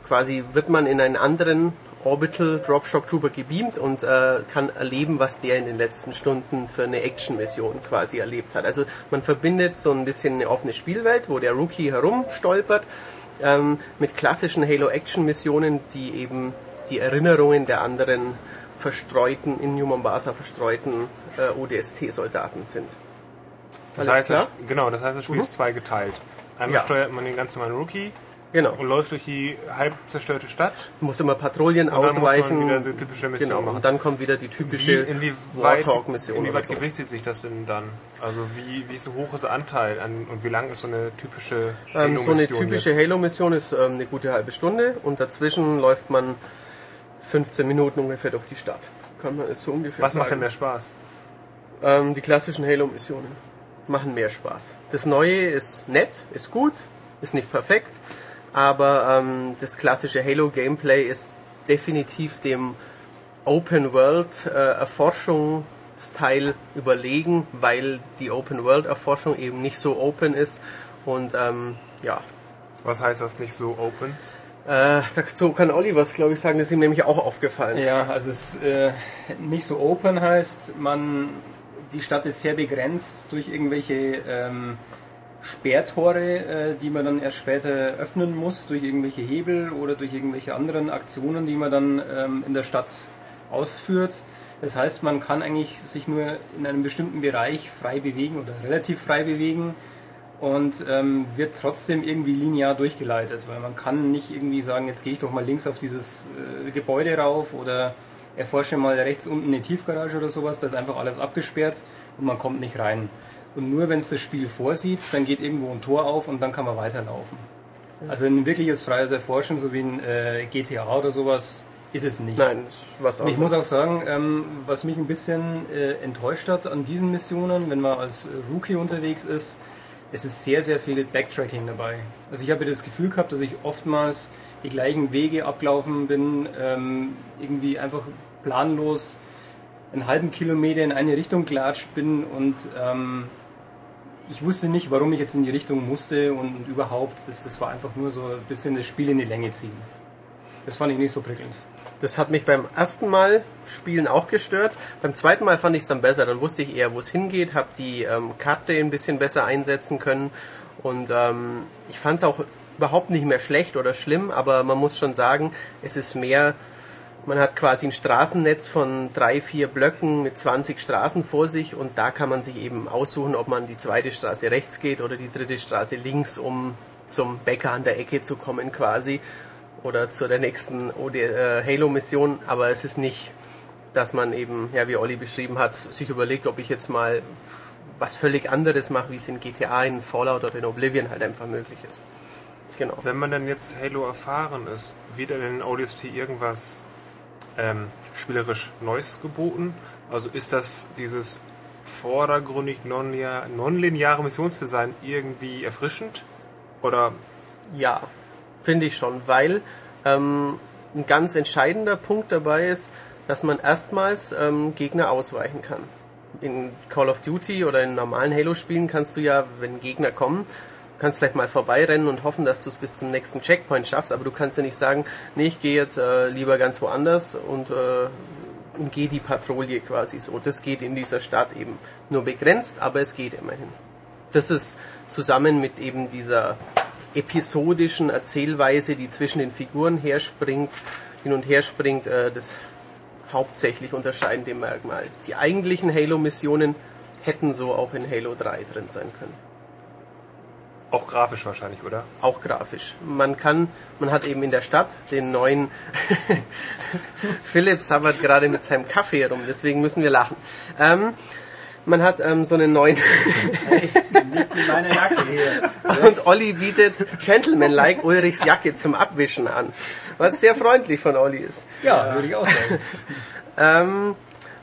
S4: quasi wird man in einen anderen Orbital Dropshock Trooper gebeamt und äh, kann erleben, was der in den letzten Stunden für eine Action-Mission quasi erlebt hat. Also man verbindet so ein bisschen eine offene Spielwelt, wo der Rookie herumstolpert, ähm, mit klassischen Halo-Action-Missionen, die eben die Erinnerungen der anderen verstreuten, in New Mombasa verstreuten äh, ODST-Soldaten sind.
S2: Das
S4: Alles
S2: heißt,
S4: klar?
S2: Das, genau, das heißt, das Spiel
S4: Mhm.
S2: ist zweigeteilt. Einmal
S4: Ja.
S2: steuert man den ganz normalen Rookie
S4: Genau.
S2: und läuft durch die halb zerstörte Stadt.
S4: Muss immer Patrouillen
S2: Und dann muss man
S4: ausweichen.
S2: wieder so typische Mission
S4: genau.
S2: machen.
S4: Und dann kommt wieder die typische oder
S2: inwieweit
S4: so.
S2: gewichtet sich das denn dann? Also wie, wie so hoch ist der Anteil an, und wie lang ist so eine typische
S4: Ähm, so eine
S2: Halo-Mission
S4: typische? Halo-Mission ist ähm, eine gute halbe Stunde und dazwischen läuft man 15 Minuten ungefähr durch die Stadt. Kann man so ungefähr
S2: Was macht denn
S4: sagen.
S2: mehr Spaß?
S4: Ähm, die klassischen Halo-Missionen machen mehr Spaß. Das Neue ist nett, ist gut, ist nicht perfekt, aber ähm, das klassische Halo-Gameplay ist definitiv dem Open World äh, Erforschungsteil überlegen, weil die Open World Erforschung eben nicht so open ist und ähm, ja,
S2: Was heißt das nicht so open?
S4: äh, dazu kann Olli was, glaube ich, sagen, das ist ihm nämlich auch aufgefallen.
S5: Ja, also es äh, nicht so open heißt, man die Stadt ist sehr begrenzt durch irgendwelche ähm, Sperrtore, äh, die man dann erst später öffnen muss, durch irgendwelche Hebel oder durch irgendwelche anderen Aktionen, die man dann ähm, in der Stadt ausführt. Das heißt, man kann eigentlich sich nur in einem bestimmten Bereich frei bewegen oder relativ frei bewegen und ähm, wird trotzdem irgendwie linear durchgeleitet, weil man kann nicht irgendwie sagen, jetzt gehe ich doch mal links auf dieses äh, Gebäude rauf oder erforsche mal rechts unten eine Tiefgarage oder sowas, da ist einfach alles abgesperrt und man kommt nicht rein. Und nur wenn es das Spiel vorsieht, dann geht irgendwo ein Tor auf und dann kann man weiterlaufen. Also ein wirkliches freies Erforschen, so wie ein äh, GTA oder sowas, ist es nicht.
S4: Nein, was
S5: Und ich muss auch sagen, ähm, was mich ein bisschen äh, enttäuscht hat an diesen Missionen, wenn man als Rookie unterwegs ist, es ist sehr, sehr viel Backtracking dabei. Also ich habe das Gefühl gehabt, dass ich oftmals die gleichen Wege abgelaufen bin, ähm, irgendwie einfach planlos einen halben Kilometer in eine Richtung gelatscht bin und ähm, ich wusste nicht, warum ich jetzt in die Richtung musste und überhaupt, das, das war einfach nur so ein bisschen das Spiel in die Länge ziehen. Das fand ich nicht so prickelnd.
S4: Das hat mich beim ersten Mal spielen auch gestört. Beim zweiten Mal fand ich es dann besser. Dann wusste ich eher, wo es hingeht, habe die ähm, Karte ein bisschen besser einsetzen können. Und ähm, ich fand es auch überhaupt nicht mehr schlecht oder schlimm, aber man muss schon sagen, es ist mehr, man hat quasi ein Straßennetz von drei, vier Blöcken mit 20 Straßen vor sich und da kann man sich eben aussuchen, ob man die zweite Straße rechts geht oder die dritte Straße links, um zum Bäcker an der Ecke zu kommen quasi oder zu der nächsten äh, Halo-Mission, aber es ist nicht, dass man eben, ja wie Olli beschrieben hat, sich überlegt, ob ich jetzt mal was völlig anderes mache, wie es in GTA, in Fallout oder in Oblivion halt einfach möglich ist. Genau.
S2: Wenn man dann jetzt Halo erfahren ist, wird denn in ODST irgendwas ähm, spielerisch Neues geboten? Also ist das dieses vordergründig nonlinear- nonlineare Missionsdesign irgendwie erfrischend? Oder
S4: Ja, finde ich schon, weil ähm, ein ganz entscheidender Punkt dabei ist, dass man erstmals ähm, Gegner ausweichen kann. In Call of Duty oder in normalen Halo-Spielen kannst du ja, wenn Gegner kommen, kannst vielleicht mal vorbeirennen und hoffen, dass du es bis zum nächsten Checkpoint schaffst, aber du kannst ja nicht sagen, nee, ich gehe jetzt äh, lieber ganz woanders und äh, umgehe die Patrouille quasi so. Das geht in dieser Stadt eben nur begrenzt, aber es geht immerhin. Das ist zusammen mit eben dieser episodischen Erzählweise, die zwischen den Figuren herspringt, hin und her springt, äh, das hauptsächlich unterscheidende Merkmal. Die eigentlichen Halo-Missionen hätten so auch in Halo 3 drin sein können.
S2: Auch grafisch wahrscheinlich, oder?
S4: Auch grafisch. Man kann, man hat eben in der Stadt den neuen Philipp sabbert gerade mit seinem Kaffee herum, deswegen müssen wir lachen. Ähm, man hat ähm, so einen neuen
S1: Nicht mit meiner Jacke hier.
S4: und Olli bietet Gentleman-like Ulrichs Jacke zum Abwischen an, was sehr freundlich von Olli ist.
S5: Ja, würde ich auch sagen.
S4: Ähm,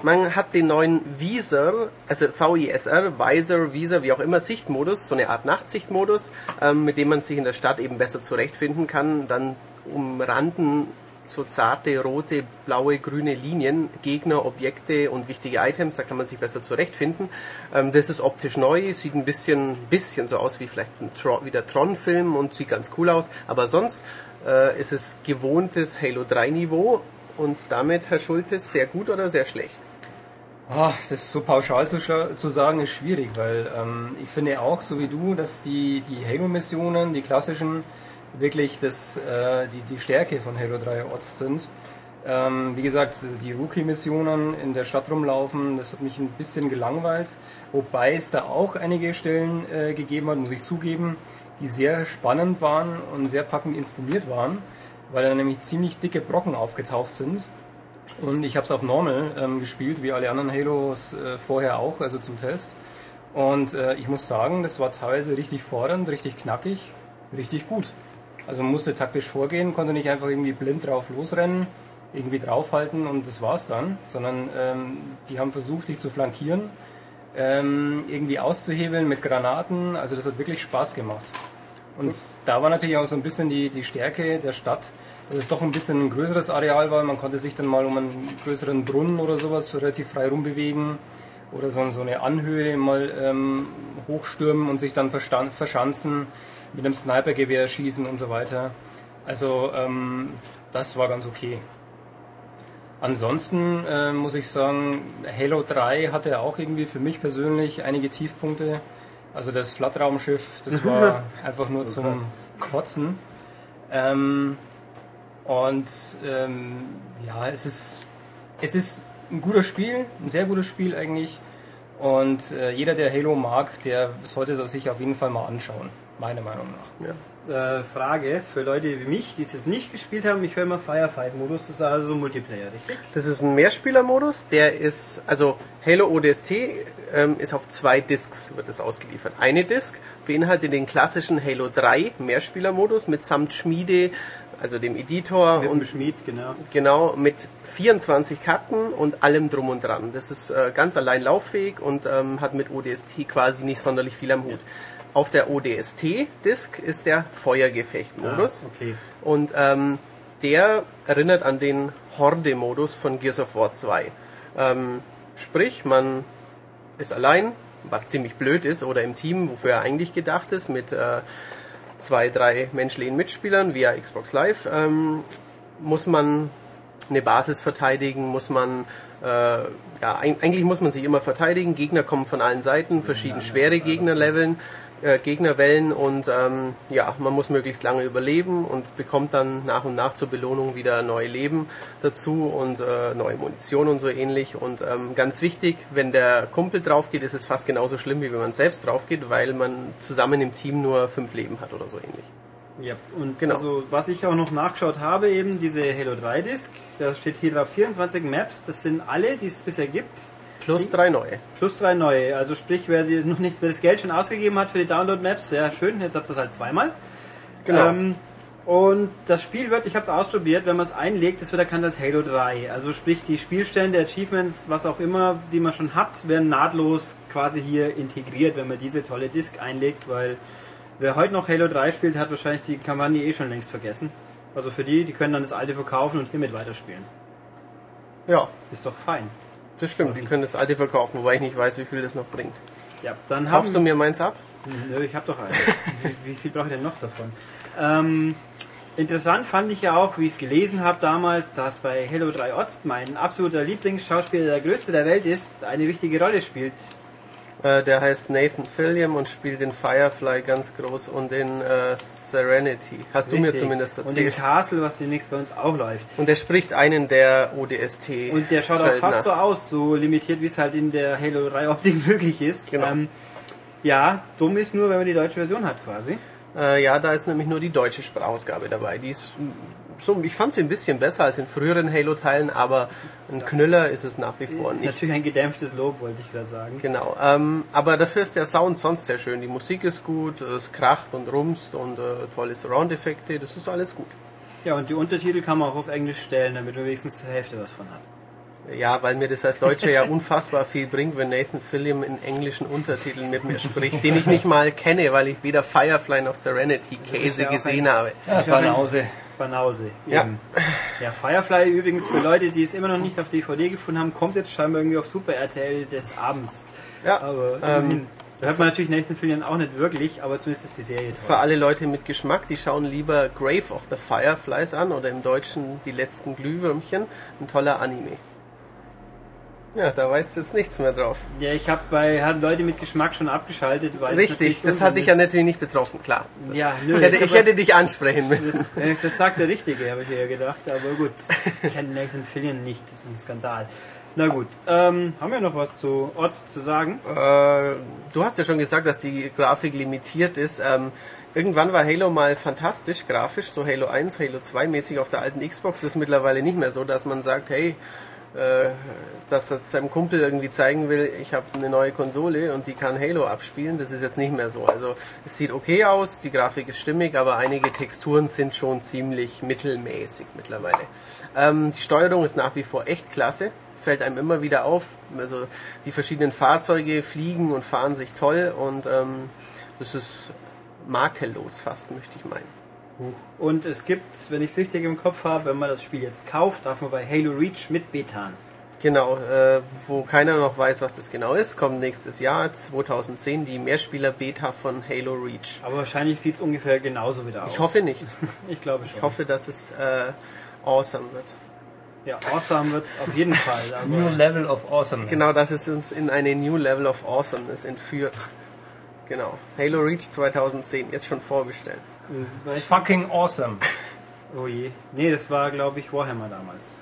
S4: man hat den neuen Visor, also VISR, Visor, Visor, wie auch immer, Sichtmodus, so eine Art Nachtsichtmodus, ähm, mit dem man sich in der Stadt eben besser zurechtfinden kann. Dann umranden so zarte rote, blaue, grüne Linien, Gegner, Objekte und wichtige Items, da kann man sich besser zurechtfinden. Ähm, das ist optisch neu, sieht ein bisschen, bisschen so aus wie vielleicht ein Tron, wie der Tron-Film und sieht ganz cool aus, aber sonst äh, ist es gewohntes Halo 3 Niveau und damit, Herr Schultes, sehr gut oder sehr schlecht?
S5: Ah, das so pauschal zu, zu sagen ist schwierig, weil ähm, ich finde auch, so wie du, dass die, die Halo-Missionen, die klassischen, wirklich das, äh, die, die Stärke von Halo 3 Orts sind. Ähm, wie gesagt, die Rookie-Missionen in der Stadt rumlaufen, das hat mich ein bisschen gelangweilt. Wobei es da auch einige Stellen äh, gegeben hat, muss ich zugeben, die sehr spannend waren und sehr packend inszeniert waren, weil da nämlich ziemlich dicke Brocken aufgetaucht sind. Und ich habe es auf Normal ähm, gespielt, wie alle anderen Halos äh, vorher auch, also zum Test. Und äh, ich muss sagen, das war teilweise richtig fordernd, richtig knackig, richtig gut. Also man musste taktisch vorgehen, konnte nicht einfach irgendwie blind drauf losrennen, irgendwie draufhalten und das war's dann, sondern ähm, die haben versucht, dich zu flankieren, ähm, irgendwie auszuhebeln mit Granaten. Also das hat wirklich Spaß gemacht. Und da war natürlich auch so ein bisschen die, die Stärke der Stadt, dass es doch ein bisschen ein größeres Areal war. Man konnte sich dann mal um einen größeren Brunnen oder sowas relativ frei rumbewegen oder so, so eine Anhöhe mal ähm, hochstürmen und sich dann verschanzen, mit einem Snipergewehr schießen und so weiter. Also ähm, das war ganz okay. Ansonsten äh, muss ich sagen, Halo 3 hatte auch irgendwie für mich persönlich einige Tiefpunkte. Also das Flattraumschiff, das war einfach nur zum Kotzen. Ähm, und ähm, ja, es ist, es ist ein guter Spiel, ein sehr gutes Spiel eigentlich. Und äh, jeder, der Halo mag, der sollte es sich auf jeden Fall mal anschauen, meiner Meinung nach.
S4: Ja.
S1: Äh, Frage für Leute wie mich, die es jetzt nicht gespielt haben. Ich höre immer Firefight-Modus, das ist also Multiplayer, richtig?
S4: Das ist ein Mehrspielermodus, der ist, also Halo ODST ähm, ist auf zwei Discs wird es ausgeliefert. Eine Disc beinhaltet den klassischen Halo 3 Mehrspielermodus mit samt Schmiede, also dem Editor
S1: Mit
S4: und
S1: dem Schmied, genau.
S4: Genau, mit 24 Karten und allem drum und dran. Das ist äh, ganz allein lauffähig und ähm, hat mit ODST quasi nicht sonderlich viel am Hut. Auf der ODST-Disk ist der Feuergefecht-Modus.
S1: Ah, okay.
S4: Und ähm, der erinnert an den Horde-Modus von Gears of War 2. Ähm, sprich, man ist allein, was ziemlich blöd ist, oder im Team, wofür er eigentlich gedacht ist, mit äh, zwei, drei menschlichen Mitspielern via Xbox Live, ähm, muss man eine Basis verteidigen, muss man, äh, ja, eig- eigentlich muss man sich immer verteidigen. Gegner kommen von allen Seiten, verschieden schwere Gegnerleveln, äh, Gegnerwellen und ähm, ja, man muss möglichst lange überleben und bekommt dann nach und nach zur Belohnung wieder neue Leben dazu und äh, neue Munition und so ähnlich. Und ähm, ganz wichtig, wenn der Kumpel drauf geht, ist es fast genauso schlimm, wie wenn man selbst drauf geht, weil man zusammen im Team nur fünf Leben hat oder so ähnlich.
S1: Ja, und
S4: Genau.
S1: also was ich auch noch nachgeschaut habe, eben diese Halo 3 Disc, da steht hier drauf 24 Maps, das sind alle, die es bisher gibt,
S4: Plus drei neue.
S1: plus drei neue. Also sprich, wer die noch nicht, wer das Geld schon ausgegeben hat für die Download-Maps, sehr schön, jetzt habt ihr es halt zweimal.
S4: Genau.
S1: Ähm, und das Spiel wird, ich habe es ausprobiert, wenn man es einlegt, das wird erkannt als Halo 3. Also sprich, die Spielstände, Achievements, was auch immer, die man schon hat, werden nahtlos quasi hier integriert, wenn man diese tolle Disc einlegt, weil wer heute noch Halo 3 spielt, hat wahrscheinlich die Kampagne eh schon längst vergessen. Also für die, die können dann das alte verkaufen und hiermit weiterspielen.
S4: Ja,
S1: Ist doch fein.
S4: Das stimmt. Die können das alte verkaufen, wobei ich nicht weiß, wie viel das noch bringt.
S1: Ja, dann
S4: Kaufst du
S1: haben
S4: mir meins ab?
S1: Nö, ich habe doch eines. wie, wie viel brauche ich denn noch davon? Ähm, interessant fand ich ja auch, wie ich es gelesen habe damals, dass bei Halo 3 Ost mein absoluter Lieblingsschauspieler, der größte der Welt ist, eine wichtige Rolle spielt.
S4: Äh, der heißt Nathan Fillion und spielt den Firefly ganz groß und den äh, Serenity. Hast du mir
S1: Richtig.
S4: zumindest
S1: Und den
S4: erzählt.
S1: Castle, was demnächst bei uns auch läuft.
S4: Und er spricht einen der ODST.
S1: Und der schaut auch
S4: Söldner.
S1: fast so aus, so limitiert, wie es halt in der Halo 3 Optik möglich ist.
S4: Genau.
S1: Ähm, ja, dumm ist nur, wenn man die deutsche Version hat quasi.
S4: Äh, ja, da ist nämlich nur die deutsche Sprachausgabe dabei. Die ist so, ich fand sie ein bisschen besser als in früheren Halo-Teilen, aber ein Knüller ist es nach wie vor
S1: Ist
S4: nicht.
S1: natürlich ein gedämpftes Lob, wollte ich gerade sagen.
S4: Genau, ähm, aber dafür ist der Sound sonst sehr schön. Die Musik ist gut, es kracht und rumst und äh, tolle Surround-Effekte, das ist alles gut.
S1: Ja, und die Untertitel kann man auch auf Englisch stellen, damit man wenigstens zur Hälfte was von hat.
S4: Ja, weil mir das als Deutscher ja unfassbar viel bringt, wenn Nathan Fillion in englischen Untertiteln mit mir spricht, den ich nicht mal kenne, weil ich weder Firefly noch Serenity Käse gesehen habe.
S5: Ja, Banause.
S1: Banause.
S4: Ja.
S1: eben. Ja, Firefly übrigens für Leute, die es immer noch nicht auf DVD gefunden haben, kommt jetzt scheinbar irgendwie auf Super RTL des Abends.
S4: Ja,
S1: Aber
S4: ähm,
S1: da hört man natürlich Nathan Fillion auch nicht wirklich, aber zumindest ist die Serie toll.
S4: Für alle Leute mit Geschmack, die schauen lieber Grave of the Fireflies an oder im Deutschen Die letzten Glühwürmchen. Ein toller Anime. Ja, da weißt du jetzt nichts mehr drauf.
S1: Ja, ich habe bei haben Leute mit Geschmack schon abgeschaltet, weil
S4: Richtig, das hatte ich ja natürlich nicht betroffen, klar.
S1: Ja, nö,
S4: Ich hätte, ich hätte dich ansprechen müssen.
S1: Das, das sagt der Richtige, habe ich ja gedacht. Aber gut, ich kenne Nathan Fillion nicht, das ist ein Skandal. Na gut, ähm, haben wir noch was zu Orts zu sagen?
S4: Äh, du hast ja schon gesagt, dass die Grafik limitiert ist. Ähm, irgendwann war Halo mal fantastisch grafisch, so Halo 1, Halo 2 mäßig auf der alten Xbox. Das ist mittlerweile nicht mehr so, dass man sagt, hey, äh, dass er seinem Kumpel irgendwie zeigen will, ich habe eine neue Konsole und die kann Halo abspielen. Das ist jetzt nicht mehr so. Also es sieht okay aus, die Grafik ist stimmig, aber einige Texturen sind schon ziemlich mittelmäßig mittlerweile. Ähm, die Steuerung ist nach wie vor echt klasse. Fällt einem immer wieder auf. Also die verschiedenen Fahrzeuge fliegen und fahren sich toll und ähm, das ist makellos fast, möchte ich meinen.
S1: Und es gibt, wenn ich es richtig im Kopf habe, wenn man das Spiel jetzt kauft, darf man bei Halo Reach mit Betan.
S4: Genau, äh, wo keiner noch weiß, was das genau ist, kommt nächstes Jahr, 2010, die Mehrspieler-Beta von Halo Reach.
S1: Aber wahrscheinlich sieht es ungefähr genauso wieder aus.
S4: Ich hoffe nicht.
S1: Ich glaube schon.
S4: Ich hoffe, dass es äh, awesome wird.
S1: Ja, awesome wird es auf jeden Fall. Aber
S5: New Level of Awesomeness.
S4: Genau, dass es uns in eine New Level of Awesomeness entführt. Genau. Halo Reach 2010, jetzt schon vorbestellen.
S5: It's fucking awesome.
S1: oh je. Nee, das war, glaube ich, Warhammer damals.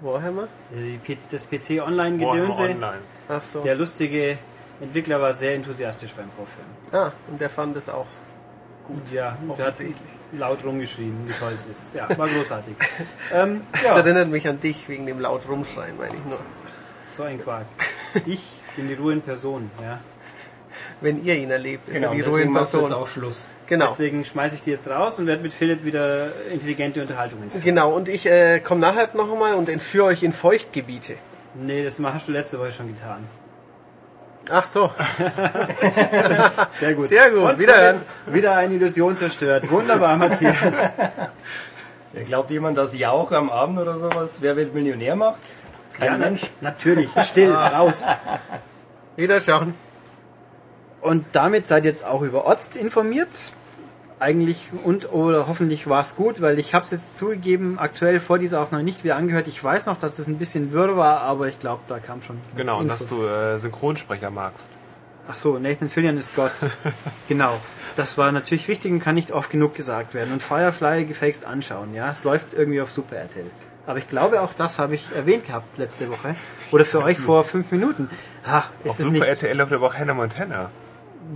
S4: Warhammer?
S1: Das PC
S2: Warhammer
S1: Online-Gedönse.
S2: Online.
S4: Ach so.
S1: Der lustige Entwickler war sehr enthusiastisch beim Vorführen.
S4: Ah, und der fand es auch.
S1: Gut, ja. Der hat laut rumgeschrien, wie toll es ist. Ja, war großartig. ähm,
S4: Das
S1: ja,
S4: erinnert mich an dich wegen dem laut rumschreien, meine ich nur.
S1: so ein Quark. Ich bin die Ruhe in Person, ja.
S4: Wenn ihr ihn erlebt, ist
S5: Genau,
S4: er die
S5: deswegen
S4: Ruhe in
S5: machst du jetzt
S4: Person.
S5: auch Schluss.
S4: Genau.
S1: Deswegen schmeiße ich die jetzt raus und werde mit Philipp wieder intelligente Unterhaltung hinzufügen.
S4: Genau, und ich äh, komme nachher noch einmal und entführe euch in Feuchtgebiete.
S1: Nee, das hast du letzte Woche schon getan.
S4: Ach so,
S1: Sehr gut.
S4: Sehr gut,
S1: Und
S4: wiederhören.
S1: Wieder eine Illusion zerstört. Wunderbar, Matthias.
S5: Ja, glaubt jemand, dass Jauch am Abend oder sowas Wer wird Millionär macht? Kein
S1: Ja,
S5: Mensch.
S1: Natürlich. Still, raus.
S4: wiederschauen.
S1: Und damit seid ihr jetzt auch über Otzt informiert. Eigentlich und oder hoffentlich war es gut, weil ich habe es jetzt zugegeben, aktuell vor dieser Aufnahme nicht wieder angehört. Ich weiß noch, dass es ein bisschen wirr war, aber ich glaube, da kam schon.
S2: Genau, und dass du äh, Synchronsprecher magst.
S1: Ach so, Nathan Fillion ist Gott. genau. Das war natürlich wichtig und kann nicht oft genug gesagt werden. Und Firefly gefälligst anschauen, ja. Es läuft irgendwie auf Super RTL. Aber ich glaube, auch das habe ich erwähnt gehabt letzte Woche. Oder für euch vor fünf Minuten. Ach,
S2: Auf
S1: ist es
S2: Super
S1: nicht.
S2: RTL läuft aber auch Hannah Montana.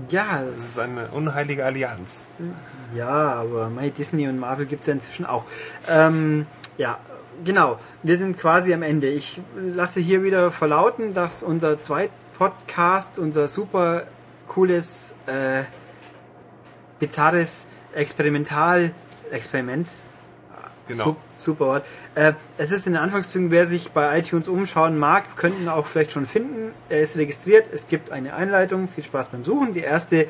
S1: Ja,
S2: Das
S1: es
S2: ist eine unheilige Allianz.
S1: Ja, aber mei, Disney und Marvel gibt's ja inzwischen auch. Ähm, ja, genau. Wir sind quasi am Ende. Ich lasse hier wieder verlauten, dass unser Zweit-Podcast, unser super cooles, äh, bizarres Experimental-Experiment
S2: Genau.
S1: Sup- Super Wort. Äh, es ist in den Anfangszügen, wer sich bei iTunes umschauen mag, könnten auch vielleicht schon finden. Er ist registriert. Es gibt eine Einleitung. Viel Spaß beim Suchen. Die erste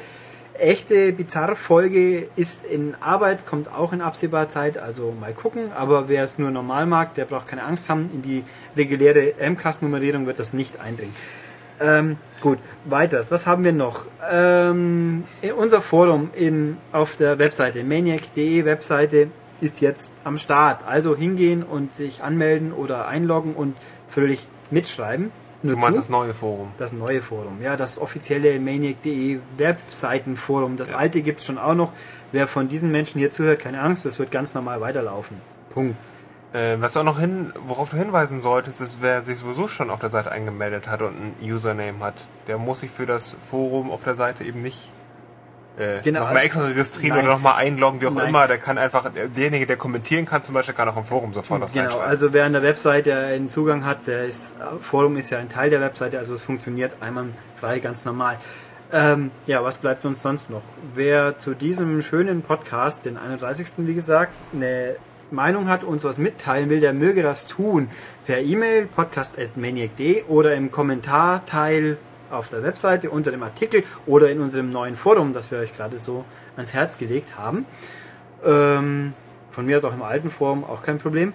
S1: echte Bizarre-Folge ist in Arbeit, kommt auch in absehbarer Zeit. Also mal gucken. Aber wer es nur normal mag, der braucht keine Angst haben. In die reguläre MCAST-Nummerierung wird das nicht eindringen. Ähm, gut, weiters. Was haben wir noch? Ähm, in unser Forum in, auf der Webseite, maniac.de Webseite, ist jetzt am Start. Also hingehen und sich anmelden oder einloggen und fröhlich mitschreiben. Nur
S2: Du meinst
S1: zu.
S2: das neue Forum.
S1: Das neue Forum, ja, das offizielle maniac.de Webseitenforum. Das alte gibt's schon auch noch. Wer von diesen Menschen hier zuhört, keine Angst, das wird ganz normal weiterlaufen. Punkt.
S2: Äh, was du auch noch hin, worauf du hinweisen solltest, ist, wer sich sowieso schon auf der Seite angemeldet hat und ein Username hat, der muss sich für das Forum auf der Seite eben nicht äh,
S1: Genau.
S2: nochmal extra registrieren
S1: Nein.
S2: oder nochmal einloggen, wie auch
S1: Nein.
S2: immer. Der kann einfach, derjenige, der kommentieren kann, zum Beispiel, kann auch im Forum sofort was
S1: Genau, also wer an der Webseite einen Zugang hat, der ist, Forum ist ja ein Teil der Webseite, also es funktioniert einwandfrei, ganz normal. Ähm, ja, was bleibt uns sonst noch? Wer zu diesem schönen Podcast, den 31. wie gesagt, eine Meinung hat, uns was mitteilen will, der möge das tun. Per E-Mail, podcast.maniac.de oder im Kommentarteil auf der Webseite unter dem Artikel oder in unserem neuen Forum, das wir euch gerade so ans Herz gelegt haben. Ähm, von mir aus auch im alten Forum, auch kein Problem.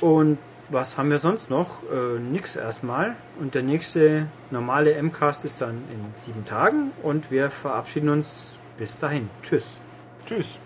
S1: Und was haben wir sonst noch? Äh, nix erstmal. Und der nächste normale MCAST ist dann in sieben Tagen und wir verabschieden uns bis dahin. Tschüss.
S2: Tschüss.